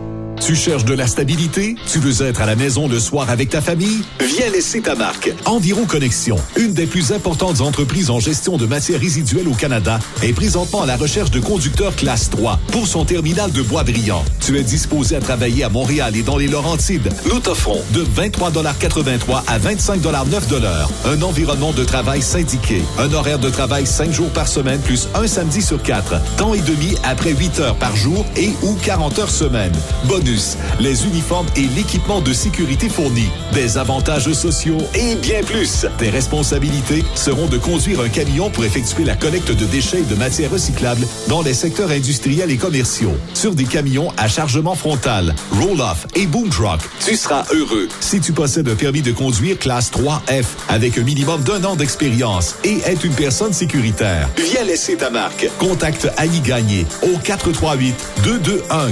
Tu cherches de la stabilité? Tu veux être à la maison le soir avec ta famille? Viens laisser ta marque. Environ Connexion, une des plus importantes entreprises en gestion de matières résiduelles au Canada, est présentement à la recherche de conducteurs classe 3 pour son terminal de bois brillant. Tu es disposé à travailler à Montréal et dans les Laurentides. Nous t'offrons de 23,83 à 25,9 un environnement de travail syndiqué, un horaire de travail 5 jours par semaine plus un samedi sur 4, temps et demi après 8 heures par jour et ou 40 heures semaine. Bonus les uniformes et l'équipement de sécurité fournis, des avantages sociaux et bien plus. Tes responsabilités seront de conduire un camion pour effectuer la collecte de déchets et de matières recyclables dans les secteurs industriels et commerciaux, sur des camions à chargement frontal, roll-off et boom truck. Tu seras heureux si tu possèdes un permis de conduire classe 3F avec un minimum d'un an d'expérience et être une personne sécuritaire. Viens laisser ta marque. Contacte Ali Gagné au 438 221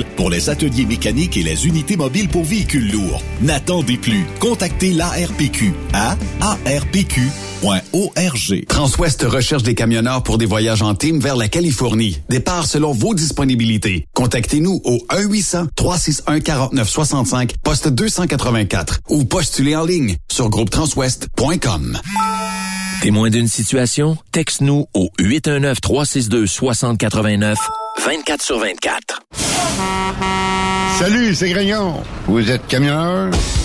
pour les ateliers mécaniques et les unités mobiles pour véhicules lourds. N'attendez plus. Contactez l'ARPQ à arpq.org. Transwest recherche des camionneurs pour des voyages en team vers la Californie. Départ selon vos disponibilités. Contactez-nous au 1-800-361-4965, poste 284 ou postulez en ligne sur groupetranswest.com. Témoin d'une situation? Texte-nous au 819-362-6089, 24 sur 24. Salut, c'est Grignon. Vous êtes camionneur?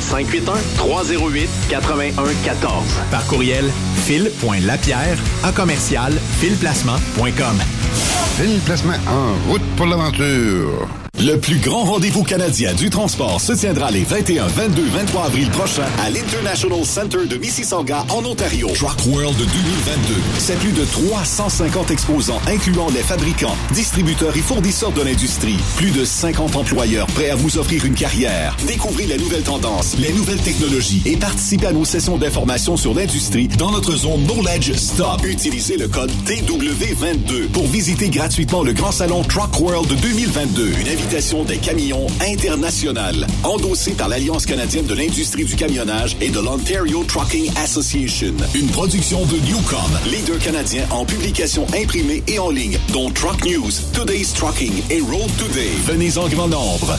581-308-8114. Par courriel, fil.lapierre à commercial filplacement.com. Fil Placement en route pour l'aventure. Le plus grand rendez-vous canadien du transport se tiendra les 21, 22, 23 avril prochains à l'International Center de Mississauga en Ontario. Truck World 2022. C'est plus de 350 exposants incluant les fabricants, distributeurs et fournisseurs de l'industrie. Plus de 50 employeurs prêts à vous offrir une carrière. Découvrez les nouvelles tendances, les nouvelles technologies et participez à nos sessions d'information sur l'industrie dans notre zone Knowledge Stop. Utilisez le code TW22 pour visiter gratuitement le grand salon Truck World 2022. Une des camions internationales, endossée par l'Alliance canadienne de l'industrie du camionnage et de l'Ontario Trucking Association. Une production de Newcom, leader canadien en publication imprimée et en ligne, dont Truck News, Today's Trucking et Road Today. Venez en grand nombre.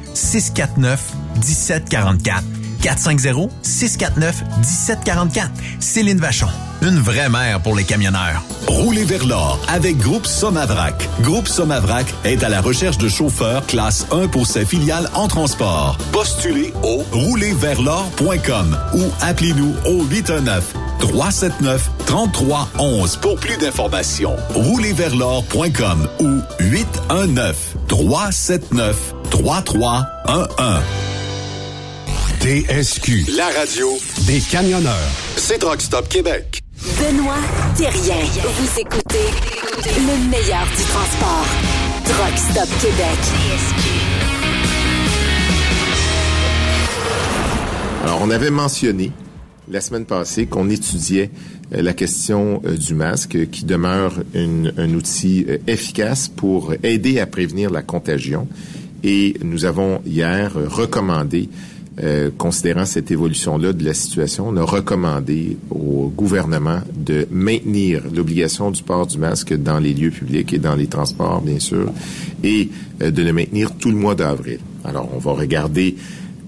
649 1744. 450-649-1744. Céline Vachon, une vraie mère pour les camionneurs. Roulez vers l'or avec Groupe Somavrac. Groupe Somavrac est à la recherche de chauffeurs classe 1 pour ses filiales en transport. Postulez au roulerversl'or.com ou appelez-nous au 819 379 3311 pour plus d'informations. Roulerversl'or.com ou 819 379 3311. TSQ, la radio des camionneurs. C'est Rock Stop Québec. Benoît Thérien. Vous écoutez le meilleur du transport. Truck Stop Québec. Alors, on avait mentionné la semaine passée qu'on étudiait euh, la question euh, du masque qui demeure une- un outil euh, efficace pour aider à prévenir la contagion. Et nous avons hier recommandé, euh, considérant cette évolution-là de la situation, on a recommandé au gouvernement de maintenir l'obligation du port du masque dans les lieux publics et dans les transports, bien sûr, et euh, de le maintenir tout le mois d'avril. Alors, on va regarder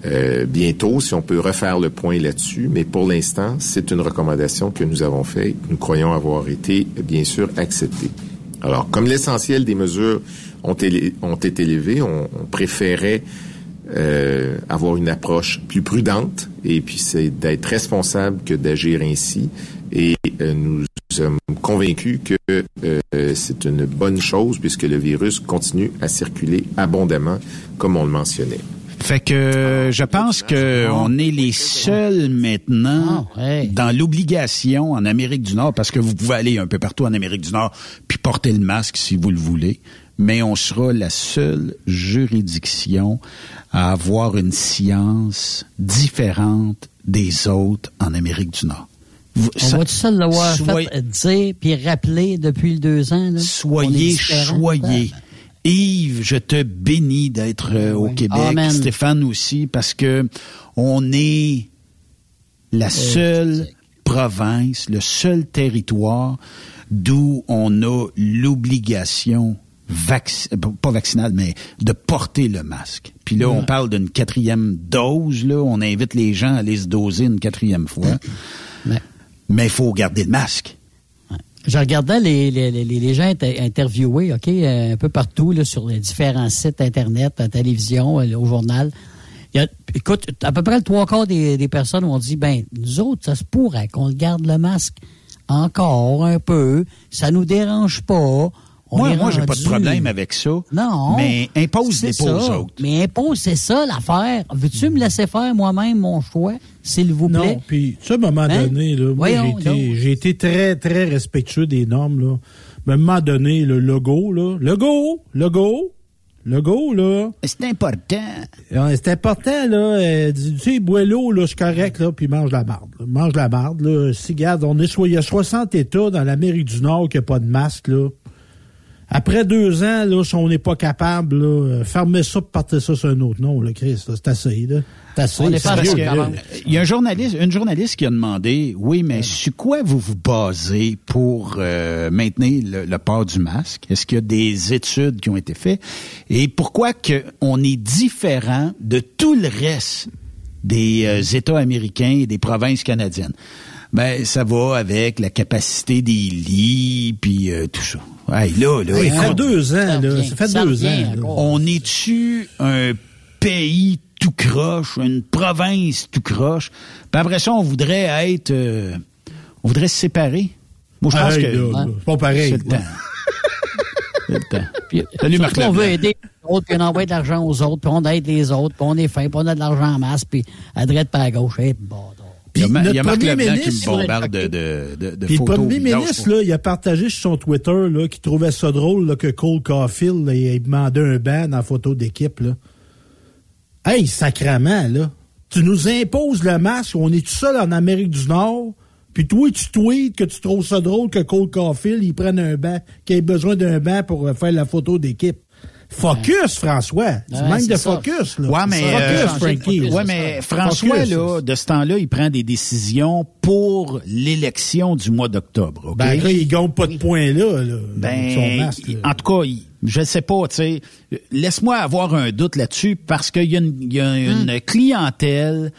euh, bientôt si on peut refaire le point là-dessus, mais pour l'instant, c'est une recommandation que nous avons faite, nous croyons avoir été, bien sûr, acceptée. Alors, comme l'essentiel des mesures ont, élé- ont été élevées, on, on préférait euh, avoir une approche plus prudente et puis c'est d'être responsable que d'agir ainsi. Et euh, nous sommes convaincus que euh, c'est une bonne chose puisque le virus continue à circuler abondamment, comme on le mentionnait. Fait que je pense que on est les seuls maintenant dans l'obligation en Amérique du Nord, parce que vous pouvez aller un peu partout en Amérique du Nord puis porter le masque si vous le voulez, mais on sera la seule juridiction à avoir une science différente des autres en Amérique du Nord. Vous- On va tout seul l'avoir soyez- fait dire puis rappeler depuis deux ans. Là, Soyez choyés. Yves, je te bénis d'être euh, au Québec. Amen. Stéphane aussi, parce que on est la seule province, le seul territoire d'où on a l'obligation vac- euh, pas vaccinale, mais de porter le masque. Puis là, on parle d'une quatrième dose. Là, on invite les gens à aller se doser une quatrième fois. Mais il faut garder le masque. Je regardais les, les, les, les gens inter- interviewés, OK, euh, un peu partout, là, sur les différents sites Internet, à la télévision, euh, au journal. Il y a, écoute, à peu près le trois quarts des, des personnes ont dit, ben, nous autres, ça se pourrait qu'on garde le masque encore un peu. Ça nous dérange pas. On moi, moi, j'ai pas de problème avec ça. Non. Mais impose C'est des aux ça. autres. Mais impose, c'est ça l'affaire. Veux-tu me laisser faire moi-même mon choix, s'il vous plaît? Non, puis, tu sais, à un moment Hein? donné, là, moi, j'ai été, j'ai été très, très respectueux des normes, là. Mais à un moment donné, le logo, là, logo, logo, logo, là. C'est important. Ouais, c'est important, là. euh, tu sais, bois l'eau, là, c'est correct, là, puis mange la barde. là. Mange la barde, là. Si, regarde, on est, so- il y a 60 États dans l'Amérique du Nord qui n'ont pas de masque, là. Après deux ans, là, si on n'est pas capable, là, euh, fermez ça, partez ça sur un autre nom, là, Chris. là. C'est assez, là. C'est assez. Que, euh, Il y a un journaliste, une journaliste qui a demandé, oui, mais sur quoi vous vous basez pour euh, maintenir le, le port du masque? Est-ce qu'il y a des études qui ont été faites? Et pourquoi que on est différent de tout le reste des euh, États américains et des provinces canadiennes? Ben, ça va avec la capacité des lits, puis euh, tout ça. Hey, là, là, Hey, ça fait deux ans, là. Ça fait Ça deux ans. là. on est-tu un pays tout croche, une province tout croche? Puis après ça, on voudrait être... euh, on voudrait se séparer. Moi, je pense Hey, que... là, pas pareil. C'est le temps. C'est le temps. Salut, Marc qu'on Leblanc. veut aider les autres, puis on envoie de l'argent aux autres, puis on aide les autres, puis on est fin, puis on a de l'argent en masse, puis à droite pas à gauche. Eh, bon, Il y a, Ma- il y a notre Marc premier Leblanc qui me ministre- bombarde de, de, de, de Puis le premier ministre, là, il a partagé sur son Twitter là, qu'il trouvait ça drôle là, que Cole Caulfield là, il demandait un ban dans la photo d'équipe. Là. Hey, sacrament, là. Tu nous imposes le masque, on est tout seul en Amérique du Nord, puis toi, tu tweets que tu trouves ça drôle que Cole Caulfield, il prenne un banc, qu'il ait besoin d'un banc pour faire la photo d'équipe. Focus, François. Tu Ouais, manques de ça. focus, là. Ouais, mais, Focus, euh, Frankie. ouais, mais François, Focus. là, de ce temps-là, il prend des décisions pour l'élection du mois d'octobre. OK? Ben, là, il gagne pas de points là, là Ben, masque, là. en tout cas, il- je ne sais pas, tu sais. Laisse-moi avoir un doute là-dessus parce qu'il y a une, il y a une clientèle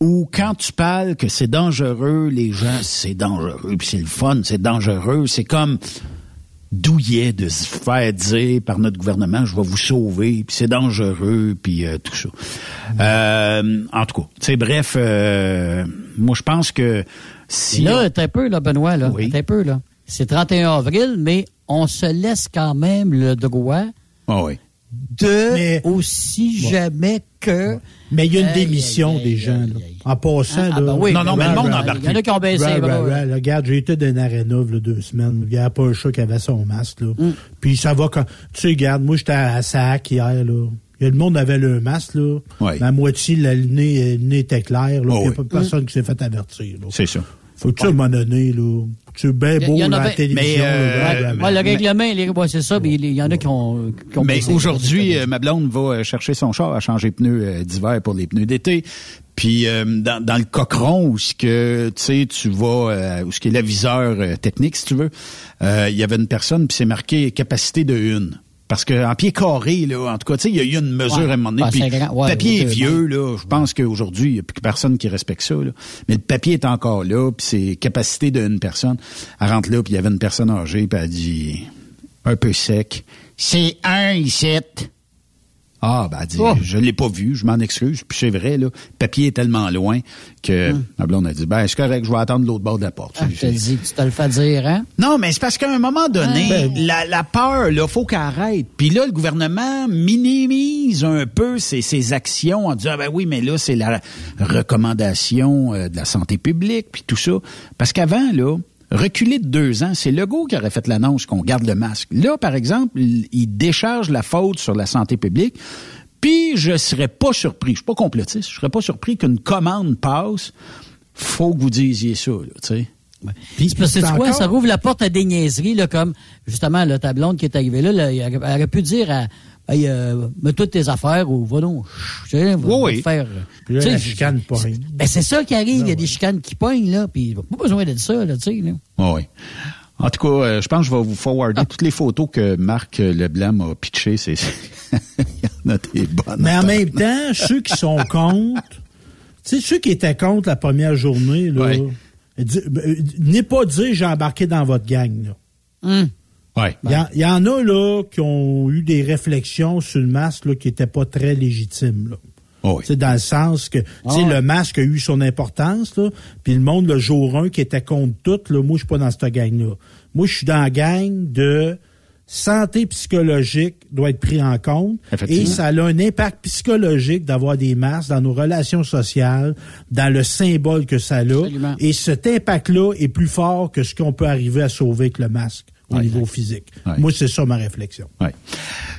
Ou quand tu parles que c'est dangereux, les gens, c'est dangereux, puis c'est le fun, c'est dangereux, c'est comme douillet de se faire dire par notre gouvernement, je vais vous sauver, puis c'est dangereux, puis euh, tout ça. Euh, en tout cas, tu sais, bref, euh, moi je pense que si... Là, t'es un peu, là, Benoît, là, Oui. t'es un peu, là. C'est 31 avril, mais on se laisse quand même le droit Ah oui. De aussi jamais que... Mais il y a une démission aïe, des gens. là. En passant, Ah, là. ah, ben oui, Non, non, mais le monde Ra- embarque Il y en a qui ont baissé Ra- ra- ra- Regarde, j'ai été dans une aréna là, deux semaines. Il n'y avait pas un chat qui avait son masque. Là. Mm. Puis ça va quand. Tu sais, regarde, moi j'étais à SAC hier. Là. Il y a le monde avait le masque. Là. Ouais. La moitié, le nez, le nez était clair. Là, Oh il n'y oui. a pas personne qui s'est fait avertir. C'est ça. Faut que tu à un moment donné, là. Tu es bien beau la télévision. mais, euh, Ouais, ouais, le règlement, les- ouais, c'est ça, mais il y en a qui ont... qui ont Mais aujourd'hui, euh, ma blonde va euh, chercher son char à changer pneus euh, d'hiver pour les pneus d'été. Puis euh, dans, dans le cochon où ce que tu sais tu vas euh, où ce qui est l'aviseur euh, technique si tu veux, euh, il y avait une personne puis c'est marqué capacité de une. Parce que en pied carré là, en tout cas, tu sais, il y a eu une mesure Ouais. à un moment donné. Puis. Ouais, le papier est vieux là. Je pense qu'aujourd'hui il n'y a plus personne qui respecte ça. Là. Mais le papier est encore là. Puis c'est capacité d'une personne. Elle rentre là puis il y avait une personne âgée puis elle dit un peu sec. C'est un ici. Ah, ben, elle dit, Oh. je l'ai pas vu, je m'en excuse. Puis c'est vrai, là, le papier est tellement loin que ma blonde a dit, ben, c'est correct, je vais attendre l'autre bord de la porte. Ah, je te le dis, tu te le fais dire, hein? Non, mais c'est parce qu'à un moment donné, Ouais. la, la peur, là, faut qu'elle arrête. Puis là, le gouvernement minimise un peu ses, ses actions en disant, ah ben oui, mais là, c'est la recommandation euh, de la santé publique, puis tout ça. Parce qu'avant, là, reculer de deux ans, c'est Legault qui aurait fait l'annonce qu'on garde le masque. Là, par exemple, il il décharge la faute sur la santé publique. Puis je serais pas surpris, je suis pas complotiste, je serais pas surpris qu'une commande passe. Faut que vous disiez ça, là, tu sais. Puis, parce que tu vois, ça rouvre la porte à des niaiseries, là, comme, justement, là, ta blonde qui est arrivée là, là, elle aurait pu dire à, hey, euh, mets toutes tes affaires ou va donc, tu sais, va, Oui, oui. faire. Là, tu sais, la chicane pogne. Ben, c'est ça qui arrive, il y a des chicanes qui pognent, là, puis pas besoin de ça, là, tu sais, là. Oui. En tout cas, euh, je pense que je vais vous forwarder toutes les photos que Marc euh, Leblanc m'a pitchées. C'est... Il y en a des bonnes. Mais en même temps, ceux qui sont contre, tu sais, ceux qui étaient contre la première journée, là, euh, n'est pas dire j'ai embarqué dans votre gang, là. Hum. Ouais. Il y, en- il y en a, là, qui ont eu des réflexions sur le masque, là, qui n'étaient pas très légitimes, là. Oh oui. Tu sais, dans le sens que tu sais, Ah ouais. le masque a eu son importance, là, puis le monde, le jour 1, qui était contre tout, là, moi, je suis pas dans cette gang-là. Moi, je suis dans la gang de santé psychologique doit être pris en compte Effectivement. et ça a un impact psychologique d'avoir des masques dans nos relations sociales, dans le symbole que ça a. Absolument. Et cet impact-là est plus fort que ce qu'on peut arriver à sauver avec le masque au Ouais. niveau physique. Ouais. Moi, c'est ça ma réflexion. Ouais.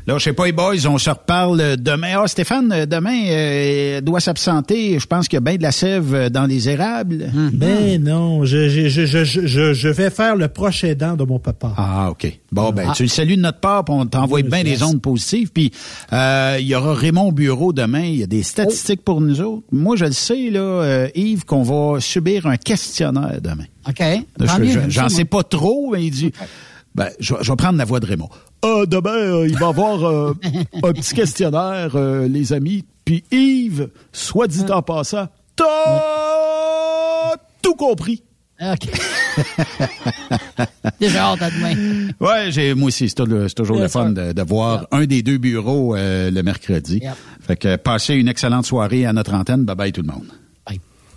Là, je sais pas, les boys, on se reparle demain. Ah, Stéphane, demain, euh, doit s'absenter. Je pense qu'il y a bien de la sève dans les érables. Ben non, je, je, je, je, je, je vais faire le proche aidant de mon papa. Ah, OK. Bon, ben, Ah. tu le salues de notre part, puis on t'envoie Oui, bien des ondes positives. Puis, euh, il y aura Raymond au Bureau demain. Il y a des statistiques pour nous autres. Moi, je le sais, là, euh, Yves, qu'on va subir un questionnaire demain. OK. Je- J'en sais pas trop, mais il dit. Ben, je, vais- je vais prendre la voix de Raymond. Ah, demain, euh, il va y avoir euh, un petit questionnaire, euh, les amis. Puis Yves, soit dit en passant, t'as tout compris. OK. Déjà hâte à demain. Ouais, j'ai moi aussi, c'est toujours, le fun de, de voir un des deux bureaux euh, le mercredi. Fait que passez une excellente soirée à notre antenne. Bye bye tout le monde.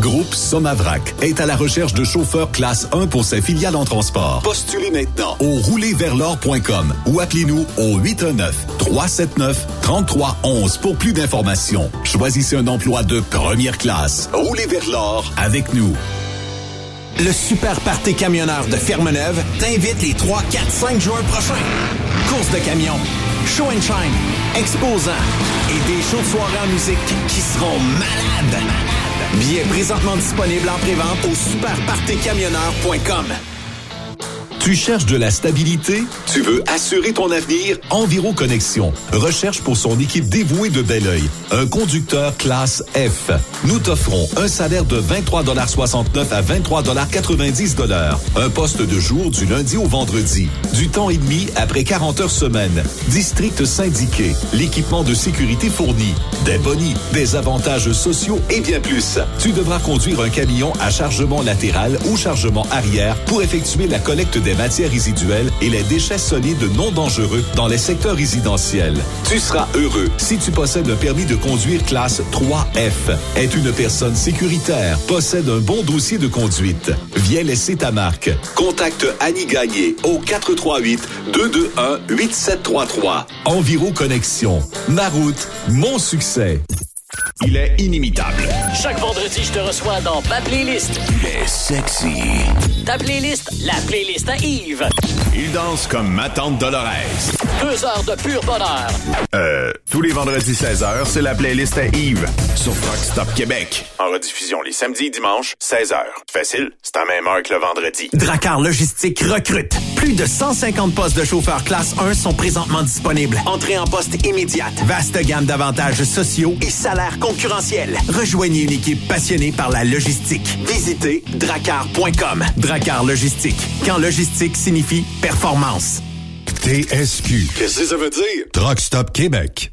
Groupe Somavrac est à la recherche de chauffeurs classe 1 pour ses filiales en transport. Postulez maintenant au roulerversl'or.com ou appelez-nous au 819-379-3311 pour plus d'informations. Choisissez un emploi de première classe. Roulez vers l'or avec nous. Le Super Party Camionneur de Fermeneuve t'invite les 3, 4, 5 juin prochains. Course de camions, show and shine, exposants et des shows de en musique qui seront malades. Billets présentement disponibles en prévente au superpartycamionneur.com. Tu cherches de la stabilité? Tu veux assurer ton avenir? Enviro Connexion recherche pour son équipe dévouée de bel oeil un conducteur classe F. Nous t'offrons un salaire de 23,69 à 23,90 Un poste de jour du lundi au vendredi. Du temps et demi après 40 heures semaine. District syndiqué. L'équipement de sécurité fourni. Des bonnies, des avantages sociaux et bien plus. Tu devras conduire un camion à chargement latéral ou chargement arrière pour effectuer la collecte des matières résiduelles et les déchets solides non dangereux dans les secteurs résidentiels. Tu seras heureux si tu possèdes un permis de conduire classe 3F, est une personne sécuritaire, possède un bon dossier de conduite. Viens laisser ta marque. Contacte Annie Gagné au 438-221-8733. Enviro Connexion. Ma route, mon succès. Il est inimitable. Chaque vendredi, je te reçois dans ma playlist. Il est sexy. Ta playlist, la playlist à Yves. Il danse comme ma tante Dolores. Deux heures de pur bonheur. Euh, tous les vendredis 16h, c'est la playlist à Yves sur Rock Stop Québec. En rediffusion les samedis et dimanches, 16h. Facile, c'est à même heure que le vendredi. Dracar Logistique recrute. Plus de 150 postes de chauffeurs classe 1 sont présentement disponibles. Entrée en poste immédiate. Vaste gamme d'avantages sociaux et salaires concurrentiels. Rejoignez une équipe passionnée par la logistique. Visitez dracar.com. Dracar Logistique. Quand logistique signifie performance. TSQ. Qu'est-ce que ça veut dire? Truck Stop Québec.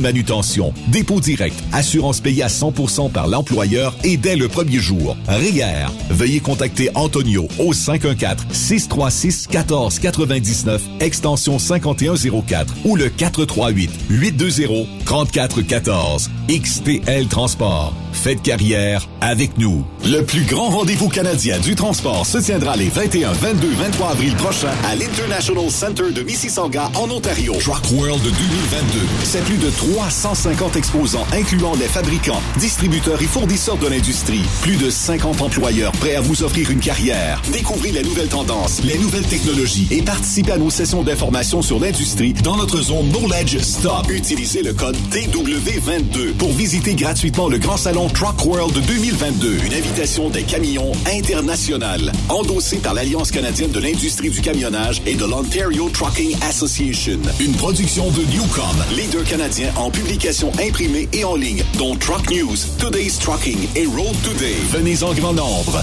manutention, dépôt direct, assurance payée à 100% par l'employeur et dès le premier jour. RIER. Veuillez contacter Antonio au 514-636-1499, extension 5104 ou le 438-820-3414. XTL Transport. Faites carrière avec nous. Le plus grand rendez-vous canadien du transport se tiendra les 21, 22, 23 avril prochains à l'International Center de Mississauga en Ontario. Truck World 2022. C'est plus de 350 exposants incluant les fabricants, distributeurs et fournisseurs de l'industrie. Plus de 50 employeurs prêts à vous offrir une carrière. Découvrez les nouvelles tendances, les nouvelles technologies et participez à nos sessions d'information sur l'industrie dans notre zone Knowledge Stop. Utilisez le code TW22 pour visiter gratuitement le grand salon Truck World 2022. Une invitation des camions internationales. Endossée par l'Alliance canadienne de l'industrie du camionnage et de l'Ontario Trucking Association. Une production de Newcom, leader canadien en publication imprimée et en ligne, dont Truck News, Today's Trucking et Road Today. Venez en grand nombre.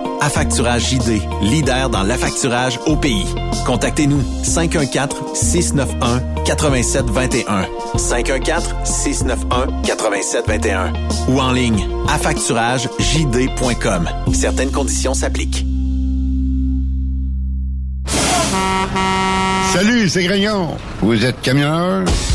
Affacturage JD, leader dans l'affacturage au pays. Contactez-nous 514-691-8721. 514-691-8721. Ou en ligne, affacturagejd.com. Certaines conditions s'appliquent. Salut, c'est Grignon. Vous êtes camionneur?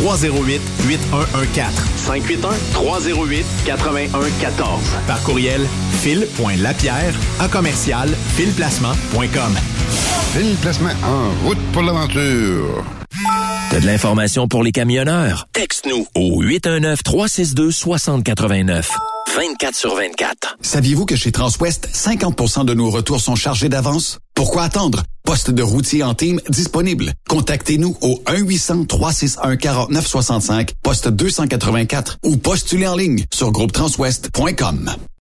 308 8114. 581 308 8114. Par courriel fil.lapierre à commercial filplacement.com. Fil Placement en route pour l'aventure. T'as de l'information pour les camionneurs? Texte-nous au 819-362-6089. 24 sur 24. Saviez-vous que chez Transwest, 50% de nos retours sont chargés d'avance? Pourquoi attendre? Poste de routier en team disponible. Contactez-nous au 1-800-361-4965, poste 284 ou postulez en ligne sur groupetranswest.com.